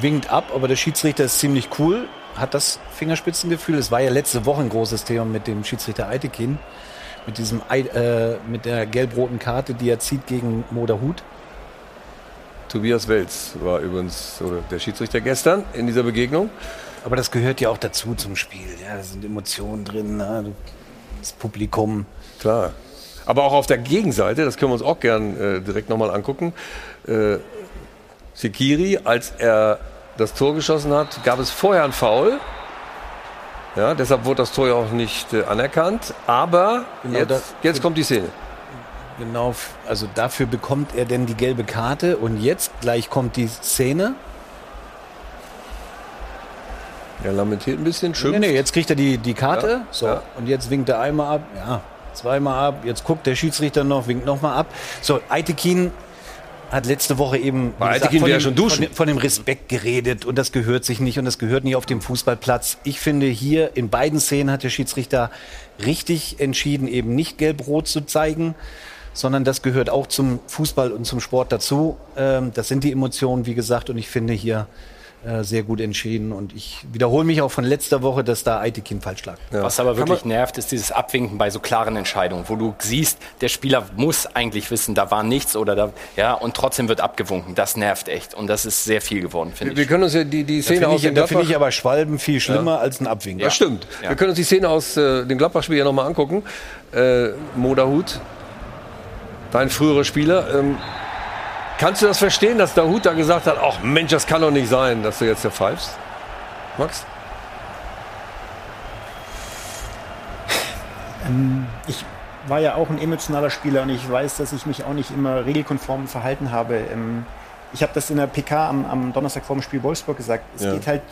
Speaker 5: Winkt ab, aber der Schiedsrichter ist ziemlich cool. Hat das Fingerspitzengefühl. Es war ja letzte Woche ein großes Thema mit dem Schiedsrichter Eitekin. Mit, diesem, äh, mit der gelb-roten Karte, die er zieht gegen Moderhut.
Speaker 1: Tobias Welz war übrigens oder der Schiedsrichter gestern in dieser Begegnung.
Speaker 5: Aber das gehört ja auch dazu zum Spiel. Ja, da sind Emotionen drin. Ne? Das Publikum.
Speaker 1: Klar. Aber auch auf der Gegenseite, das können wir uns auch gern äh, direkt nochmal angucken. Äh, Sekiri, als er das Tor geschossen hat, gab es vorher ein Foul. Ja, deshalb wurde das Tor ja auch nicht äh, anerkannt. Aber
Speaker 5: Genau,
Speaker 1: jetzt,
Speaker 5: da-
Speaker 1: jetzt kommt die Szene.
Speaker 5: Genau, also dafür bekommt er denn die gelbe Karte. Und jetzt gleich kommt die Szene.
Speaker 1: Er lamentiert ein bisschen,
Speaker 5: Nee,
Speaker 1: schimpft.
Speaker 5: nee, jetzt kriegt er die, die Karte.
Speaker 1: Ja,
Speaker 5: so,
Speaker 1: ja.
Speaker 5: und jetzt winkt er einmal ab. Ja, zweimal ab. Jetzt guckt der Schiedsrichter noch, winkt nochmal ab. So, Eitekin hat letzte Woche eben
Speaker 1: Eitekin
Speaker 5: von, dem,
Speaker 1: duschen.
Speaker 5: Von, von dem Respekt geredet und das gehört sich nicht und das gehört nicht auf dem Fußballplatz. Ich finde hier in beiden Szenen hat der Schiedsrichter richtig entschieden, eben nicht gelb-rot zu zeigen, sondern das gehört auch zum Fußball und zum Sport dazu. Ähm, das sind die Emotionen, wie gesagt, und ich finde hier äh, sehr gut entschieden und ich wiederhole mich auch von letzter Woche, dass da Eitekin falsch lag.
Speaker 8: Was aber wirklich nervt, ist dieses Abwinken bei so klaren Entscheidungen, wo du siehst, der Spieler muss eigentlich wissen, da war nichts oder da, ja, und trotzdem wird abgewunken. Das nervt echt. Und das ist sehr viel geworden, finde
Speaker 1: Wir
Speaker 8: ich.
Speaker 1: können uns ja die, die
Speaker 5: Da
Speaker 1: Szene
Speaker 5: finde
Speaker 1: aus
Speaker 5: ich,
Speaker 1: dem
Speaker 5: da finde ich aber Schwalben viel schlimmer
Speaker 1: Ja.
Speaker 5: als ein Abwinken.
Speaker 1: Das stimmt. Wir können uns die Szene aus äh, dem Gladbach-Spiel ja nochmal angucken. Äh, Moderhut, dein früherer Spieler. Ähm, kannst du das verstehen, dass der Hut da gesagt hat, ach Mensch, das kann doch nicht sein, dass du jetzt hier pfeifst? Max?
Speaker 2: Ähm, ich war ja auch ein emotionaler Spieler und ich weiß, dass ich mich auch nicht immer regelkonform verhalten habe. Ähm, ich habe das in der PK am, am Donnerstag vor dem Spiel Wolfsburg gesagt. Es
Speaker 1: Ja.
Speaker 2: geht halt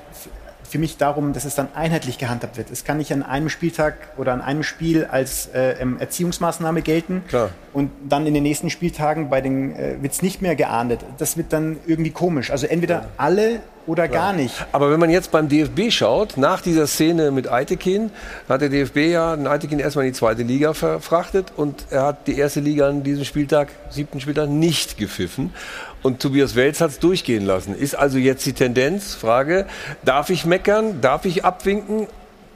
Speaker 2: für mich darum, dass es dann einheitlich gehandhabt wird. Es kann nicht an einem Spieltag oder an einem Spiel als äh, ähm, Erziehungsmaßnahme gelten
Speaker 1: Klar.
Speaker 2: und dann in den nächsten Spieltagen bei den äh, wird es nicht mehr geahndet. Das wird dann irgendwie komisch. Also entweder alle oder gar nicht.
Speaker 1: Aber wenn man jetzt beim DFB schaut, nach dieser Szene mit Eitekin, hat der DFB ja den Eitekin erstmal in die zweite Liga verfrachtet und er hat die erste Liga an diesem Spieltag, siebten Spieltag, nicht gepfiffen. Und Tobias Welz hat es durchgehen lassen. Ist also jetzt die Tendenz, Frage, darf ich meckern, darf ich abwinken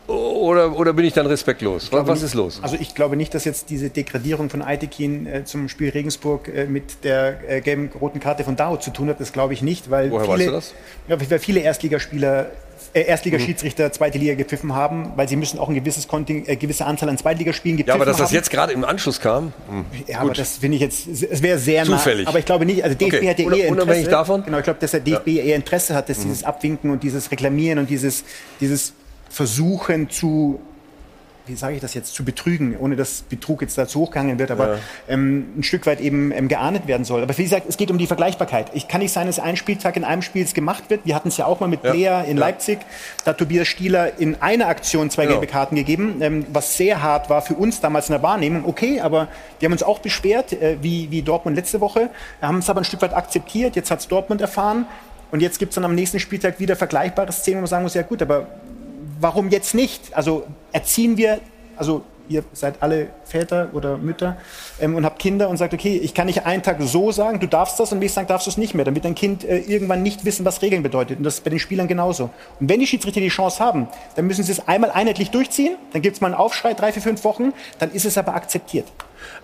Speaker 1: oder, oder bin ich dann respektlos? Was,
Speaker 2: glaube
Speaker 1: was
Speaker 2: nicht-
Speaker 1: ist los?
Speaker 2: Also ich glaube nicht, dass jetzt diese Degradierung von Eitekin äh, zum Spiel Regensburg äh, mit der äh, gelben roten Karte von Dao zu tun hat. Das glaube ich nicht, weil
Speaker 1: Woher
Speaker 2: viele,
Speaker 1: weißt du das?
Speaker 2: Ja, weil viele Erstligaspieler äh, Erstligaschiedsrichter zweite Liga gepfiffen haben, weil sie müssen auch ein gewisses Konting, äh, gewisse Anzahl an Zweitligaspielen
Speaker 1: Ja,
Speaker 2: gepfiffen
Speaker 1: aber dass das
Speaker 2: haben.
Speaker 1: jetzt gerade im Anschluss kam, hm,
Speaker 2: Ja, aber das finde ich jetzt, es wäre sehr
Speaker 1: Zufällig.
Speaker 2: nah. Aber ich glaube nicht, also DFB
Speaker 1: Okay.
Speaker 2: hat ja eher Interesse.
Speaker 1: davon?
Speaker 2: Genau, ich glaube, dass der DFB eher Interesse hat, dass
Speaker 1: Mhm.
Speaker 2: dieses Abwinken und dieses Reklamieren und dieses, dieses Versuchen zu, wie sage ich das jetzt, zu betrügen, ohne dass Betrug jetzt da zu hochgehangen wird, aber
Speaker 1: Ja.
Speaker 2: ähm, ein Stück weit eben ähm, geahndet werden soll. Aber wie gesagt, es geht um die Vergleichbarkeit. Ich kann nicht sein, dass ein Spieltag in einem Spiel gemacht wird. Wir hatten es ja auch mal mit
Speaker 1: Ja.
Speaker 2: Player in
Speaker 1: Ja.
Speaker 2: Leipzig. Da hat Tobias Stieler in einer Aktion zwei
Speaker 1: Genau.
Speaker 2: gelbe Karten gegeben, ähm, was sehr hart war für uns damals in der Wahrnehmung. Okay, aber wir haben uns auch beschwert, äh, wie, wie Dortmund letzte Woche. Wir haben es aber ein Stück weit akzeptiert. Jetzt hat es Dortmund erfahren. Und jetzt gibt es dann am nächsten Spieltag wieder vergleichbare Szenen, wo man sagen muss, ja gut, aber warum jetzt nicht? Also erziehen wir, also ihr seid alle Väter oder Mütter ähm, und habt Kinder und sagt, okay, ich kann nicht einen Tag so sagen, du darfst das und nächsten Tag darfst du es nicht mehr, damit dein Kind äh, irgendwann nicht wissen, was Regeln bedeutet. Und das ist bei den Spielern genauso. Und wenn die Schiedsrichter die Chance haben, dann müssen sie es einmal einheitlich durchziehen, dann gibt es mal einen Aufschrei, drei, vier, fünf Wochen, dann ist es aber akzeptiert.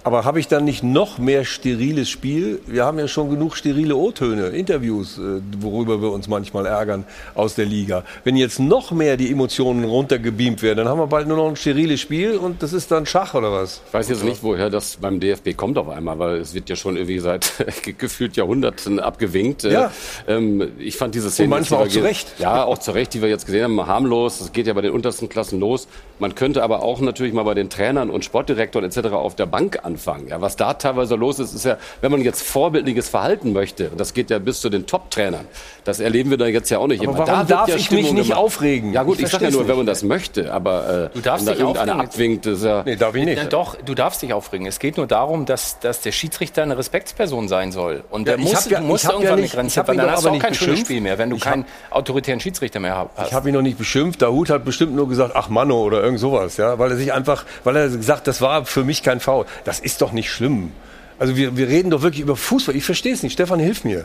Speaker 1: Aber habe ich dann nicht noch mehr steriles Spiel? Wir haben ja schon genug sterile O-Töne, Interviews, äh, worüber wir uns manchmal ärgern aus der Liga. Wenn jetzt noch mehr die Emotionen runtergebeamt werden, dann haben wir bald nur noch ein steriles Spiel und das ist dann Schach oder was?
Speaker 4: Ich weiß jetzt nicht, woher das beim DFB kommt auf einmal, weil es wird ja schon irgendwie seit (laughs) gefühlt Jahrhunderten abgewinkt. Äh,
Speaker 1: Ja.
Speaker 4: Ähm, ich fand diese Szene...
Speaker 1: Und manchmal auch zu Recht.
Speaker 4: Ja, auch zu Recht, die wir jetzt gesehen haben, harmlos. Das geht ja bei den untersten Klassen los. Man könnte aber auch natürlich mal bei den Trainern und Sportdirektoren etc. auf der Bank Bank anfangen. Ja, was da teilweise los ist, ist ja, wenn man jetzt vorbildliches Verhalten möchte, und das geht ja bis zu den Top-Trainern, das erleben wir da jetzt ja auch nicht
Speaker 1: Aber
Speaker 4: immer.
Speaker 1: warum
Speaker 4: da
Speaker 1: darf
Speaker 4: ja
Speaker 1: ich
Speaker 4: Stimmung
Speaker 1: mich nicht
Speaker 4: gemacht.
Speaker 1: aufregen?
Speaker 4: Ja gut,
Speaker 1: Ich
Speaker 4: ich, sage ja nur,
Speaker 1: nicht.
Speaker 4: wenn man das möchte, aber äh,
Speaker 8: Du darfst
Speaker 4: wenn da
Speaker 8: dich
Speaker 4: irgendeiner
Speaker 8: aufregen.
Speaker 4: abwinkt, ist ja...
Speaker 1: Nee, darf ich nicht.
Speaker 8: Na doch, du darfst dich aufregen. Es geht nur darum, dass, dass der Schiedsrichter eine Respektsperson sein soll. Und
Speaker 1: Ja,
Speaker 8: der muss,
Speaker 1: ja-
Speaker 8: du musst
Speaker 1: hab ja
Speaker 8: irgendwann
Speaker 1: nicht-
Speaker 8: eine Grenze
Speaker 1: hab
Speaker 8: haben. Dann hast du auch kein schönes. Spiel mehr, wenn du
Speaker 1: Ich
Speaker 8: keinen autoritären Schiedsrichter mehr hast.
Speaker 1: Ich habe ihn noch nicht beschimpft. Dahut hat bestimmt nur gesagt, ach Manno oder irgend sowas, ja, weil er sich einfach, weil er gesagt, das war für mich kein Foul. Das ist doch nicht schlimm. Also wir, wir reden doch wirklich über Fußball. Ich verstehe es nicht. Stefan, hilf mir.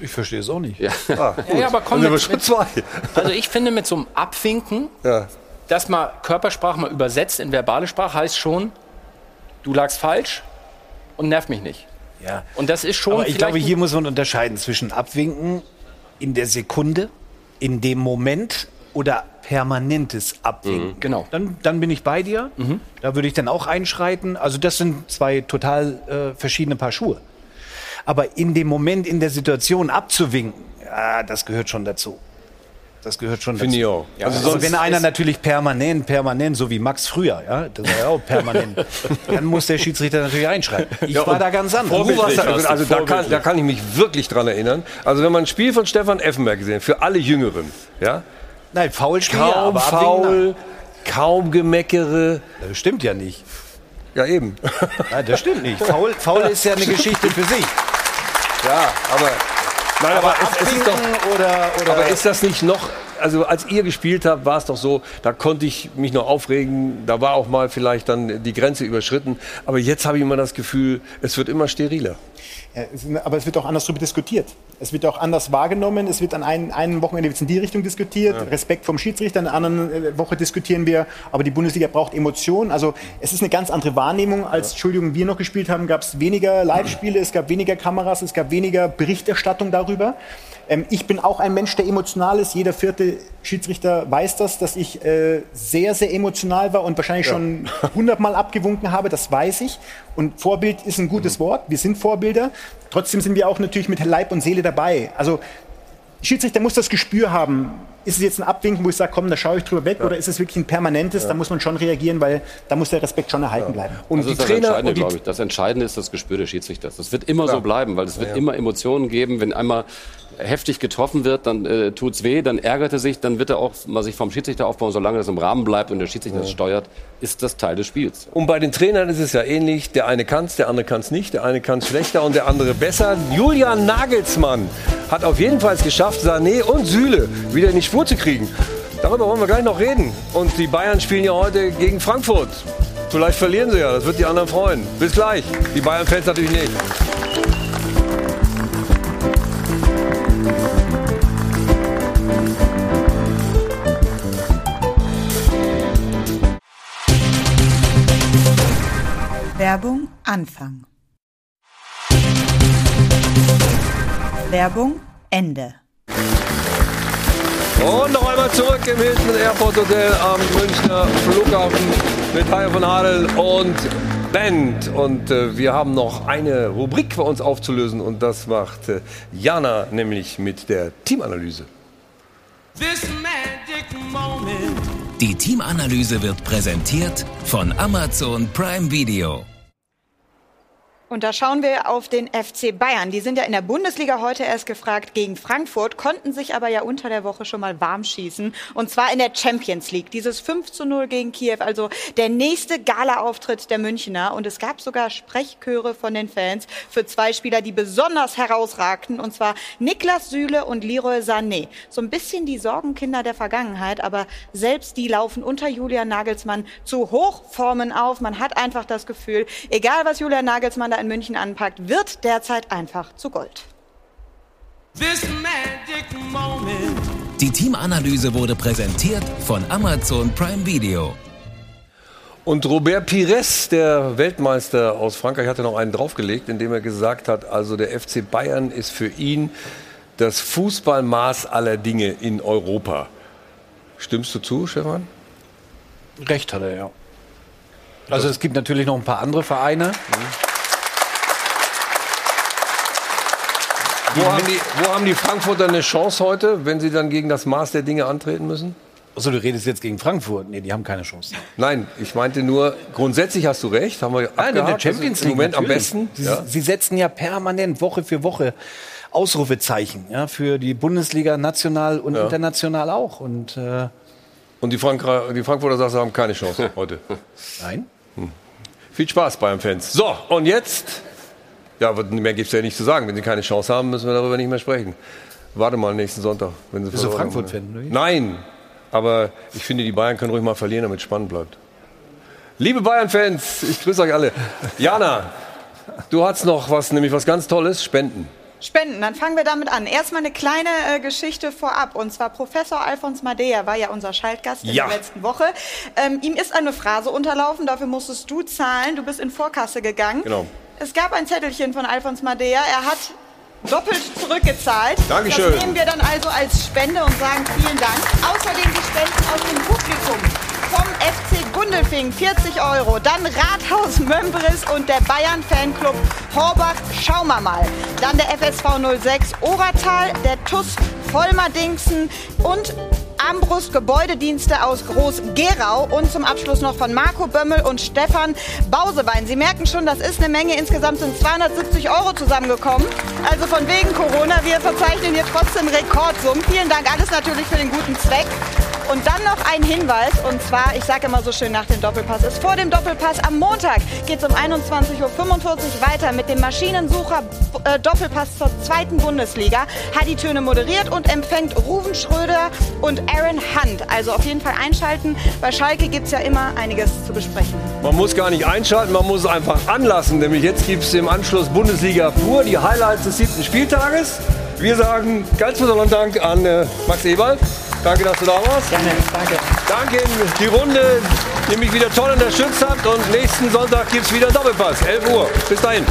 Speaker 5: Ich verstehe es auch nicht.
Speaker 4: Ja,
Speaker 1: ah,
Speaker 8: Ja, ja, aber komm
Speaker 1: Dann
Speaker 8: mit,
Speaker 1: sind wir schon
Speaker 8: mit,
Speaker 1: zwei.
Speaker 8: Also ich finde, mit so einem Abwinken,
Speaker 1: Ja.
Speaker 8: dass man Körpersprache mal übersetzt in verbale Sprache, heißt schon, du lagst falsch und nerv mich nicht.
Speaker 5: Ja.
Speaker 8: Und das ist schon.
Speaker 5: Aber ich glaube, hier muss man unterscheiden zwischen Abwinken in der Sekunde, in dem Moment oder permanentes Abwinken.
Speaker 8: Genau.
Speaker 5: Dann, dann bin ich bei dir. Da würde ich dann auch einschreiten. Also das sind zwei total äh, verschiedene Paar Schuhe. Aber in dem Moment, in der Situation abzuwinken, ja, das gehört schon dazu. Das gehört schon
Speaker 1: Finde ich
Speaker 5: dazu.
Speaker 1: auch.
Speaker 5: Ja,
Speaker 1: Also
Speaker 5: also, wenn einer natürlich permanent, permanent, so wie Max früher, ja, das war ja auch permanent, (laughs) dann muss der Schiedsrichter natürlich einschreiten. Ich
Speaker 1: Ja,
Speaker 5: war da ganz anders.
Speaker 1: Du warst da, also da kann, da kann ich mich wirklich dran erinnern. Also wenn man ein Spiel von Stefan Effenberg gesehen hat, für alle Jüngeren, ja,
Speaker 5: Nein, Foulspiel,
Speaker 1: kaum
Speaker 5: aber
Speaker 1: Foul, kaum Gemeckere.
Speaker 5: Das stimmt ja nicht.
Speaker 1: Ja, eben. (laughs)
Speaker 5: Nein, das stimmt nicht. Foul, Foul ist ja eine Geschichte für sich.
Speaker 1: Ja, aber, nein, aber, es, es ist doch,
Speaker 5: oder, oder
Speaker 1: aber ist das nicht noch, also als ihr gespielt habt, war es doch so, da konnte ich mich noch aufregen, da war auch mal vielleicht dann die Grenze überschritten, aber jetzt habe ich immer das Gefühl, es wird immer steriler.
Speaker 2: Ja, es, aber es wird auch anders darüber diskutiert. Es wird auch anders wahrgenommen. Es wird an einem, einem Wochenende wird's in die Richtung diskutiert. Respekt vom Schiedsrichter. An der anderen äh, Woche diskutieren wir. Aber die Bundesliga braucht Emotionen. Also es ist eine ganz andere Wahrnehmung. Als, Entschuldigung, wir noch gespielt haben, gab es weniger Live-Spiele, es gab weniger Kameras, es gab weniger Berichterstattung darüber. Ähm, ich bin auch ein Mensch, der emotional ist. Jeder vierte Schiedsrichter weiß das, dass ich äh, sehr, sehr emotional war und wahrscheinlich schon hundertmal abgewunken habe. Das weiß ich. Und Vorbild ist ein gutes Wort. Wir sind Vorbilder. Trotzdem sind wir auch natürlich mit Leib und Seele dabei. Also Schiedsrichter muss das Gespür haben. Ist es jetzt ein Abwinken, wo ich sage, komm, da schaue ich drüber weg, oder ist es wirklich ein permanentes? Da muss man schon reagieren, weil da muss der Respekt schon erhalten bleiben.
Speaker 1: Und
Speaker 4: das
Speaker 1: die
Speaker 4: ist das
Speaker 1: Trainer
Speaker 4: Entscheidende,
Speaker 1: und die
Speaker 4: glaube ich. Das Entscheidende ist das Gespür des Schiedsrichters. Das wird immer so bleiben, weil es wird
Speaker 1: Ja.
Speaker 4: immer Emotionen geben. Wenn einmal heftig getroffen wird, dann äh, tut's weh, dann ärgert er sich, dann wird er auch mal sich vom Schiedsrichter aufbauen, solange das im Rahmen bleibt und der Schiedsrichter das steuert, ist das Teil des Spiels.
Speaker 1: Und bei den Trainern ist es ja ähnlich. Der eine kann es, der andere kann es nicht. Der eine kann es schlechter und der andere besser. Julian Nagelsmann hat auf jeden Fall es geschafft, Sané und Süle wieder in die Spur zu kriegen. Darüber wollen wir gleich noch reden. Und die Bayern spielen ja heute gegen Frankfurt. Vielleicht verlieren sie ja, das wird die anderen freuen. Bis gleich. Die Bayern-Fans natürlich nicht.
Speaker 16: Werbung Anfang. Werbung Ende.
Speaker 1: Und noch einmal zurück im Hilton Airport Hotel am Münchner Flughafen mit Hajo von Adel und Band. Und äh, wir haben noch eine Rubrik bei uns aufzulösen und das macht äh, Jana nämlich mit der Teamanalyse.
Speaker 12: Die Teamanalyse wird präsentiert von Amazon Prime Video.
Speaker 3: Und da schauen wir auf den FC Bayern. Die sind ja in der Bundesliga heute erst gefragt gegen Frankfurt, konnten sich aber ja unter der Woche schon mal warm schießen. Und zwar in der Champions League. Dieses 5 zu 0 gegen Kiew, also der nächste Gala-Auftritt der Münchner. Und es gab sogar Sprechchöre von den Fans für zwei Spieler, die besonders herausragten. Und zwar Niklas Süle und Leroy Sané. So ein bisschen die Sorgenkinder der Vergangenheit, aber selbst die laufen unter Julian Nagelsmann zu Hochformen auf. Man hat einfach das Gefühl, egal was Julian Nagelsmann da in München anpackt, wird derzeit einfach zu Gold.
Speaker 12: Die Teamanalyse wurde präsentiert von Amazon Prime Video.
Speaker 1: Und Robert Pires, der Weltmeister aus Frankreich, hatte noch einen draufgelegt, indem er gesagt hat, also der FC Bayern ist für ihn das Fußballmaß aller Dinge in Europa. Stimmst du zu, Stefan?
Speaker 5: Recht hat er, ja. Also es gibt natürlich noch ein paar andere Vereine.
Speaker 1: Wo haben, die, wo haben die Frankfurter eine Chance heute, wenn sie dann gegen das Maß der Dinge antreten müssen?
Speaker 5: Achso, du redest jetzt gegen Frankfurt. Nee, die haben keine Chance.
Speaker 1: Nein, ich meinte nur, grundsätzlich hast du recht. Haben wir
Speaker 5: Nein, in der. Champions League
Speaker 1: Im Moment am
Speaker 5: natürlich.
Speaker 1: besten.
Speaker 5: Sie,
Speaker 1: Ja.
Speaker 5: sie setzen ja permanent Woche für Woche Ausrufezeichen ja, für die Bundesliga national und
Speaker 1: Ja.
Speaker 5: international auch. Und, äh,
Speaker 1: Und die, Frankra die Frankfurter Sache haben keine Chance heute.
Speaker 5: Nein.
Speaker 1: Hm. Viel Spaß Bayern-Fans. So, und jetzt? Ja, aber mehr gibt es ja nicht zu sagen. Wenn sie keine Chance haben, müssen wir darüber nicht mehr sprechen. Warte mal nächsten Sonntag. Wenn sie
Speaker 5: Bist du Frankfurt-Fan,
Speaker 1: haben.
Speaker 5: oder wie?
Speaker 1: Nein, aber ich finde, die Bayern können ruhig mal verlieren, damit es spannend bleibt. Liebe Bayern-Fans, ich grüße euch alle. Jana, du hast noch was, nämlich was ganz Tolles, Spenden.
Speaker 3: Spenden, dann fangen wir damit an. Erstmal eine kleine äh, Geschichte vorab. Und zwar Professor Alfons Madea war ja unser Schaltgast in
Speaker 1: Ja.
Speaker 3: der letzten Woche. Ähm, ihm ist eine Phrase unterlaufen, dafür musstest du zahlen. Du bist in Vorkasse gegangen.
Speaker 1: Genau.
Speaker 3: Es gab ein Zettelchen von Alfons Madea. Er hat doppelt zurückgezahlt.
Speaker 1: Dankeschön.
Speaker 3: Das nehmen wir dann also als Spende und sagen vielen Dank. Außerdem die Spenden aus dem Publikum. Vom FC Gundelfing 40 Euro, dann Rathaus Mömbris und der Bayern Fanclub Horbach Schauen wir mal. Dann der FSV 06 Obertal, der TUS Vollmerdingsen und Ambrus Gebäudedienste aus Groß-Gerau und zum Abschluss noch von Marco Bömmel und Stefan Bausewein. Sie merken schon, das ist eine Menge. Insgesamt sind 270 Euro zusammengekommen. Also von wegen Corona, wir verzeichnen hier trotzdem Rekordsummen. Vielen Dank, alles natürlich für den guten Zweck. Und dann noch ein Hinweis, und zwar, ich sage immer so schön nach dem Doppelpass, ist vor dem Doppelpass am Montag geht es um 21.45 Uhr weiter mit dem Maschinensucher äh, Doppelpass zur zweiten Bundesliga. Hadi Töne moderiert und empfängt Ruven Schröder und Aaron Hunt. Also auf jeden Fall einschalten. Bei Schalke gibt es ja immer einiges zu besprechen.
Speaker 1: Man muss gar nicht einschalten, man muss es einfach anlassen. Nämlich jetzt gibt es im Anschluss Bundesliga pur, die Highlights des siebten Spieltages. Wir sagen ganz besonderen Dank an äh, Max Eberl. Danke, dass du da warst. Gerne, danke. Danke in die Runde, die mich wieder toll unterstützt habt. Und nächsten Sonntag gibt es wieder Doppelpass, 11 Uhr. Bis dahin.